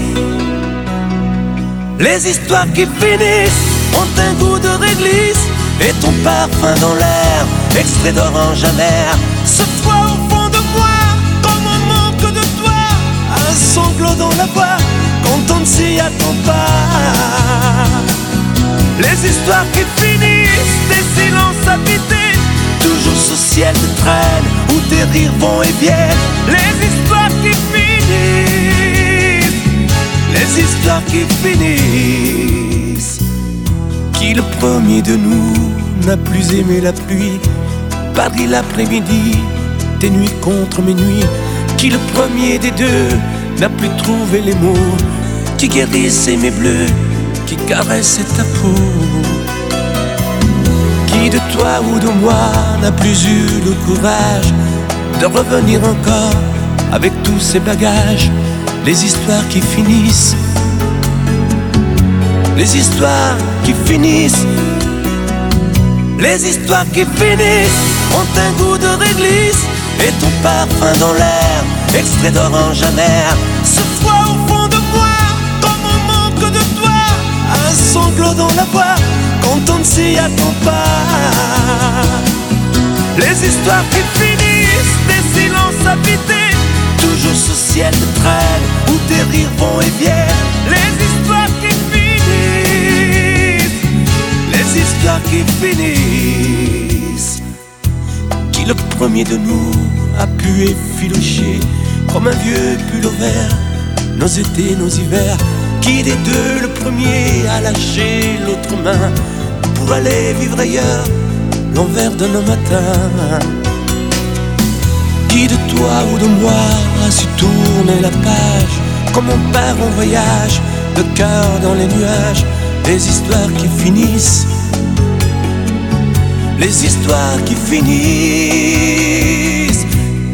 les histoires qui finissent ont un goût de réglisse et ton parfum dans l'air, extrait d'orange amer, ce froid au fond de moi, comme on manque de toi, un sanglot dans la voix quand on ne s'y attend pas. Les histoires qui finissent, des silences habités, toujours ce ciel de traîne où tes rires vont et viennent. Les histoires qui finissent, les histoires qui finissent. Qui le premier de nous n'a plus aimé la pluie, Paris l'après-midi, tes nuits contre mes nuits. Qui le premier des deux n'a plus trouvé les mots qui guérissaient mes bleus, qui caressaient ta peau. Qui de toi ou de moi n'a plus eu le courage de revenir encore avec tous ces bagages, les histoires qui finissent, les histoires qui finissent, les histoires qui finissent ont un goût de réglisse et ton parfum dans l'air, extrait d'orange amer, ce froid au fond de moi, comme on manque de toi, un sanglot dans la voix quand on ne s'y attend pas. Les histoires qui finissent, des silences habités, toujours ce ciel de traîne où tes rires vont et viennent. Les histoires qui finissent, les histoires qui finissent. Qui le premier de nous a pu effilocher comme un vieux pull au vert, nos étés, nos hivers? Qui des deux le premier a lâché l'autre main pour aller vivre ailleurs, l'envers de nos matins. De toi ou de moi a su tourner la page Comme on part en voyage, le cœur dans les nuages, les histoires qui finissent. Les histoires qui finissent.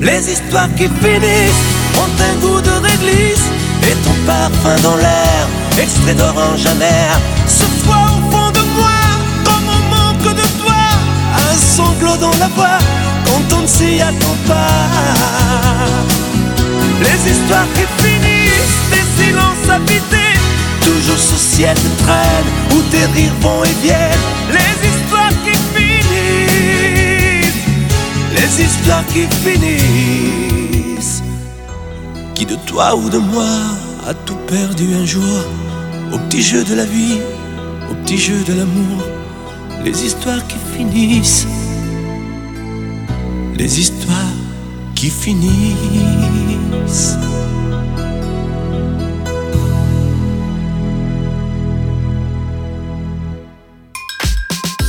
Les histoires qui finissent ont un goût de réglisse et ton parfum dans l'air, extrait d'orange amer. Ce froid au fond de moi, comme on manque de toi, un sanglot dans la voix quand on ne s'y attend pas. Les histoires qui finissent, des silences habités, toujours ce ciel de traîne où tes rires vont et viennent. Les histoires qui finissent, les histoires qui finissent. Qui de toi ou de moi a tout perdu un jour? Au petit jeu de la vie, au petit jeu de l'amour Les histoires qui finissent Les histoires qui finissent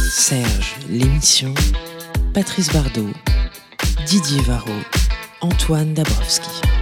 Serge, l'émission. Patrice Bardot, Didier Varro, Antoine Dabrowski.